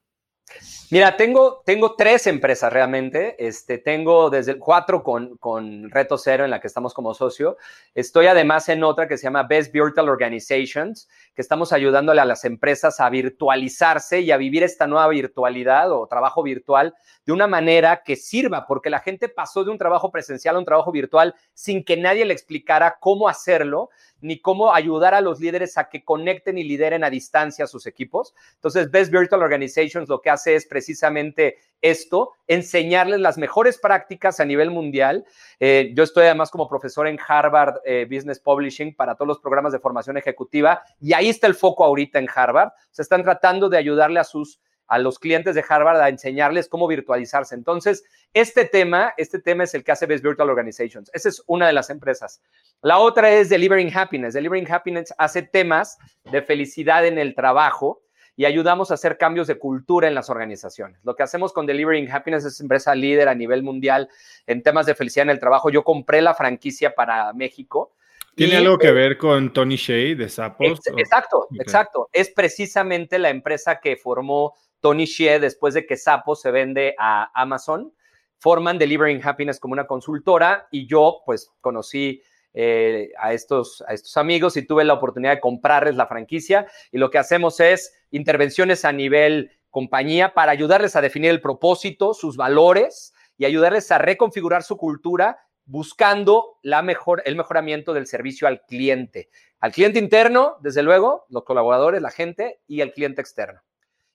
Mira, tengo, tengo tres empresas realmente. Este, tengo desde cuatro con, con Reto Cero, en la que estamos como socio. Estoy además en otra que se llama Best Virtual Organizations, que estamos ayudándole a las empresas a virtualizarse y a vivir esta nueva virtualidad o trabajo virtual de una manera que sirva, porque la gente pasó de un trabajo presencial a un trabajo virtual sin que nadie le explicara cómo hacerlo ni cómo ayudar a los líderes a que conecten y lideren a distancia a sus equipos. Entonces, Best Virtual Organizations lo que hace es precisamente esto, enseñarles las mejores prácticas a nivel mundial. Eh, yo estoy además como profesor en Harvard eh, Business Publishing para todos los programas de formación ejecutiva y ahí está el foco ahorita en Harvard. Se están tratando de ayudarle a sus a los clientes de Harvard a enseñarles cómo virtualizarse. Entonces, este tema, este tema es el que hace Best Virtual Organizations. Esa es una de las empresas. La otra es Delivering Happiness. Delivering Happiness hace temas de felicidad en el trabajo y ayudamos a hacer cambios de cultura en las organizaciones. Lo que hacemos con Delivering Happiness es empresa líder a nivel mundial en temas de felicidad en el trabajo. Yo compré la franquicia para México ¿Tiene algo que ver con Tony Shea de Zappos? exacto, exacto. Es precisamente la empresa que formó Tony Shea después de que Zappos se vende a Amazon. Forman Delivering Happiness como una consultora y yo pues conocí eh, a, estos, a estos amigos y tuve la oportunidad de comprarles la franquicia y lo que hacemos es intervenciones a nivel compañía para ayudarles a definir el propósito, sus valores y ayudarles a reconfigurar su cultura buscando la mejor, el mejoramiento del servicio al cliente. Al cliente interno, desde luego, los colaboradores, la gente y el cliente externo.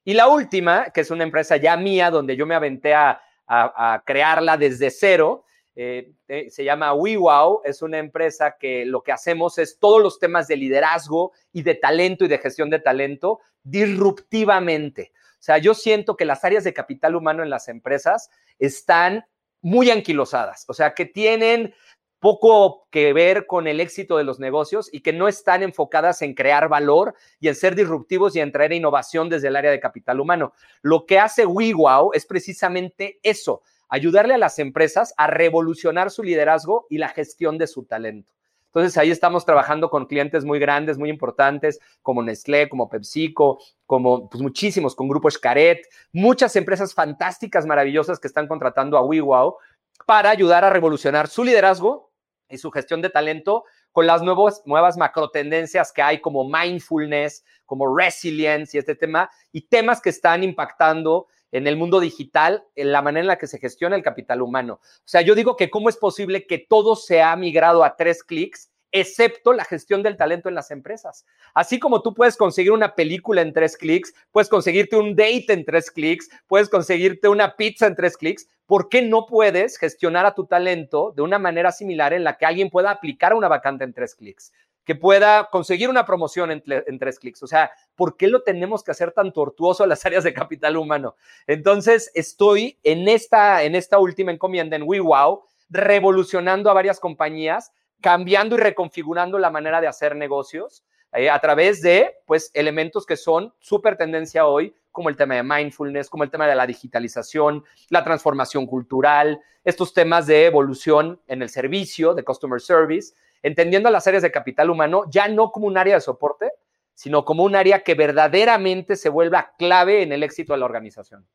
Y la última, que es una empresa ya mía, donde yo me aventé a, a crearla desde cero, eh, eh, se llama WeWow, es una empresa que lo que hacemos es todos los temas de liderazgo y de talento y de gestión de talento disruptivamente. O sea, yo siento que las áreas de capital humano en las empresas están muy anquilosadas, o sea, que tienen poco que ver con el éxito de los negocios y que no están enfocadas en crear valor y en ser disruptivos y en traer innovación desde el área de capital humano. Lo que hace WeWow es precisamente eso, ayudarle a las empresas a revolucionar su liderazgo y la gestión de su talento. Entonces ahí estamos trabajando con clientes muy grandes, muy importantes, como Nestlé, como PepsiCo, como pues, muchísimos, con Grupo Xcaret, muchas empresas fantásticas, maravillosas que están contratando a WeWow para ayudar a revolucionar su liderazgo y su gestión de talento con las nuevas, nuevas macro tendencias que hay como mindfulness, como resilience y este tema, y temas que están impactando en el mundo digital, en la manera en la que se gestiona el capital humano. O sea, yo digo que cómo es posible que todo se ha migrado a tres clics, excepto la gestión del talento en las empresas. Así como tú puedes conseguir una película en tres clics, puedes conseguirte un date en tres clics, puedes conseguirte una pizza en tres clics, ¿por qué no puedes gestionar a tu talento de una manera similar en la que alguien pueda aplicar una vacante en tres clics? Que pueda conseguir una promoción en, tres clics. O sea, ¿por qué lo tenemos que hacer tan tortuoso las áreas de capital humano? Entonces, estoy en esta, en esta última encomienda en WeWow, revolucionando a varias compañías, cambiando y reconfigurando la manera de hacer negocios eh, a través de, pues, elementos que son súper tendencia hoy, como el tema de mindfulness, como el tema de la digitalización, la transformación cultural, estos temas de evolución en el servicio, de customer service, entendiendo las áreas de capital humano ya no como un área de soporte, sino como un área que verdaderamente se vuelva clave en el éxito de la organización.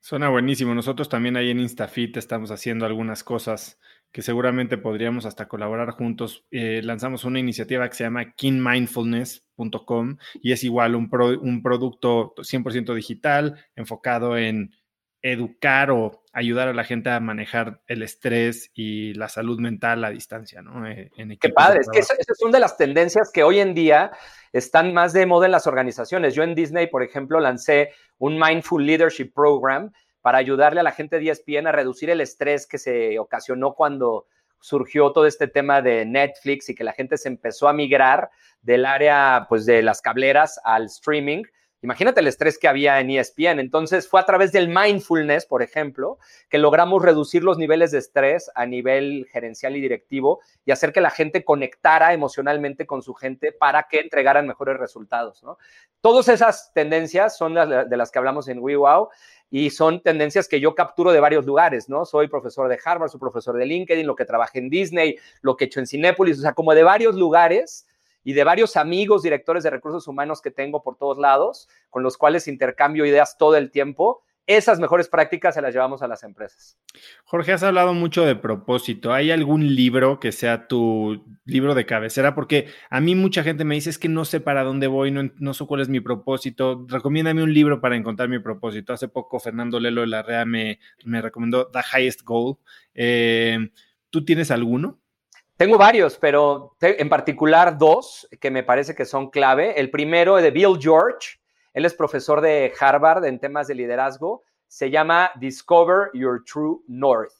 Suena buenísimo. Nosotros también ahí en InstaFit estamos haciendo algunas cosas que seguramente podríamos hasta colaborar juntos. Eh, lanzamos una iniciativa que se llama keenmindfulness.com y es igual un, un producto 100% digital enfocado en educar o ayudar a la gente a manejar el estrés y la salud mental a distancia, ¿no? Eh, Qué padre, es que esa es una de las tendencias que hoy en día están más de moda en las organizaciones. Yo en Disney, por ejemplo, lancé un Mindful Leadership Program para ayudarle a la gente de ESPN a reducir el estrés que se ocasionó cuando surgió todo este tema de Netflix y que la gente se empezó a migrar del área pues de las cableras al streaming Imagínate el estrés que había en ESPN. Entonces fue a través del mindfulness, por ejemplo, que logramos reducir los niveles de estrés a nivel gerencial y directivo y hacer que la gente conectara emocionalmente con su gente para que entregaran mejores resultados. ¿no? Todas esas tendencias son las de las que hablamos en WeWow y son tendencias que yo capturo de varios lugares, ¿no? Soy profesor de Harvard, soy profesor de LinkedIn, lo que trabajé en Disney, lo que he hecho en Cinépolis, o sea, como de varios lugares y de varios amigos directores de recursos humanos que tengo por todos lados, con los cuales intercambio ideas todo el tiempo. Esas mejores prácticas se las llevamos a las empresas. Jorge, has hablado mucho de propósito. ¿Hay algún libro que sea tu libro de cabecera? Porque a mí mucha gente me dice es que no sé para dónde voy, no, sé cuál es mi propósito. Recomiéndame un libro para encontrar mi propósito. Hace poco Fernando Lelo de la REA me, me recomendó The Highest Goal. Eh, ¿Tú tienes alguno? Tengo varios, pero en particular dos que me parece que son clave. El primero es de Bill George. Él es profesor de Harvard en temas de liderazgo. Se llama Discover Your True North.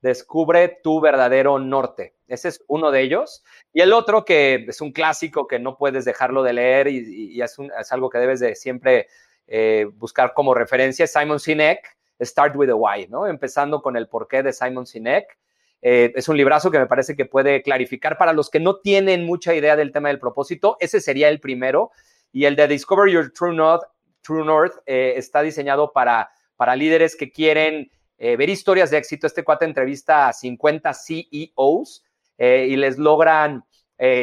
Descubre tu verdadero norte. Ese es uno de ellos. Y el otro que es un clásico que no puedes dejarlo de leer y, es, algo que debes de siempre eh, buscar como referencia. Simon Sinek, Start with the Why, ¿no? Empezando con el porqué de Simon Sinek eh, es un librazo que me parece que puede clarificar para los que no tienen mucha idea del tema del propósito. Ese sería el primero. Y el de Discover Your True North, True North eh, está diseñado para, para líderes que quieren eh, ver historias de éxito. Este cuate entrevista a 50 CEOs y les logran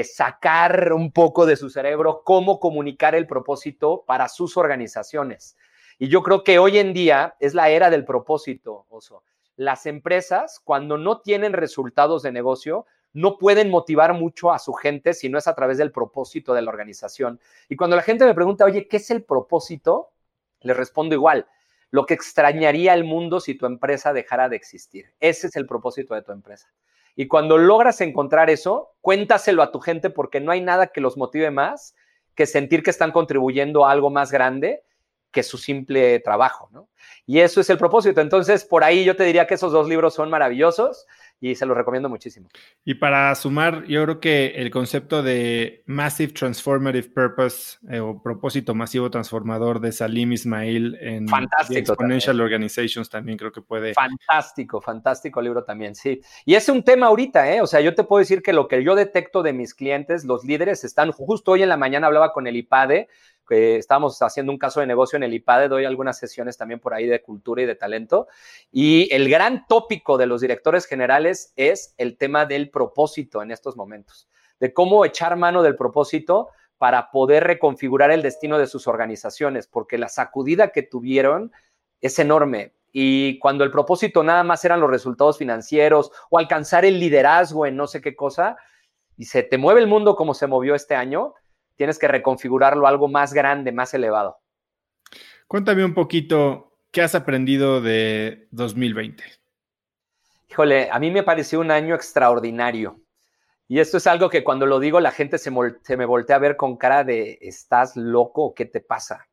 sacar un poco de su cerebro cómo comunicar el propósito para sus organizaciones. Y yo creo que hoy en día es la era del propósito, Oso. Las empresas, cuando no tienen resultados de negocio, no pueden motivar mucho a su gente si no es a través del propósito de la organización. Y cuando la gente me pregunta, oye, ¿qué es el propósito? Le respondo igual, lo que extrañaría el mundo si tu empresa dejara de existir. Ese es el propósito de tu empresa. Y cuando logras encontrar eso, cuéntaselo a tu gente porque no hay nada que los motive más que sentir que están contribuyendo a algo más grande que su simple trabajo, ¿no? Y eso es el propósito. Entonces, por ahí yo te diría que esos dos libros son maravillosos y se los recomiendo muchísimo. Y para sumar, yo creo que el concepto de Massive Transformative Purpose eh, o propósito masivo transformador de Salim Ismail en fantástico Exponential Organizations también creo que puede. Fantástico, fantástico libro también, sí. Y es un tema ahorita, ¿eh? O sea, yo te puedo decir que lo que yo detecto de mis clientes, los líderes están, justo hoy en la mañana hablaba con el IPADE que estábamos haciendo un caso de negocio en el IPADE, doy algunas sesiones también por ahí de cultura y de talento. Y el gran tópico de los directores generales es el tema del propósito en estos momentos, de cómo echar mano del propósito para poder reconfigurar el destino de sus organizaciones, porque la sacudida que tuvieron es enorme. Y cuando el propósito nada más eran los resultados financieros o alcanzar el liderazgo en no sé qué cosa, y se te mueve el mundo como se movió este año, tienes que reconfigurarlo a algo más grande, más elevado. Cuéntame un poquito, ¿qué has aprendido de 2020? Híjole, a mí me pareció un año extraordinario. Y esto es algo que cuando lo digo la gente se, me voltea a ver con cara de, ¿estás loco? ¿Qué te pasa?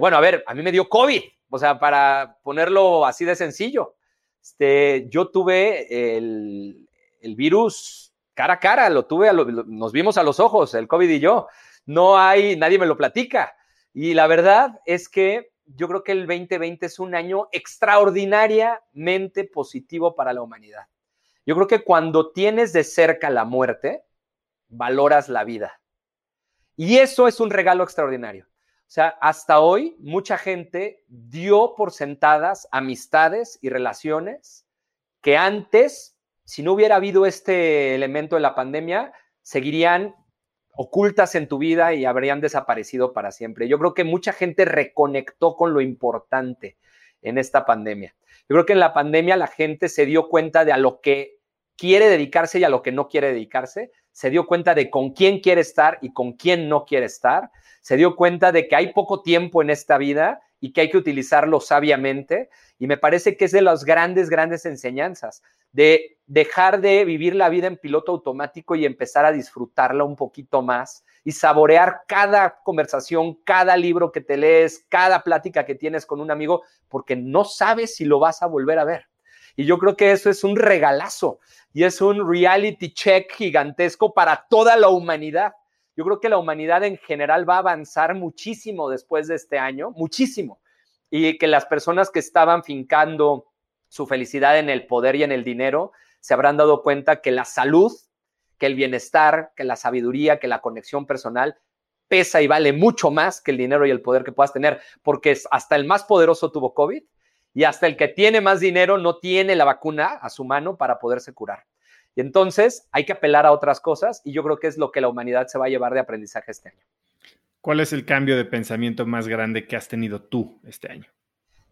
bueno, a ver, a mí me dio COVID, o sea, para ponerlo así de sencillo. Este, yo tuve el, el virus cara a cara, lo tuve, nos vimos a los ojos, el COVID y yo. No hay, nadie me lo platica. Y la verdad es que yo creo que el 2020 es un año extraordinariamente positivo para la humanidad. Yo creo que cuando tienes de cerca la muerte, valoras la vida. Y eso es un regalo extraordinario. O sea, hasta hoy mucha gente dio por sentadas amistades y relaciones que antes si no hubiera habido este elemento de la pandemia, seguirían ocultas en tu vida y habrían desaparecido para siempre. Yo creo que mucha gente reconectó con lo importante en esta pandemia. Yo creo que en la pandemia la gente se dio cuenta de a lo que quiere dedicarse y a lo que no quiere dedicarse, se dio cuenta de con quién quiere estar y con quién no quiere estar, se dio cuenta de que hay poco tiempo en esta vida y que hay que utilizarlo sabiamente. Y me parece que es de las grandes, grandes enseñanzas, de dejar de vivir la vida en piloto automático y empezar a disfrutarla un poquito más y saborear cada conversación, cada libro que te lees, cada plática que tienes con un amigo, porque no sabes si lo vas a volver a ver. Y yo creo que eso es un regalazo y es un reality check gigantesco para toda la humanidad. Yo creo que la humanidad en general va a avanzar muchísimo después de este año, muchísimo. Y que las personas que estaban fincando su felicidad en el poder y en el dinero se habrán dado cuenta que la salud, que el bienestar, que la sabiduría, que la conexión personal pesa y vale mucho más que el dinero y el poder que puedas tener, porque hasta el más poderoso tuvo COVID y hasta el que tiene más dinero no tiene la vacuna a su mano para poderse curar. Y entonces hay que apelar a otras cosas y yo creo que es lo que la humanidad se va a llevar de aprendizaje este año. ¿Cuál es el cambio de pensamiento más grande que has tenido tú este año?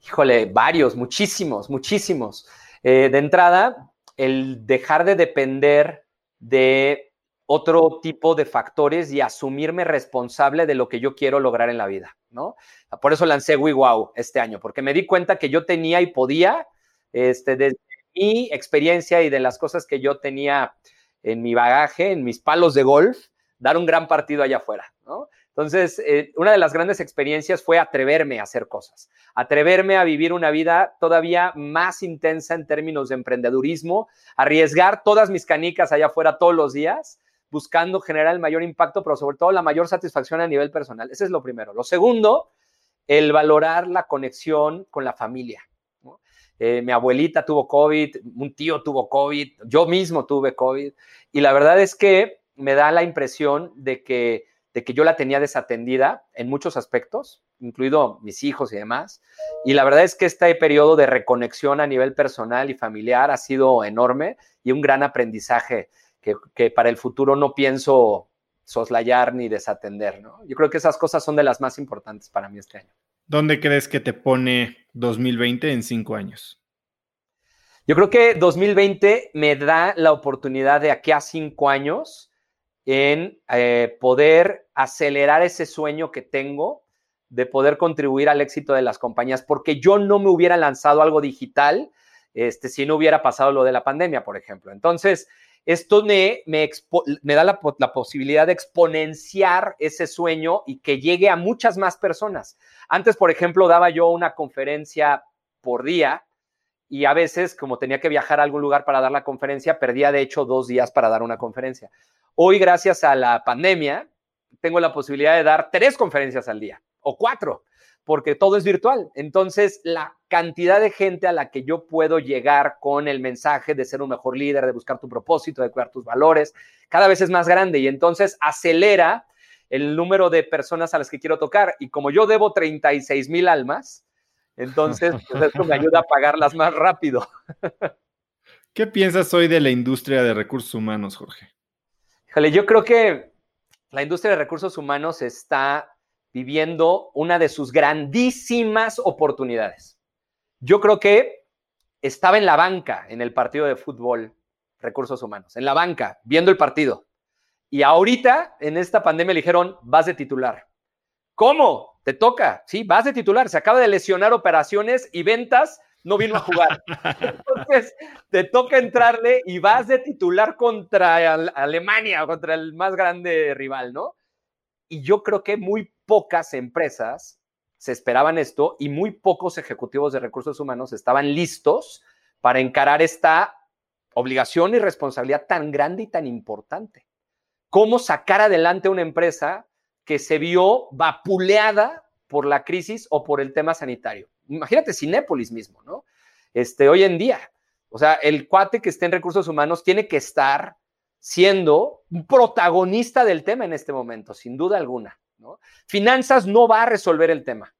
Híjole, varios, muchísimos, muchísimos. Eh, de entrada, el dejar de depender de otro tipo de factores y asumirme responsable de lo que yo quiero lograr en la vida, ¿no? Por eso lancé WeWow este año, porque me di cuenta que yo tenía y podía, este, desde mi experiencia y de las cosas que yo tenía en mi bagaje, en mis palos de golf, dar un gran partido allá afuera, ¿no? Entonces, eh, una de las grandes experiencias fue atreverme a hacer cosas, atreverme a vivir una vida todavía más intensa en términos de emprendedurismo, arriesgar todas mis canicas allá afuera todos los días, buscando generar el mayor impacto, pero sobre todo la mayor satisfacción a nivel personal. Ese es lo primero. Lo segundo, el valorar la conexión con la familia. Eh, mi abuelita tuvo COVID, un tío tuvo COVID, yo mismo tuve COVID, y la verdad es que me da la impresión de que de que yo la tenía desatendida en muchos aspectos, incluido mis hijos y demás. Y la verdad es que este periodo de reconexión a nivel personal y familiar ha sido enorme y un gran aprendizaje. que, para el futuro no pienso soslayar ni desatender, ¿no? Yo creo que esas cosas son de las más importantes para mí este año. ¿Dónde crees que te pone 2020 en cinco años? Yo creo que 2020 me da la oportunidad de aquí a cinco años en eh, poder acelerar ese sueño que tengo de poder contribuir al éxito de las compañías, porque yo no me hubiera lanzado algo digital este, si no hubiera pasado lo de la pandemia, por ejemplo. Entonces, esto me, me, da la, la, posibilidad de exponenciar ese sueño y que llegue a muchas más personas. Antes, por ejemplo, daba yo una conferencia por día y a veces, como tenía que viajar a algún lugar para dar la conferencia, perdía de hecho dos días para dar una conferencia. Hoy, gracias a la pandemia, tengo la posibilidad de dar tres conferencias al día o cuatro porque todo es virtual. Entonces, la cantidad de gente a la que yo puedo llegar con el mensaje de ser un mejor líder, de buscar tu propósito, de cuidar tus valores, cada vez es más grande y entonces acelera el número de personas a las que quiero tocar. Y como yo debo 36 mil almas, entonces pues, esto me ayuda a pagarlas más rápido. ¿Qué piensas hoy de la industria de recursos humanos, Jorge? Híjole, yo creo que la industria de recursos humanos está viviendo una de sus grandísimas oportunidades. Yo creo que estaba en la banca en el partido de fútbol, recursos humanos, en la banca, viendo el partido. Y ahorita, en esta pandemia, le dijeron, vas de titular. ¿Cómo? Te toca. Sí, vas de titular. Se acaba de lesionar operaciones y ventas, no vino a jugar. Entonces, te toca entrarle y vas de titular contra Alemania, contra el más grande rival, ¿no? Y yo creo que muy pocas empresas se esperaban esto y muy pocos ejecutivos de recursos humanos estaban listos para encarar esta obligación y responsabilidad tan grande y tan importante. ¿Cómo sacar adelante una empresa que se vio vapuleada por la crisis o por el tema sanitario? Imagínate Cinépolis mismo, ¿no? Este, hoy en día, o sea, el cuate que esté en recursos humanos tiene que estar siendo un protagonista del tema en este momento, sin duda alguna. Finanzas no va a resolver el tema.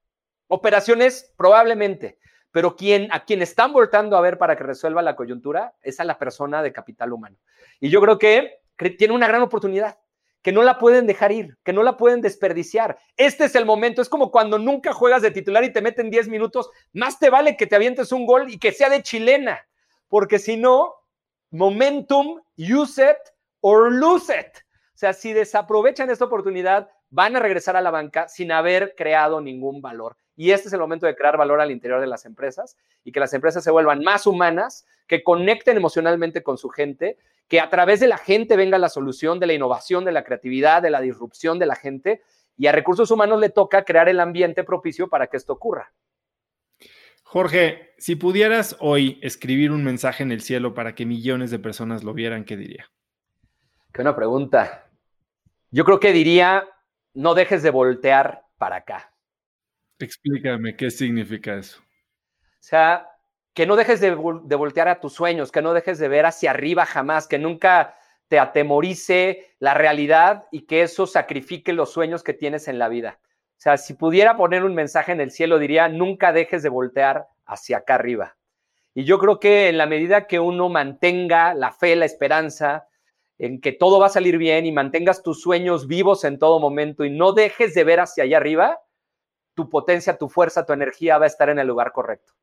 Operaciones probablemente, pero a quien están voltando a ver para que resuelva la coyuntura es a la persona de capital humano. Y yo creo que tiene una gran oportunidad, que no la pueden dejar ir, que no la pueden desperdiciar. Este es el momento, es como cuando nunca juegas de titular y te meten 10 minutos, más te vale que te avientes un gol y que sea de chilena, porque si no, momentum, use it or lose it. O sea, si desaprovechan esta oportunidad, van a regresar a la banca sin haber creado ningún valor. Y este es el momento de crear valor al interior de las empresas y que las empresas se vuelvan más humanas, que conecten emocionalmente con su gente, que a través de la gente venga la solución de la innovación, de la creatividad, de la disrupción de la gente. Y a recursos humanos le toca crear el ambiente propicio para que esto ocurra. Jorge, si pudieras hoy escribir un mensaje en el cielo para que millones de personas lo vieran, ¿qué diría? Qué una pregunta. Yo creo que diría, no dejes de voltear para acá. Explícame, ¿qué significa eso? O sea, que no dejes de, voltear a tus sueños, que no dejes de ver hacia arriba jamás, que nunca te atemorice la realidad y que eso sacrifique los sueños que tienes en la vida. O sea, si pudiera poner un mensaje en el cielo, diría, nunca dejes de voltear hacia acá arriba. Y yo creo que en la medida que uno mantenga la fe, la esperanza, en que todo va a salir bien y mantengas tus sueños vivos en todo momento y no dejes de ver hacia allá arriba, tu potencia, tu fuerza, tu energía va a estar en el lugar correcto.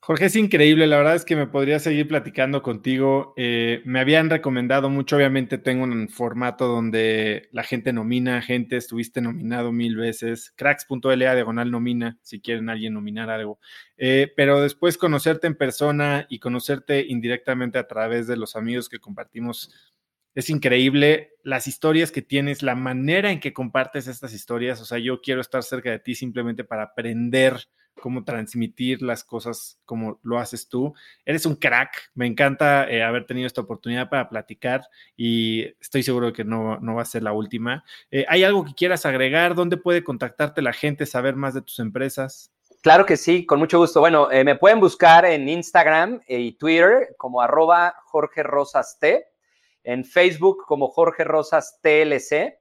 Jorge, es increíble, la verdad es que me podría seguir platicando contigo. Eh, me habían recomendado mucho, obviamente tengo un formato donde la gente nomina gente, estuviste nominado mil veces, cracks.la diagonal nomina, si quieren alguien nominar algo. Eh, pero después conocerte en persona y conocerte indirectamente a través de los amigos que compartimos, es increíble las historias que tienes, la manera en que compartes estas historias. O sea, yo quiero estar cerca de ti simplemente para aprender cómo transmitir las cosas como lo haces tú. Eres un crack, me encanta eh, haber tenido esta oportunidad para platicar y estoy seguro que no, va a ser la última. Eh, ¿Hay algo que quieras agregar? ¿Dónde puede contactarte la gente, saber más de tus empresas? Claro que sí, con mucho gusto. Bueno, eh, me pueden buscar en Instagram y Twitter como arroba Jorge Rosas T, en Facebook como Jorge Rosas TLC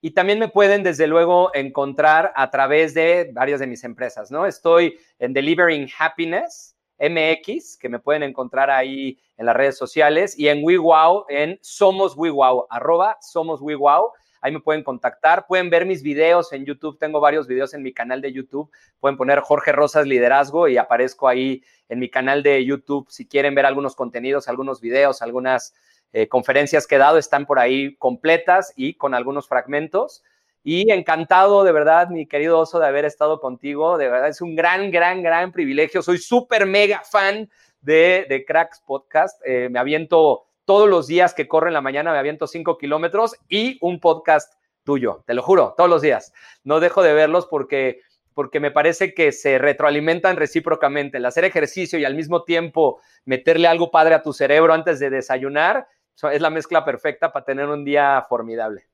y también me pueden, desde luego, encontrar a través de varias de mis empresas, ¿no? Estoy en Delivering Happiness MX, que me pueden encontrar ahí en las redes sociales, y en WeWow, en Somos WeWow, arroba Somos WeWow. Ahí me pueden contactar, pueden ver mis videos en YouTube, tengo varios videos en mi canal de YouTube, pueden poner Jorge Rosas Liderazgo y aparezco ahí en mi canal de YouTube si quieren ver algunos contenidos, algunos videos, algunas eh, conferencias que he dado, están por ahí completas y con algunos fragmentos. Y encantado, de verdad, mi querido oso, de haber estado contigo. De verdad, es un gran, gran, gran privilegio. Soy súper mega fan de, de Cracks Podcast. Eh, me aviento todos los días que corro en la mañana, me aviento cinco kilómetros y un podcast tuyo, te lo juro, todos los días. No dejo de verlos porque, porque me parece que se retroalimentan recíprocamente. El hacer ejercicio y al mismo tiempo meterle algo padre a tu cerebro antes de desayunar es la mezcla perfecta para tener un día formidable.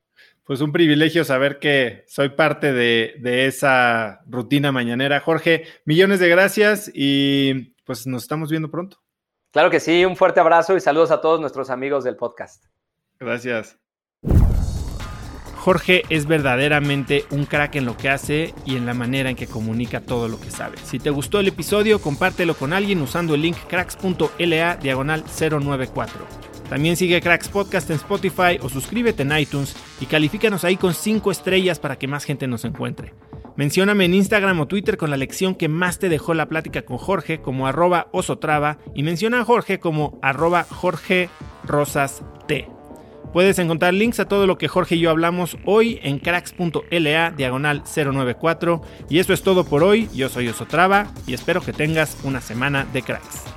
Pues un privilegio saber que soy parte de, de, esa rutina mañanera. Jorge, millones de gracias y pues nos estamos viendo pronto. Claro que sí, un fuerte abrazo y saludos a todos nuestros amigos del podcast. Gracias. Jorge es verdaderamente un crack en lo que hace y en la manera en que comunica todo lo que sabe. Si te gustó el episodio, compártelo con alguien usando el link cracks.la diagonal 094. También sigue Cracks Podcast en Spotify o suscríbete en iTunes y califícanos ahí con 5 estrellas para que más gente nos encuentre. Mencióname en Instagram o Twitter con la lección que más te dejó la plática con Jorge como arroba osotrava y menciona a Jorge como arroba Jorge Rosas T. Puedes encontrar links a todo lo que Jorge y yo hablamos hoy en cracks.la diagonal 094 y eso es todo por hoy. Yo soy Osotrava y espero que tengas una semana de cracks.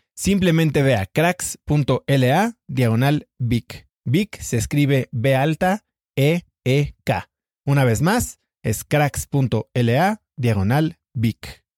Simplemente ve a cracks.la diagonal. Vic se escribe B alta E E K. Una vez más, es cracks.la diagonal Vic.